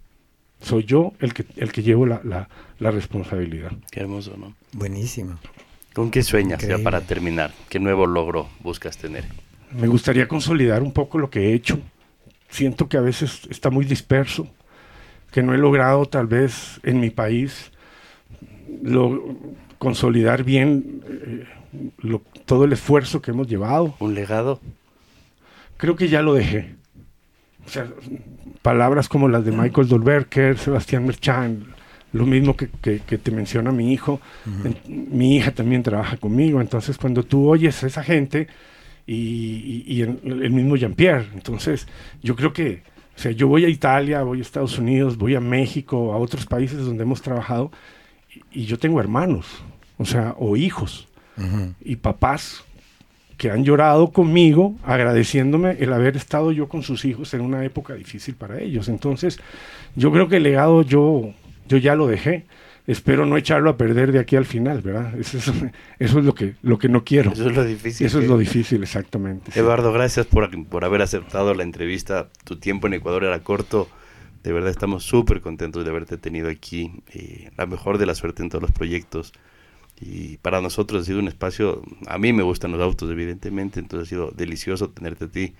Soy yo el que, el que llevo la, la, la responsabilidad. Qué hermoso, ¿no? Buenísimo. ¿Con qué sueñas ya para terminar? ¿Qué nuevo logro buscas tener? Me gustaría consolidar un poco lo que he hecho. Siento que a veces está muy disperso, que no he logrado tal vez en mi país lo, consolidar bien eh, lo- todo el esfuerzo que hemos llevado. ¿Un legado? Creo que ya lo dejé. O sea, palabras como las de Michael Dolberger, Sebastián Merchan, lo mismo que, que- que te menciona mi hijo. En- mi hija también trabaja conmigo, entonces cuando tú oyes a esa gente y, y- y el, el mismo Jean-Pierre, entonces yo creo que, o sea, yo voy a Italia, voy a Estados Unidos, voy a México, a otros países donde hemos trabajado y, y yo tengo hermanos, o sea, o hijos Y papás que han llorado conmigo agradeciéndome el haber estado yo con sus hijos en una época difícil para ellos. Entonces, yo creo que el legado yo, yo ya lo dejé. Espero no echarlo a perder de aquí al final, ¿verdad? Eso es, eso es lo, que, lo que no quiero. Eso es lo difícil. Eso es lo difícil, exactamente. sí. Eduardo, gracias por, por haber aceptado la entrevista. Tu tiempo en Ecuador era corto. De verdad estamos súper contentos de haberte tenido aquí. Eh, la mejor de la suerte en todos los proyectos. Y para nosotros ha sido un espacio, a mí me gustan los autos evidentemente, entonces ha sido delicioso tenerte a ti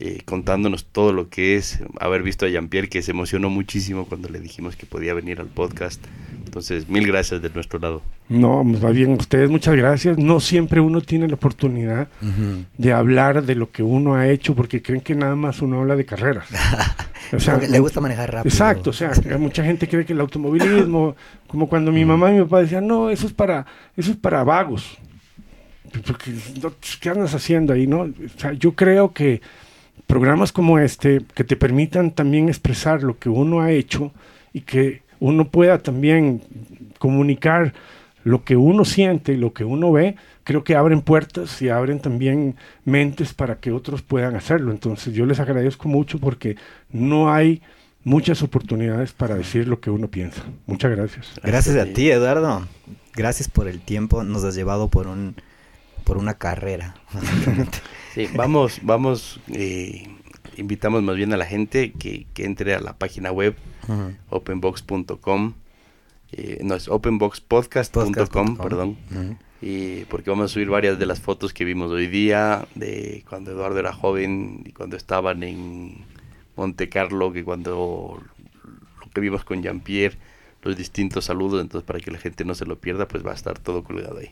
eh, contándonos todo lo que es haber visto a Jean-Pierre que se emocionó muchísimo cuando le dijimos que podía venir al podcast. Entonces, mil gracias de nuestro lado. No, va bien, ustedes muchas gracias. No siempre uno tiene la oportunidad de hablar de lo que uno ha hecho porque creen que nada más uno habla de carreras. O sea, le gusta manejar rápido. Exacto, o sea, mucha gente cree que el automovilismo, como cuando mi mamá y mi papá decían, no, eso es para, eso es para vagos. Porque, no, ¿Qué andas haciendo ahí? No? O sea, yo creo que programas como este, que te permitan también expresar lo que uno ha hecho y que uno pueda también comunicar lo que uno siente y lo que uno ve, creo que abren puertas y abren también mentes para que otros puedan hacerlo. Entonces yo les agradezco mucho porque no hay muchas oportunidades para decir lo que uno piensa. Muchas gracias. Gracias a ti, Eduardo. Gracias por el tiempo. Nos has llevado por un por una carrera. Sí, vamos, vamos, eh, invitamos más bien a la gente que, que entre a la página web openbox.com, eh, no es openboxpodcast.com, Podcast.com. perdón, y porque vamos a subir varias de las fotos que vimos hoy día, de cuando Eduardo era joven y cuando estaban en Monte Carlo, que cuando lo que vimos con Jean-Pierre, los distintos saludos, entonces para que la gente no se lo pierda, pues va a estar todo colgado ahí.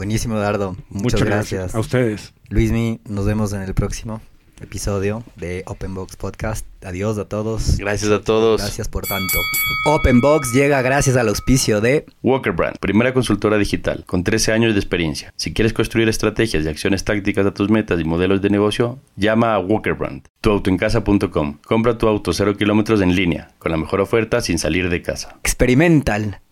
Buenísimo, Eduardo. Muchas, gracias. A ustedes. Luismi, nos vemos en el próximo episodio de Open Box Podcast. Adiós a todos. Gracias a todos. Gracias por tanto. Open Box llega gracias al auspicio de Walker Brand, primera consultora digital, con 13 años de experiencia. Si quieres construir estrategias y acciones tácticas a tus metas y modelos de negocio, llama a Walker Brand. Tuautoencasa.com. Compra tu auto 0 kilómetros en línea, con la mejor oferta sin salir de casa. Experimental,